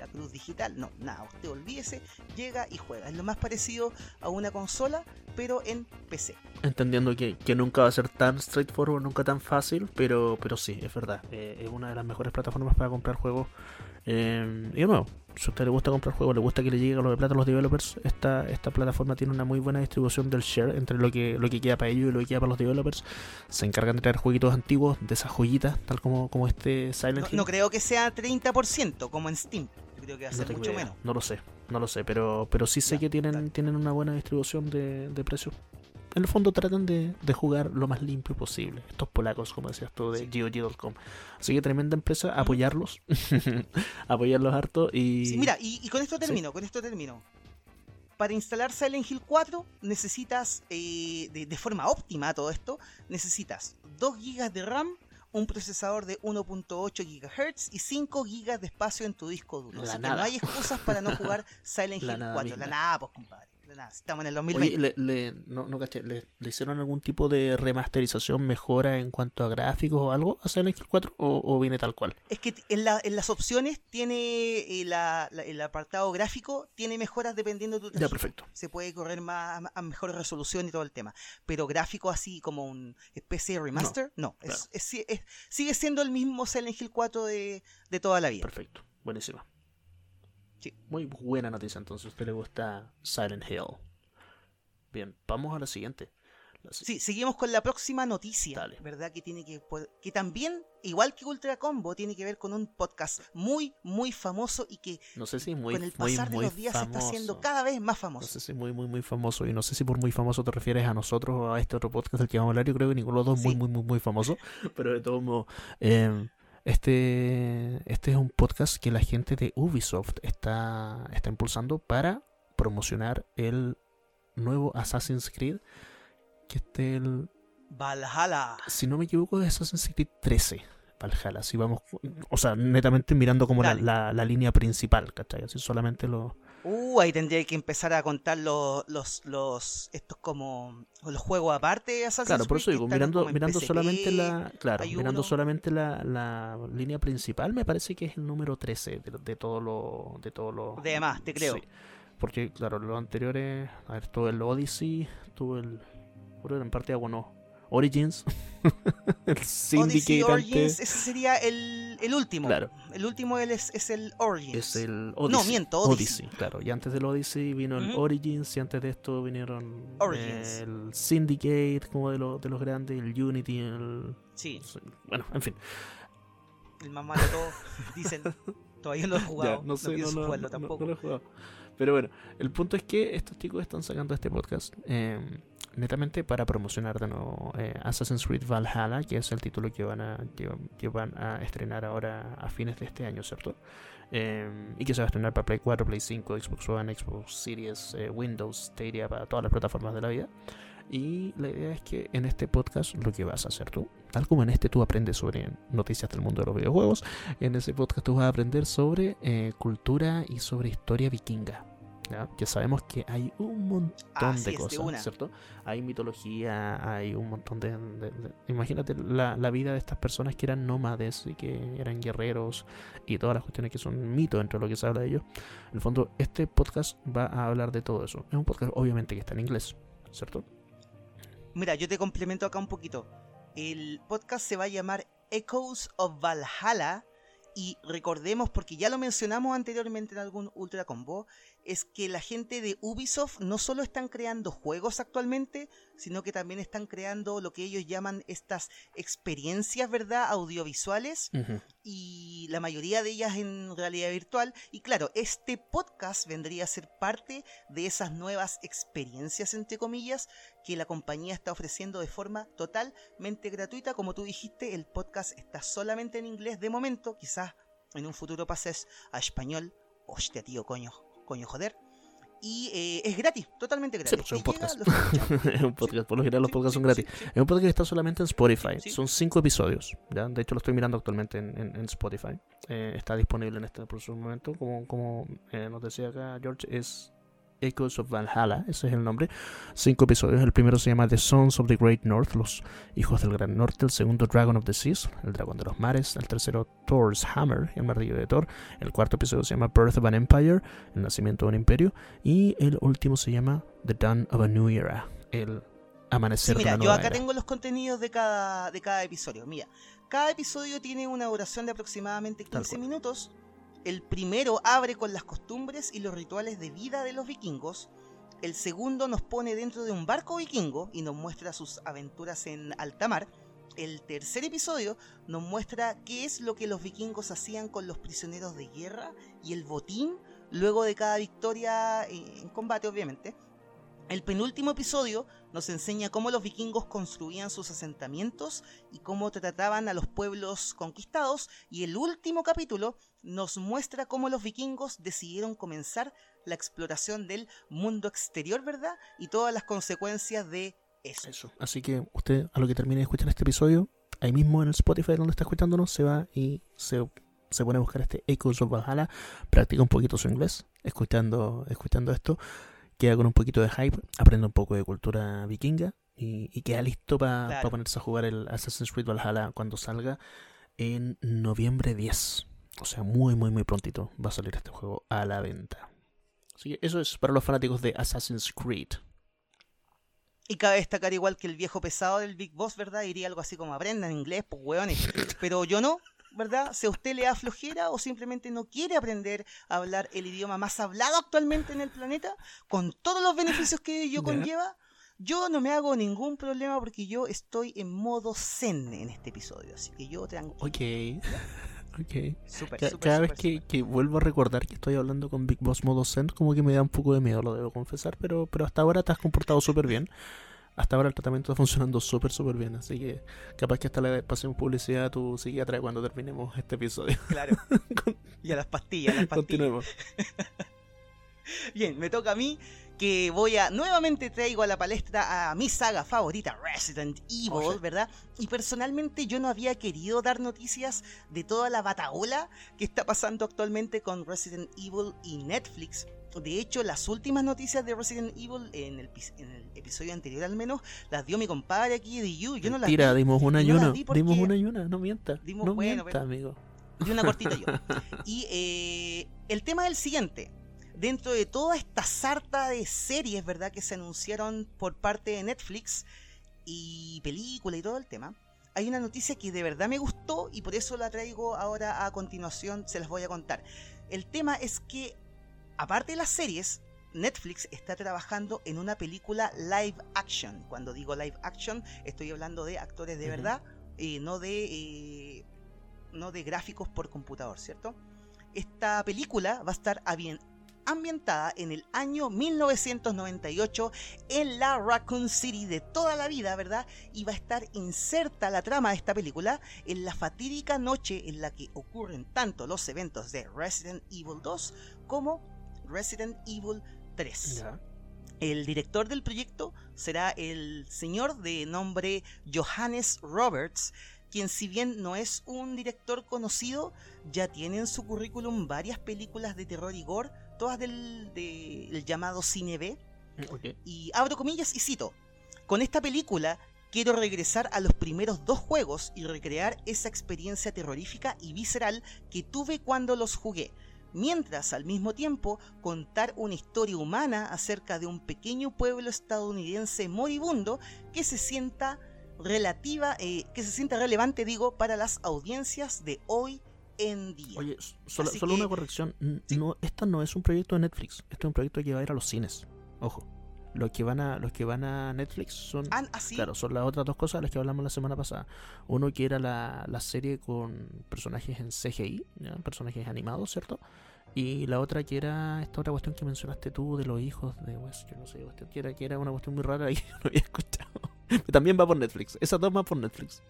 Speaker 1: la cruz digital. No, nada. Usted olvídese, llega y juega. Es lo más parecido a una consola, pero en PC.
Speaker 2: Entendiendo que, nunca va a ser tan straightforward, nunca tan fácil, pero, pero sí, es verdad. Eh, es una de las mejores plataformas para comprar juegos eh, y de nuevo, si a usted le gusta comprar juegos, le gusta que le llegue a los de plata a los developers, esta, esta plataforma tiene una muy buena distribución del share entre lo que, lo que queda para ellos y lo que queda para los developers. Se encargan de traer jueguitos antiguos, de esas joyitas, tal como, como este Silent
Speaker 1: no, Hill. No creo que sea 30% como en Steam. creo que va a ser mucho menos.
Speaker 2: No lo sé, no lo sé, pero, pero sí sé que tienen, tienen una buena distribución de, de precios en el fondo tratan de, jugar lo más limpio posible. Estos polacos, como decías tú, de GOG.com. Así que tremenda empresa, apoyarlos. apoyarlos harto y...
Speaker 1: Sí, mira, y, con esto termino, con esto termino. Para instalar Silent Hill 4 necesitas, eh, de, forma óptima todo esto, necesitas 2 GB de RAM, un procesador de 1.8 GHz y 5 GB de espacio en tu disco duro. no hay excusas para no jugar Silent Hill 4. La nada, pues compadre estamos en el 2020.
Speaker 2: le, no, no caché, ¿le, hicieron algún tipo de remasterización, mejora en cuanto a gráficos o algo a Silent Hill 4 o, viene tal cual?
Speaker 1: Es que en, la, en las opciones tiene eh, el apartado gráfico, tiene mejoras dependiendo de tu
Speaker 2: Ya, perfecto.
Speaker 1: Se puede correr más a mejor resolución y todo el tema. Pero gráfico así como un especie de remaster, no. sigue siendo el mismo Silent Hill 4 de, de toda la vida.
Speaker 2: Perfecto, buenísimo. Muy buena noticia, entonces a usted le gusta Silent Hill. Bien, vamos a la siguiente.
Speaker 1: Sí, seguimos con la próxima noticia, ¿verdad? Que tiene que que también, igual que Ultra Combo, tiene que ver con un podcast muy, muy famoso y que
Speaker 2: no sé si muy,
Speaker 1: con el pasar de los días se está haciendo cada vez más famoso.
Speaker 2: No sé si muy, muy, muy famoso y no sé si por muy famoso te refieres a nosotros o a este otro podcast del que vamos a hablar. Yo creo que ninguno de los dos muy, muy, muy, muy famoso, pero de todos modos. Eh, este, este es un podcast que la gente de Ubisoft está, está impulsando para promocionar el nuevo Assassin's Creed, que este el...
Speaker 1: Valhalla.
Speaker 2: Si no me equivoco, es Assassin's Creed 13. Valhalla, si vamos, o sea, netamente mirando como la, la, línea principal, ¿cachai? Así solamente lo,
Speaker 1: Uh, ahí tendría que empezar a contar los, los, los estos como los juegos aparte
Speaker 2: Assassin's Claro, por eso digo, mirando, mirando solamente la, claro, mirando solamente la, la, línea principal, me parece que es el número 13 de, de todo lo, de todo lo.
Speaker 1: De más, te creo.
Speaker 2: porque claro, los anteriores, a ver, todo el Odyssey, tuvo el, en parte de no, Origins,
Speaker 1: el Syndicate Origins, ese sería el, el, último. Claro. El último es, es el Origins.
Speaker 2: Es el Odyssey.
Speaker 1: No, miento, Odyssey.
Speaker 2: claro. Y antes del Odyssey vino el Origins y antes de esto vinieron el Syndicate, como de, lo, de los grandes, el Unity, el...
Speaker 1: Sí.
Speaker 2: Bueno, en fin.
Speaker 1: El más malo de todos, dicen. Todavía no lo he jugado. no sé, no, no, tampoco.
Speaker 2: lo he jugado. Pero bueno, el punto es que estos chicos están sacando este podcast. Eh, netamente para promocionar de nuevo eh, Assassin's Creed Valhalla, que es el título que van a, que, van a estrenar ahora a fines de este año, ¿cierto? Em, y que se va a estrenar para Play 4, Play 5, Xbox One, Xbox Series, eh, Windows, Stadia, para todas las plataformas de la vida. Y la idea es que en este podcast lo que vas a hacer tú, tal como en este tú aprendes sobre noticias del mundo de los videojuegos, en ese podcast tú vas a aprender sobre eh, cultura y sobre historia vikinga. ¿Ya? sabemos que hay un montón de cosas, ¿cierto? Hay mitología, hay un montón de... imagínate la, vida de estas personas que eran nómades y que eran guerreros y todas las cuestiones que son mitos entre lo que se habla de ellos. En el fondo, este podcast va a hablar de todo eso. Es un podcast obviamente que está en inglés, ¿cierto?
Speaker 1: Mira, yo te complemento acá un poquito. El podcast se va a llamar Echoes of Valhalla y recordemos, porque ya lo mencionamos anteriormente en algún Ultra Combo, es que la gente de Ubisoft no solo están creando juegos actualmente, sino que también están creando lo que ellos llaman estas experiencias, ¿verdad? Audiovisuales y la mayoría de ellas en realidad virtual. Y claro, este podcast vendría a ser parte de esas nuevas experiencias, entre comillas, que la compañía está ofreciendo de forma totalmente gratuita. Como tú dijiste, el podcast está solamente en inglés de momento, quizás en un futuro pases a español. Hostia, tío, coño coño joder. Y eh, es gratis, totalmente gratis.
Speaker 2: Pues, es un podcast. es un podcast, por lo general los podcasts son gratis. es un podcast que está solamente en Spotify. Son cinco episodios. ¿ya? De hecho, lo estoy mirando actualmente en, en, Spotify. Eh, está disponible en este próximo momento. Como, como eh, nos decía acá George, es Echoes of Valhalla, ese es el nombre. Cinco episodios. El primero se llama The Sons of the Great North, los hijos del Gran Norte. El segundo, Dragon of the Seas, el dragón de los mares. El tercero, Thor's Hammer, el martillo de Thor. El cuarto episodio se llama Birth of an Empire, el nacimiento de un imperio. Y el último se llama The Dawn of a New Era, el amanecer
Speaker 1: de
Speaker 2: una
Speaker 1: nueva Yo acá tengo los contenidos de cada, de cada episodio. Mira, cada episodio tiene una duración de aproximadamente 15 minutos el primero abre con las costumbres y los rituales de vida de los vikingos. El segundo nos pone dentro de un barco vikingo y nos muestra sus aventuras en alta mar. El tercer episodio nos muestra qué es lo que los vikingos hacían con los prisioneros de guerra y el botín luego de cada victoria en combate, obviamente. El penúltimo episodio nos enseña cómo los vikingos construían sus asentamientos y cómo trataban a los pueblos conquistados. Y el último capítulo nos muestra cómo los vikingos decidieron comenzar la exploración del mundo exterior, ¿verdad? Y todas las consecuencias de eso.
Speaker 2: eso. Así que usted, a lo que termine de escuchar este episodio, ahí mismo en el Spotify donde está escuchándonos, se va y se, se pone a buscar este Echoes of Valhalla, practica un poquito su inglés, escuchando, escuchando esto queda con un poquito de hype, aprende un poco de cultura vikinga y, queda listo para ponerse a jugar el Assassin's Creed Valhalla cuando salga en noviembre 10. O sea, muy, muy, muy prontito va a salir este juego a la venta. Así que eso es para los fanáticos de Assassin's Creed.
Speaker 1: Y cabe destacar igual que el viejo pesado del Big Boss, ¿verdad? Diría algo así como aprendan inglés, pues hueones. Pero yo no, ¿verdad? Si a usted le da flojera o simplemente no quiere aprender a hablar el idioma más hablado actualmente en el planeta, con todos los beneficios que ello conlleva, yo no me hago ningún problema porque yo estoy en modo zen en este episodio, así que yo tranquilo.
Speaker 2: Ok. Cada vez que, que, vuelvo a recordar que estoy hablando con Big Boss modo Zen, como que me da un poco de miedo, lo debo confesar, pero, pero hasta ahora te has comportado súper bien hasta ahora el tratamiento está funcionando súper, súper bien. Así que capaz que hasta le pasemos publicidad a tu psiquiatra cuando terminemos este episodio.
Speaker 1: Claro. y a las pastillas, a las pastillas. Continuemos. bien, me toca a mí que voy a nuevamente traigo a la palestra a mi saga favorita Resident Evil, ¿verdad? Y personalmente yo no había querido dar noticias de toda la bataola que está pasando actualmente con Resident Evil y Netflix, de hecho, las últimas noticias de Resident Evil, en el, episodio anterior al menos, las dio mi compadre aquí de You. Yo no las
Speaker 2: Tira, dimos una y una. dimos una y una, no mienta. Dimos, no mienta, amigo.
Speaker 1: Di una cortita yo. Y eh, el tema es el siguiente. Dentro de toda esta sarta de series, ¿verdad? Que se anunciaron por parte de Netflix y película y todo el tema, hay una noticia que de verdad me gustó y por eso la traigo ahora a continuación, se las voy a contar. El tema es que aparte de las series, Netflix está trabajando en una película live action. Cuando digo live action, estoy hablando de actores de verdad, eh, no de eh, no de gráficos por computador, ¿cierto? Esta película va a estar ambientada en el año 1998 en la Raccoon City de toda la vida, ¿verdad? Y va a estar inserta la trama de esta película en la fatídica noche en la que ocurren tanto los eventos de Resident Evil 2 como Resident Evil 3. El director del proyecto será el señor de nombre Johannes Roberts, quien si bien no es un director conocido, ya tiene en su currículum varias películas de terror y gore, todas del, llamado cine B. Mm, y abro comillas y cito, con esta película quiero regresar a los primeros dos juegos y recrear esa experiencia terrorífica y visceral que tuve cuando los jugué mientras al mismo tiempo contar una historia humana acerca de un pequeño pueblo estadounidense moribundo que se sienta relativa, eh, que se sienta relevante, digo, para las audiencias de hoy en día.
Speaker 2: Oye, solo, una
Speaker 1: que-
Speaker 2: corrección.
Speaker 1: Sí.
Speaker 2: No, esta no es un proyecto de Netflix. Esto es un proyecto que va a ir a los cines. Ojo. Los que van a, los que van a Netflix son.
Speaker 1: Ah, así.
Speaker 2: Claro, son las otras dos cosas de las que hablamos la semana pasada. Uno que era la, la serie con personajes en CGI, ¿ya? personajes animados, ¿cierto? Y la otra que era esta otra cuestión que mencionaste tú de los hijos de Wes, yo no sé, que era, que era una cuestión muy rara y yo no había escuchado. También va por Netflix, esas dos van por Netflix.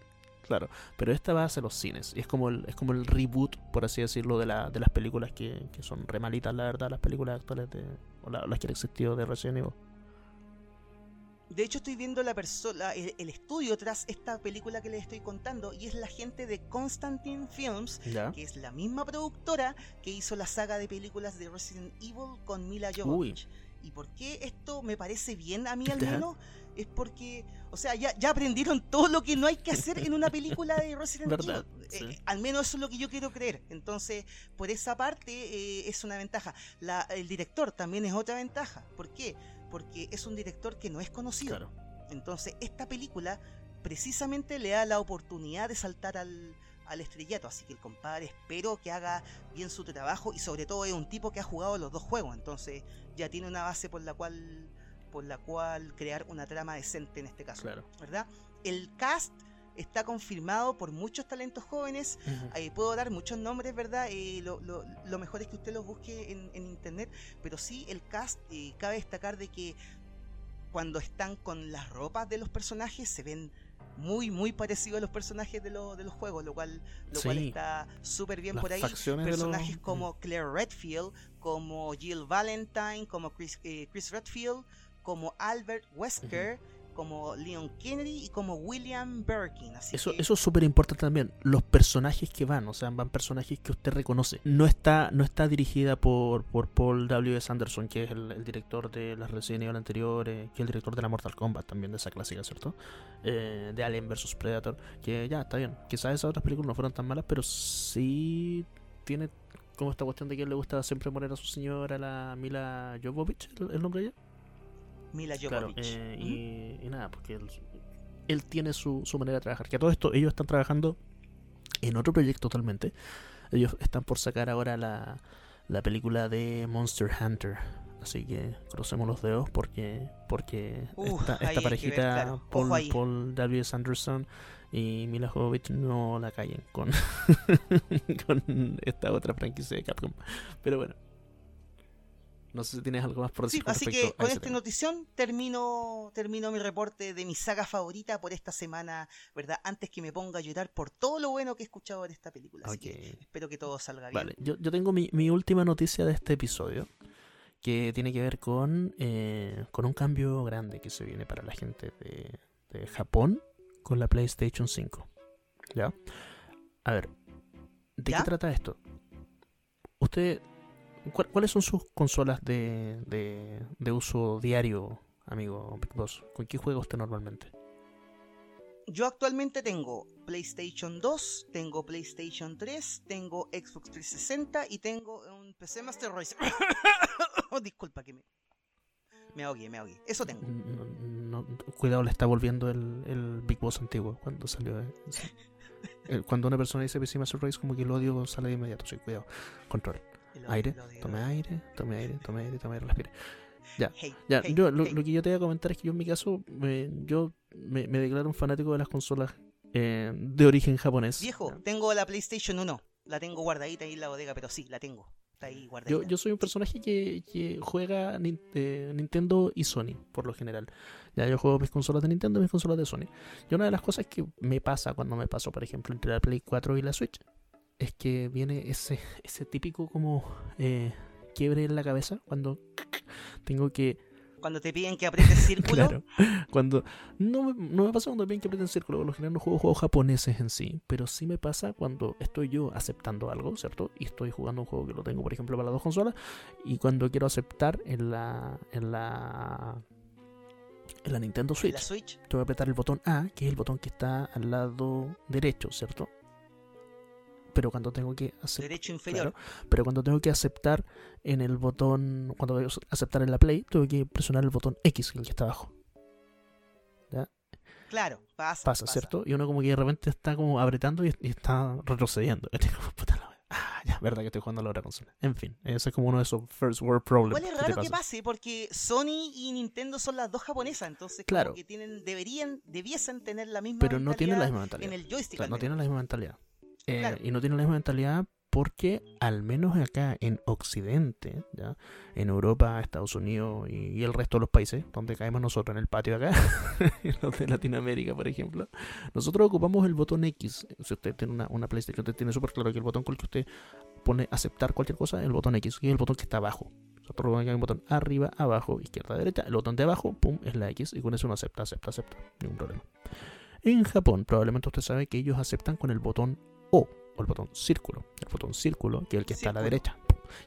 Speaker 2: Claro, pero esta va hacia los cines. Y es como el, es como el reboot, por así decirlo, de, la, de las películas que, que son remalitas, la verdad, las películas actuales de. o la- las que han existido de Resident Evil.
Speaker 1: De hecho, estoy viendo la persona, el, el estudio tras esta película que les estoy contando y es la gente de Constantine Films,
Speaker 2: ¿Ya?
Speaker 1: que es la misma productora que hizo la saga de películas de Resident Evil con Mila Jovovich. ¿Y por qué esto me parece bien a mí al menos? Es porque, o sea, ya, ya aprendieron todo lo que no hay que hacer en una película de Resident. Evil.
Speaker 2: Sí.
Speaker 1: Eh, al menos eso es lo que yo quiero creer. Entonces, por esa parte eh, es una ventaja. La, el director también es otra ventaja. ¿Por qué? Porque es un director que no es conocido.
Speaker 2: Claro.
Speaker 1: Entonces, esta película precisamente le da la oportunidad de saltar al, al estrellato. Así que el compadre espero que haga bien su trabajo y sobre todo es un tipo que ha jugado los dos juegos. Entonces, ya tiene una base por la cual por la cual crear una trama decente en este caso.
Speaker 2: Claro.
Speaker 1: ¿Verdad? El cast está confirmado por muchos talentos jóvenes. Eh, puedo dar muchos nombres, ¿verdad? Eh, lo, lo- lo mejor es que usted los busque en, en internet, pero sí el cast, eh, cabe destacar de que cuando están con las ropas de los personajes se ven muy, muy parecidos a los personajes de, lo- de los juegos, lo cual, lo cual está súper bien
Speaker 2: Las
Speaker 1: por ahí.
Speaker 2: los-
Speaker 1: Personajes como Claire Redfield, como Jill Valentine, como Chris, eh, Chris Redfield, como Albert Wesker, como Leon Kennedy y como William Birkin. Así
Speaker 2: Eso,
Speaker 1: que-
Speaker 2: eso es súper importante también. Los personajes que van, o sea, van personajes que usted reconoce. No está, no está dirigida por, por Paul W.S. Anderson, que es el, el director de las Resident Evil anteriores, que es el director de la Mortal Kombat también, de esa clásica, ¿cierto? Eh, de Alien vs Predator. Que ya, está bien. Quizás esas otras películas no fueron tan malas, pero sí tiene como esta cuestión de que le gusta siempre poner a su señora, la Mila Jovovich, el, el nombre de ella.
Speaker 1: Mila
Speaker 2: Claro,
Speaker 1: Jovovich.
Speaker 2: eh,
Speaker 1: Ujú.
Speaker 2: y, y nada, porque él, él tiene su, su manera de trabajar. Que a todo esto ellos están trabajando en otro proyecto totalmente. Ellos están por sacar ahora la, la película de Monster Hunter. Así que crucemos los dedos porque porque
Speaker 1: Uf,
Speaker 2: esta, esta
Speaker 1: ver,
Speaker 2: parejita
Speaker 1: claro.
Speaker 2: Paul. Paul W. Anderson y Mila Jovovich no la callen con, con esta otra franquicia de Capcom. Pero bueno. No sé si tienes algo más por decir
Speaker 1: Sí,
Speaker 2: con
Speaker 1: así que
Speaker 2: a
Speaker 1: con esta
Speaker 2: tema.
Speaker 1: notición termino, termino mi reporte de mi saga favorita por esta semana, ¿verdad? Antes que me ponga a llorar por todo lo bueno que he escuchado en esta película. Así que espero que todo salga bien.
Speaker 2: Vale, yo, yo tengo mi, mi última noticia de este episodio que tiene que ver con, eh, con un cambio grande que se viene para la gente de, de Japón con la PlayStation 5. ¿Ya? A ver, ¿de
Speaker 1: ¿Ya?
Speaker 2: qué trata esto? Usted, ¿cuál- ¿cuáles son sus consolas de, de, de uso diario, amigo Big Boss? ¿Con qué juega usted normalmente?
Speaker 1: Yo actualmente tengo PlayStation 2, tengo PlayStation 3, tengo Xbox 360 y tengo un PC Master Race. Disculpa que me... Me ahogué, me ahogué. Eso tengo.
Speaker 2: No- no- cuidado, le está volviendo el, el Big Boss antiguo cuando salió. eh. Eh, Cuando una persona dice PC Master Race, como que el odio sale de inmediato. Sí, cuidado. Control. Aire, tome aire, tome aire, tome aire, tome aire, respire. Ya, ya. yo, lo, lo que yo te voy a comentar es que yo en mi caso, me- yo me, me declaro un fanático de las consolas eh, de origen japonés.
Speaker 1: Viejo, tengo la PlayStation 1. La tengo guardadita ahí en la bodega, pero sí, la tengo. Está ahí guardadita.
Speaker 2: Yo, yo soy un personaje que, que juega Nin- eh, Nintendo y Sony, por lo general. Ya yo juego mis consolas de Nintendo y mis consolas de Sony. Y una de las cosas que me pasa cuando me paso, por ejemplo, entre la Play 4 y la Switch, es que viene ese, ese típico como eh, quiebre en la cabeza cuando tengo que
Speaker 1: Cuando te piden que aprietes círculo,
Speaker 2: Claro. Cuando. No, me- no me pasa cuando bien que aprieten círculo. Por lo general no juego juegos japoneses en sí. Pero sí me pasa cuando estoy yo aceptando algo, ¿cierto? Y estoy jugando un juego que lo tengo, por ejemplo, para las dos consolas. Y cuando quiero aceptar en la. En la. En la Nintendo
Speaker 1: en
Speaker 2: Switch.
Speaker 1: la Switch,
Speaker 2: Tengo que apretar el botón A, que es el botón que está al lado derecho, ¿cierto? Pero cuando tengo que aceptar.
Speaker 1: derecho inferior.
Speaker 2: Pero cuando tengo que aceptar en el botón, cuando voy a aceptar en la Play, tengo que presionar el botón X, el que está abajo.
Speaker 1: Claro, pasa.
Speaker 2: Pasa, ¿cierto? Y uno como que de repente está como apretando y, y está retrocediendo. Ah, ya, verdad que estoy jugando a la otra consola. En fin, ese es como uno de esos first world problems.
Speaker 1: Igual es raro que pase, porque Sony y Nintendo son las dos japonesas, entonces
Speaker 2: claro.
Speaker 1: como que tienen, deberían, debiesen tener la misma
Speaker 2: Pero no tienen la misma mentalidad.
Speaker 1: en el joystick.
Speaker 2: Claro, no tienen la misma mentalidad. Eh. Y no tienen la misma mentalidad porque al menos acá en Occidente, ¿ya? en Europa, Estados Unidos y, el resto de los países, donde caemos nosotros en el patio acá, los de Latinoamérica, por ejemplo, nosotros ocupamos el botón X. Si usted tiene una, una PlayStation, usted tiene súper claro que el botón con el que usted pone aceptar cualquier cosa es el botón X, que es el botón que está abajo. Nosotros hay un botón arriba, abajo, izquierda, derecha. El botón de abajo, pum, es la X y con eso uno acepta, acepta, acepta. Ningún problema. En Japón, probablemente usted sabe que ellos aceptan con el botón O, o el botón círculo. El botón círculo, que es el que está a la derecha,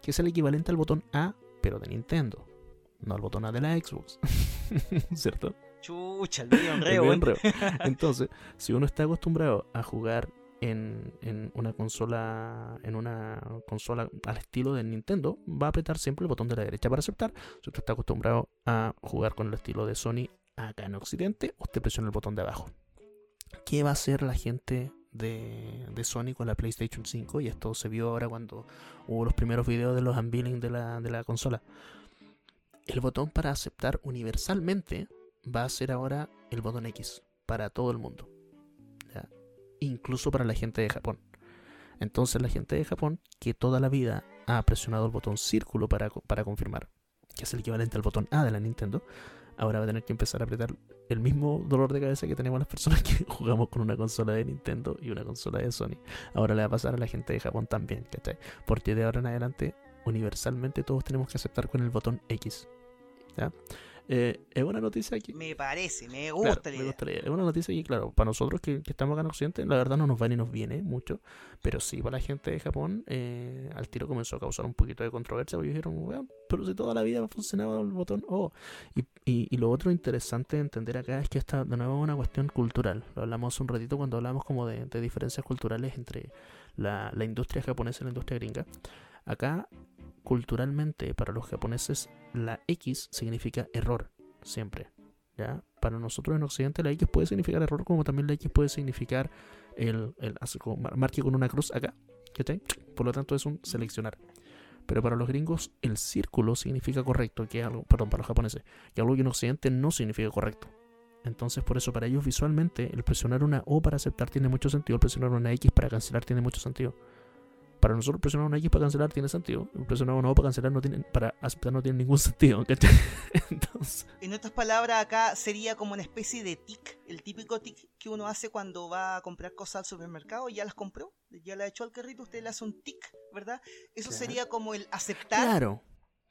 Speaker 2: que es el equivalente al botón A, pero de Nintendo. No al botón A de la Xbox. ¿Cierto?
Speaker 1: Chucha, el medio enreo,
Speaker 2: enreo. Entonces, si uno está acostumbrado a jugar en, en una consola en una consola al estilo de Nintendo, va a apretar siempre el botón de la derecha para aceptar. Si usted está acostumbrado a jugar con el estilo de Sony acá en Occidente, usted presiona el botón de abajo. ¿Qué va a hacer la gente de, de Sony con la PlayStation 5? Y esto se vio ahora cuando hubo los primeros videos de los unveiling de la, de la consola. El botón para aceptar universalmente va a ser ahora el botón X para todo el mundo. Incluso para la gente de Japón. Entonces la gente de Japón que toda la vida ha presionado el botón círculo para, para confirmar, que es el equivalente al botón A de la Nintendo, ahora va a tener que empezar a apretar el mismo dolor de cabeza que tenemos las personas que jugamos con una consola de Nintendo y una consola de Sony. Ahora le va a pasar a la gente de Japón también, ¿cachai? Porque de ahora en adelante, universalmente todos tenemos que aceptar con el botón X. ¿ya? Eh, es una noticia que
Speaker 1: Me parece, me
Speaker 2: Claro,
Speaker 1: gusta la
Speaker 2: me
Speaker 1: idea.
Speaker 2: gusta la idea. Es una noticia que, claro, para nosotros que, que estamos acá en Occidente, la verdad no nos va ni nos viene mucho. Pero sí, para la gente de Japón, eh, al tiro comenzó a causar un poquito de controversia. Porque dijeron, "Weón, pero si toda la vida ha funcionado el botón O. Y, y, y lo otro interesante de entender acá es que esta, de nuevo, es una cuestión cultural. Lo hablamos un ratito cuando hablamos como de, de diferencias culturales entre la, la industria japonesa y la industria gringa. Acá, culturalmente, para los japoneses, la X significa error, siempre. ¿ya? Para nosotros en Occidente la X puede significar error, como también la X puede significar el, el marque con una cruz acá. Por lo tanto es un seleccionar. Pero para los gringos el círculo significa correcto, que algo, perdón, para los japoneses, que algo que en Occidente no significa correcto. Entonces por eso para ellos visualmente el presionar una O para aceptar tiene mucho sentido, el presionar una X para cancelar tiene mucho sentido. Para nosotros presionar una X para cancelar tiene sentido, presionar una O para cancelar no tiene, para aceptar no tiene ningún sentido, ¿cachai? Entonces,
Speaker 1: En otras palabras, acá sería como una especie de tic, el típico tic que uno hace cuando va a comprar cosas al supermercado, ya las compró, ya las echó al carrito, usted le hace un tic, ¿verdad? Eso
Speaker 2: Claro.
Speaker 1: sería como el aceptar.
Speaker 2: Claro,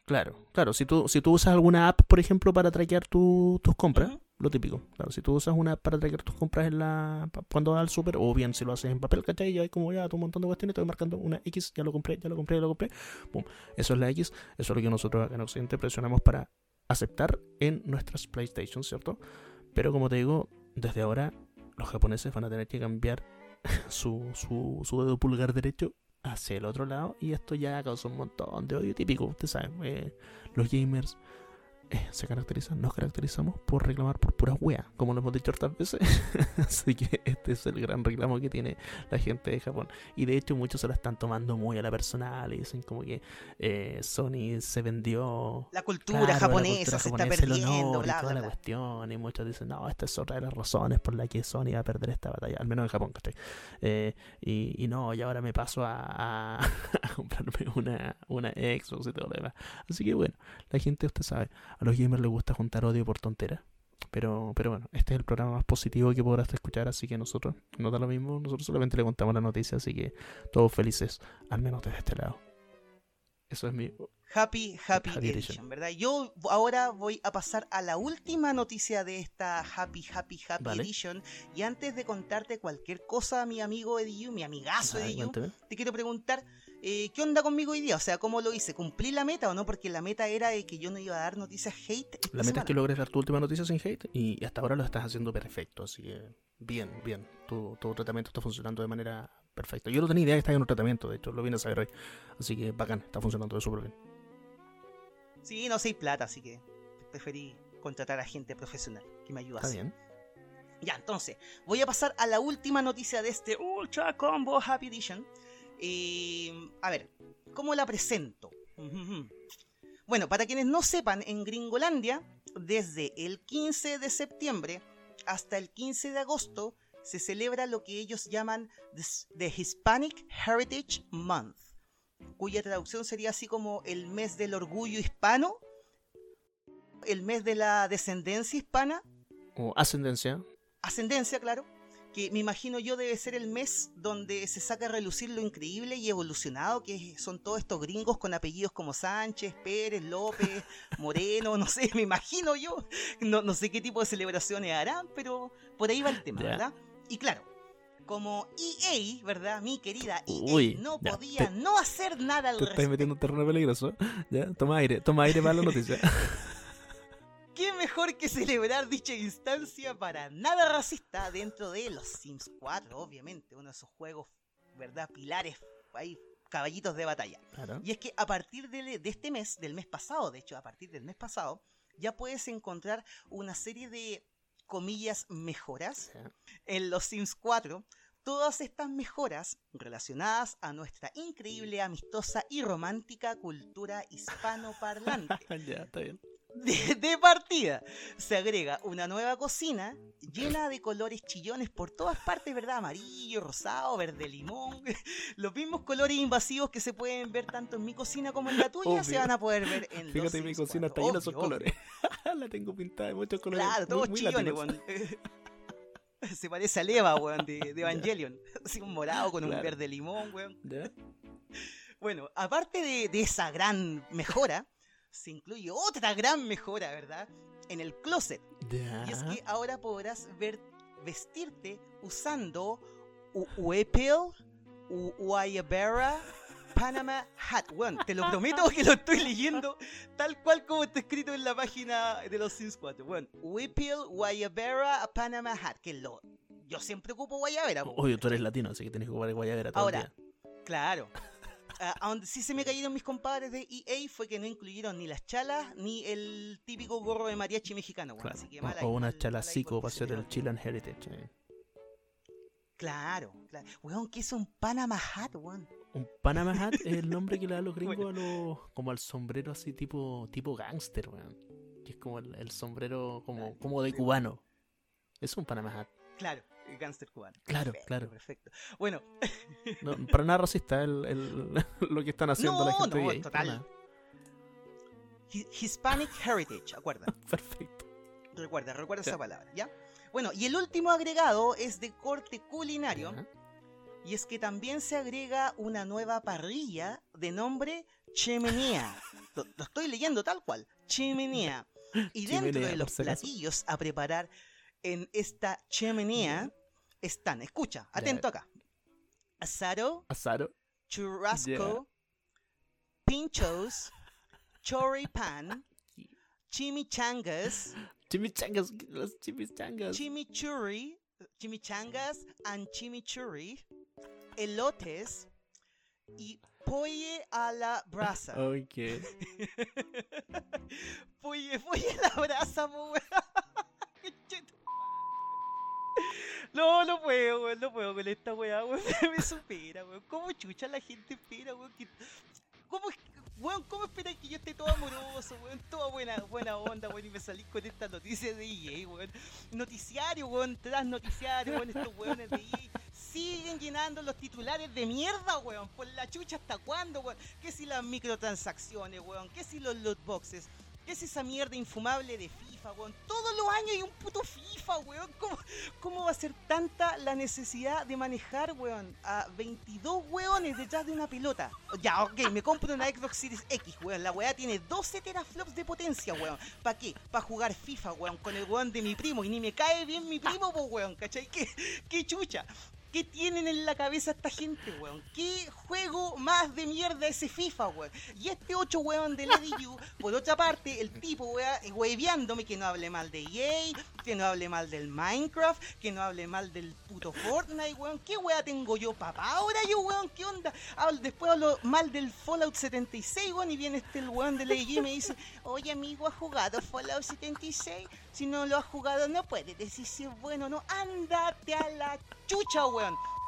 Speaker 2: claro, claro. Si tú, si tú usas alguna app, por ejemplo, para traquear tu- tus compras. Lo típico. Claro, si tú usas una para traquear tus compras en la cuando vas al super, o bien si lo haces en papel, ¿cachai? Ya hay como ya tu montón de cuestiones, voy marcando una X, ya lo compré, ya lo compré, ya lo compré. Pum. Eso es la X, eso es lo que nosotros acá en Occidente presionamos para aceptar en nuestras PlayStation, ¿cierto? Pero como te digo, desde ahora los japoneses van a tener que cambiar su, su, su dedo pulgar derecho hacia el otro lado y esto ya causa un montón de odio típico, usted sabe, eh, los gamers eh, se caracterizan, nos caracterizamos por reclamar por puras weas, como lo hemos dicho hartas veces. Así que este es el gran reclamo que tiene la gente de Japón. Y de hecho muchos se lo están tomando muy a la personal y dicen como que eh, Sony se vendió
Speaker 1: La cultura
Speaker 2: Claro, la
Speaker 1: japonesa
Speaker 2: cultura
Speaker 1: se está
Speaker 2: japonesa,
Speaker 1: perdiendo,
Speaker 2: honor y
Speaker 1: bla,
Speaker 2: toda
Speaker 1: bla,
Speaker 2: la cuestión. Y muchos dicen, no, esta es otra de las razones por la que Sony va a perder esta batalla, al menos en Japón, ¿cachai? Eh, y, y no, y ahora me paso a, a- a comprarme una, una Xbox y todo lo demás. Así que bueno, la gente, usted sabe, a los gamers les gusta juntar odio por tonteras. Pero, pero bueno, este es el programa más positivo que podrás escuchar, así que nosotros no da lo mismo, nosotros solamente le contamos la noticia, así que todos felices, al menos desde este lado. Eso es mi...
Speaker 1: Happy, happy,
Speaker 2: Happy
Speaker 1: edition,
Speaker 2: Edition.
Speaker 1: ¿verdad? Yo ahora voy a pasar a la última noticia de esta Happy, Happy, Happy
Speaker 2: Vale.
Speaker 1: Edition. Y antes de contarte cualquier cosa, mi amigo Ediu, mi amigazo Ediu, te quiero preguntar, eh, ¿qué onda conmigo hoy día? O sea, ¿cómo lo hice? ¿Cumplí la meta o no? Porque la meta era de que yo no iba a dar noticias hate. esta
Speaker 2: La meta es que logres dar tu última noticia sin hate y hasta ahora lo estás haciendo perfecto, así que bien, bien. Tu, tu tratamiento está funcionando de manera perfecta. Yo no tenía idea que estaba en un tratamiento, de hecho, lo vine a saber hoy. Así que bacán, está funcionando de súper bien.
Speaker 1: Sí, no soy plata, así que preferí contratar a gente profesional que me
Speaker 2: Está
Speaker 1: ayudase.
Speaker 2: bien.
Speaker 1: Ya, entonces, voy a pasar a la última noticia de este Ultra Combo Happy Edition. Eh, a ver, ¿cómo la presento? Bueno, para quienes no sepan, en Gringolandia, desde el 15 de septiembre hasta el 15 de agosto, se celebra lo que ellos llaman The Hispanic Heritage Month, cuya traducción sería así como el mes del orgullo hispano, el mes de la descendencia hispana.
Speaker 2: O ascendencia.
Speaker 1: Ascendencia, claro que me imagino yo debe ser el mes donde se saca a relucir lo increíble y evolucionado que son todos estos gringos con apellidos como Sánchez, Pérez, López, Moreno, no sé, me imagino yo, no, no sé qué tipo de celebraciones harán, pero por ahí va el tema, ¿verdad? Y claro, como EA, ¿verdad? Mi querida EA no podía no hacer nada al
Speaker 2: te Estás metiendo en terreno peligroso. Ya, toma aire, toma aire para la noticia.
Speaker 1: ¿Qué mejor que celebrar dicha instancia para nada racista dentro de los Sims 4, obviamente, uno de esos juegos, ¿verdad? Pilares, ahí, caballitos de batalla. Y es que a partir de, este mes, del mes pasado, de hecho, a partir del mes pasado, ya puedes encontrar una serie de, comillas, mejoras en los Sims 4 todas estas mejoras relacionadas a nuestra increíble, amistosa y romántica cultura hispanoparlante.
Speaker 2: ya, está bien
Speaker 1: de, partida. Se agrega una nueva cocina llena de colores chillones por todas partes, ¿verdad? Amarillo, rosado, verde limón. Los mismos colores invasivos que se pueden ver tanto en mi cocina como en la tuya se van a poder ver en
Speaker 2: Fíjate, mi cocina está llena de esos colores. la tengo pintada de muchos colores.
Speaker 1: Claro, todos chillones, Se parece a Leva, weón, de, Evangelion. Así un morado con un verde limón, weón. Bueno, aparte de, de esa gran mejora, se incluye otra gran mejora, ¿verdad? En el closet. Y es que ahora podrás ver, vestirte usando Uepil, Uayabera, Panama Hat. Bueno, te lo prometo que lo estoy leyendo tal cual como está escrito en la página de los Sims 4. Bueno, Whipple, Guayabera, Panama Hat. Que lo, yo siempre ocupo Guayabera.
Speaker 2: Oye, tú eres latino, así que tienes que ocupar Guayabera todo
Speaker 1: Ahora, claro a, donde sí se me cayeron mis compadres de EA fue que no incluyeron ni las chalas ni el típico gorro de mariachi mexicano.
Speaker 2: o, una chala para hacer el Chilean Heritage. Eh.
Speaker 1: Claro, claro. Weón, ¿qué es un Panama Hat, weón?
Speaker 2: Un Panama Hat es el nombre que le dan los gringos a los, como al sombrero así tipo, tipo gangster, weón. Que es como el, sombrero como, como de cubano. Es un Panama Hat.
Speaker 1: Claro gánster cubano.
Speaker 2: Claro, claro.
Speaker 1: Perfecto. Bueno.
Speaker 2: para nada racista el, el, lo que están haciendo la gente.
Speaker 1: No, total. Hispanic Heritage, acuerda.
Speaker 2: Perfecto.
Speaker 1: Recuerda, recuerda esa palabra, ¿ya? Bueno, y el último agregado es de corte culinario. Y es que también se agrega una nueva parrilla de nombre Chimenea. lo, estoy leyendo tal cual. Chimenea. Y dentro de los platillos a preparar en esta chimenea están, escucha, atento acá. Asado,
Speaker 2: asado,
Speaker 1: churrasco, pinchos, choripan, chimichangas,
Speaker 2: chimichangas, los chimichangas,
Speaker 1: chimichurri, chimichangas and chimichurri, elotes y pollo a la brasa.
Speaker 2: Ok.
Speaker 1: pollo, pollo a la brasa, No, no puedo, weón, no puedo con esta weá, weón. Me supera, weón. ¿Cómo chucha la gente espera, weón? ¿Cómo, weón, ¿Cómo esperan que yo esté todo amoroso, weón? Toda buena, buena onda, weón, y me salís con esta noticia de EA, weón. Noticiario, weón, tras noticiario, weón, estos weones de EA siguen llenando los titulares de mierda, weón. Por la chucha, ¿hasta cuándo, weón? ¿Qué si las microtransacciones, weón? ¿Qué si los loot boxes? ¿Qué es esa mierda infumable de FIFA, weón? Todos los años hay un puto FIFA, weón. ¿Cómo, va a ser tanta la necesidad de manejar, weón, a 22 weones detrás de una pelota? Ya, ok, me compro una Xbox Series X, weón. La weá tiene 12 teraflops de potencia, weón. ¿Para qué? Para jugar FIFA, weón, con el weón de mi primo. Y ni me cae bien mi primo, weón, ¿cachai? ¿Qué, qué chucha? ¿Qué tienen en la cabeza esta gente, weón? ¿Qué juego más de mierda ese FIFA, weón? Y este 8 weón de Lady U, por otra parte, el tipo, weón, hueveándome que no hable mal de EA, que no hable mal del Minecraft, que no hable mal del puto Fortnite, weón. ¿Qué weón tengo yo, papá? Ahora yo, weón, ¿qué onda? después hablo mal del Fallout 76, weón, y viene este el weón de Lady y me dice, oye, amigo, ¿has jugado Fallout 76? Si no lo has jugado, no puedes decir si es bueno o no. Ándate a la chucha, weón.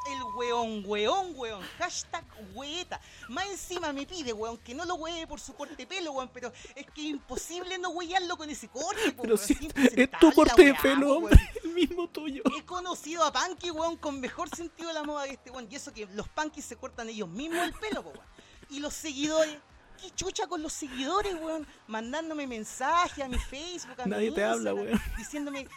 Speaker 1: El weón, weón, weón. Hashtag weeta. Más encima me pide, weón, que no lo hueve por su corte de pelo, weón. Pero es que es imposible no huearlo con ese corte,
Speaker 2: Pero si es tu corte de pelo, hombre. El mismo tuyo.
Speaker 1: He conocido a Punky, weón, con mejor sentido de la moda que este, weón. Y eso que los Punkies se cortan ellos mismos el pelo, weón. Y los seguidores qué chucha con los seguidores, weón. Mandándome mensajes a mi Facebook, a
Speaker 2: Nadie te habla, weón.
Speaker 1: Diciéndome,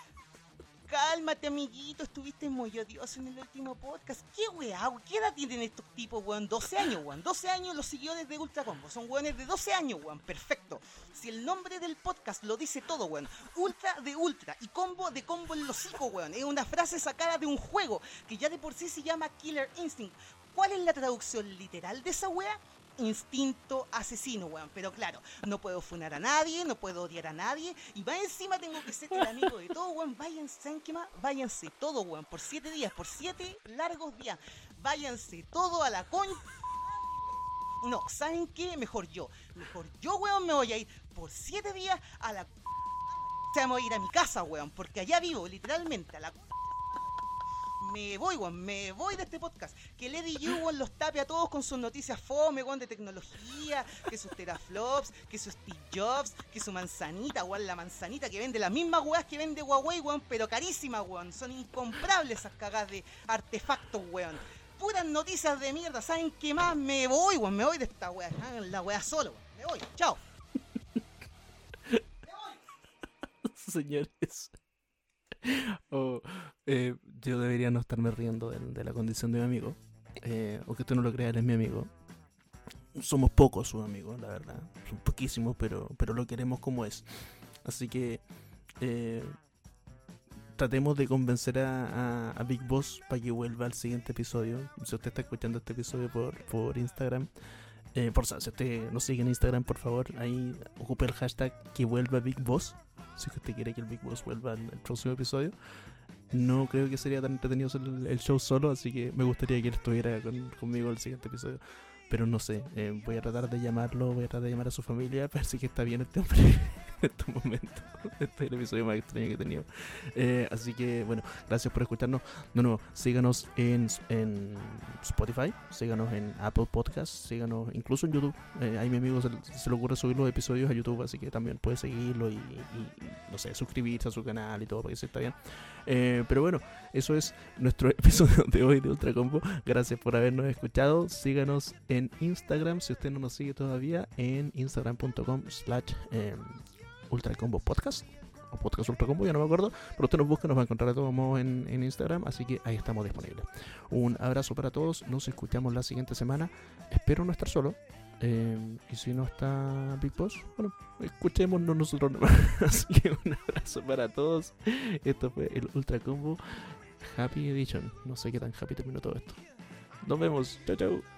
Speaker 1: cálmate, amiguito, estuviste muy odioso en el último podcast. ¿Qué weá? ¿Qué edad tienen estos tipos, weón? 12 años, weón. 12 años los seguidores de Ultra Combo. Son weones de 12 años, weón. Perfecto. Si el nombre del podcast lo dice todo, weón. Ultra de Ultra y Combo de Combo en los hijos, weón. Es una frase sacada de un juego que ya de por sí se llama Killer Instinct. ¿Cuál es la traducción literal de esa weá? Instinto asesino, weón. Pero claro, no puedo funar a nadie, no puedo odiar a nadie. Y va encima tengo que ser el amigo de todo, weón. Váyanse, más? Váyanse todo, weón. Por siete días, por siete largos días. Váyanse todo a la con... No, ¿saben qué? Mejor yo. Mejor yo, weón, me voy a ir por siete días a la... O sea, me voy a ir a mi casa, weón. Porque allá vivo, literalmente, a la me voy, weón, me voy de este podcast. Que Lady Yu, weón, los tape a todos con sus noticias fome, weón, de tecnología, que sus teraflops, que sus Steve Jobs, que su manzanita, weón, la manzanita que vende las mismas weas que vende Huawei, weón, pero carísima, weón. Son incomprables esas cagadas de artefactos, weón. Puras noticias de mierda, ¿saben qué más? Me voy, weón, me voy de esta wea. La wea solo, weón. Me voy, chao.
Speaker 2: Señores. o eh, yo debería no estarme riendo de, la condición de mi amigo. Eh, o que usted no lo crea, él es mi amigo. Somos pocos sus amigos, la verdad. Son poquísimos, pero, pero lo queremos como es. Así que eh, tratemos de convencer a, Big Boss para que vuelva al siguiente episodio. Si usted está escuchando este episodio por, por Instagram, por si usted nos sigue en Instagram, por favor, ahí ocupe el hashtag que vuelva Big Boss si usted quiere que el Big Boss vuelva al próximo episodio. No creo que sería tan entretenido el, show solo, así que me gustaría que él estuviera conmigo el siguiente episodio. Pero no sé, eh, voy a tratar de llamarlo, voy a tratar de llamar a su familia para ver que está bien este hombre en estos momentos. Este es el episodio más extraño que he tenido. Eh, así que, bueno, gracias por escucharnos. No, no, síganos en, en Spotify, síganos en Apple Podcasts, síganos incluso en YouTube. Eh, ahí mi amigo se, le ocurre subir los episodios a YouTube, así que también puede seguirlo y, no sé, suscribirse a su canal y todo para que se está bien. Eh, pero bueno, eso es nuestro episodio de hoy de Ultra Combo. Gracias por habernos escuchado. Síganos en Instagram, si usted no nos sigue todavía, en instagram.com slash em, Ultra Combo Podcast o Podcast Ultra Combo, ya no me acuerdo, pero usted nos busca, nos va a encontrar de todos modos en, Instagram, así que ahí estamos disponibles. Un abrazo para todos, nos escuchamos la siguiente semana. Espero no estar solo. Eh, y si no está Big Boss, bueno, escuchémonos nosotros nomás. así que un abrazo para todos. Esto fue el Ultra Combo Happy Edition. No sé qué tan happy terminó todo esto. Nos vemos. Chao, chao.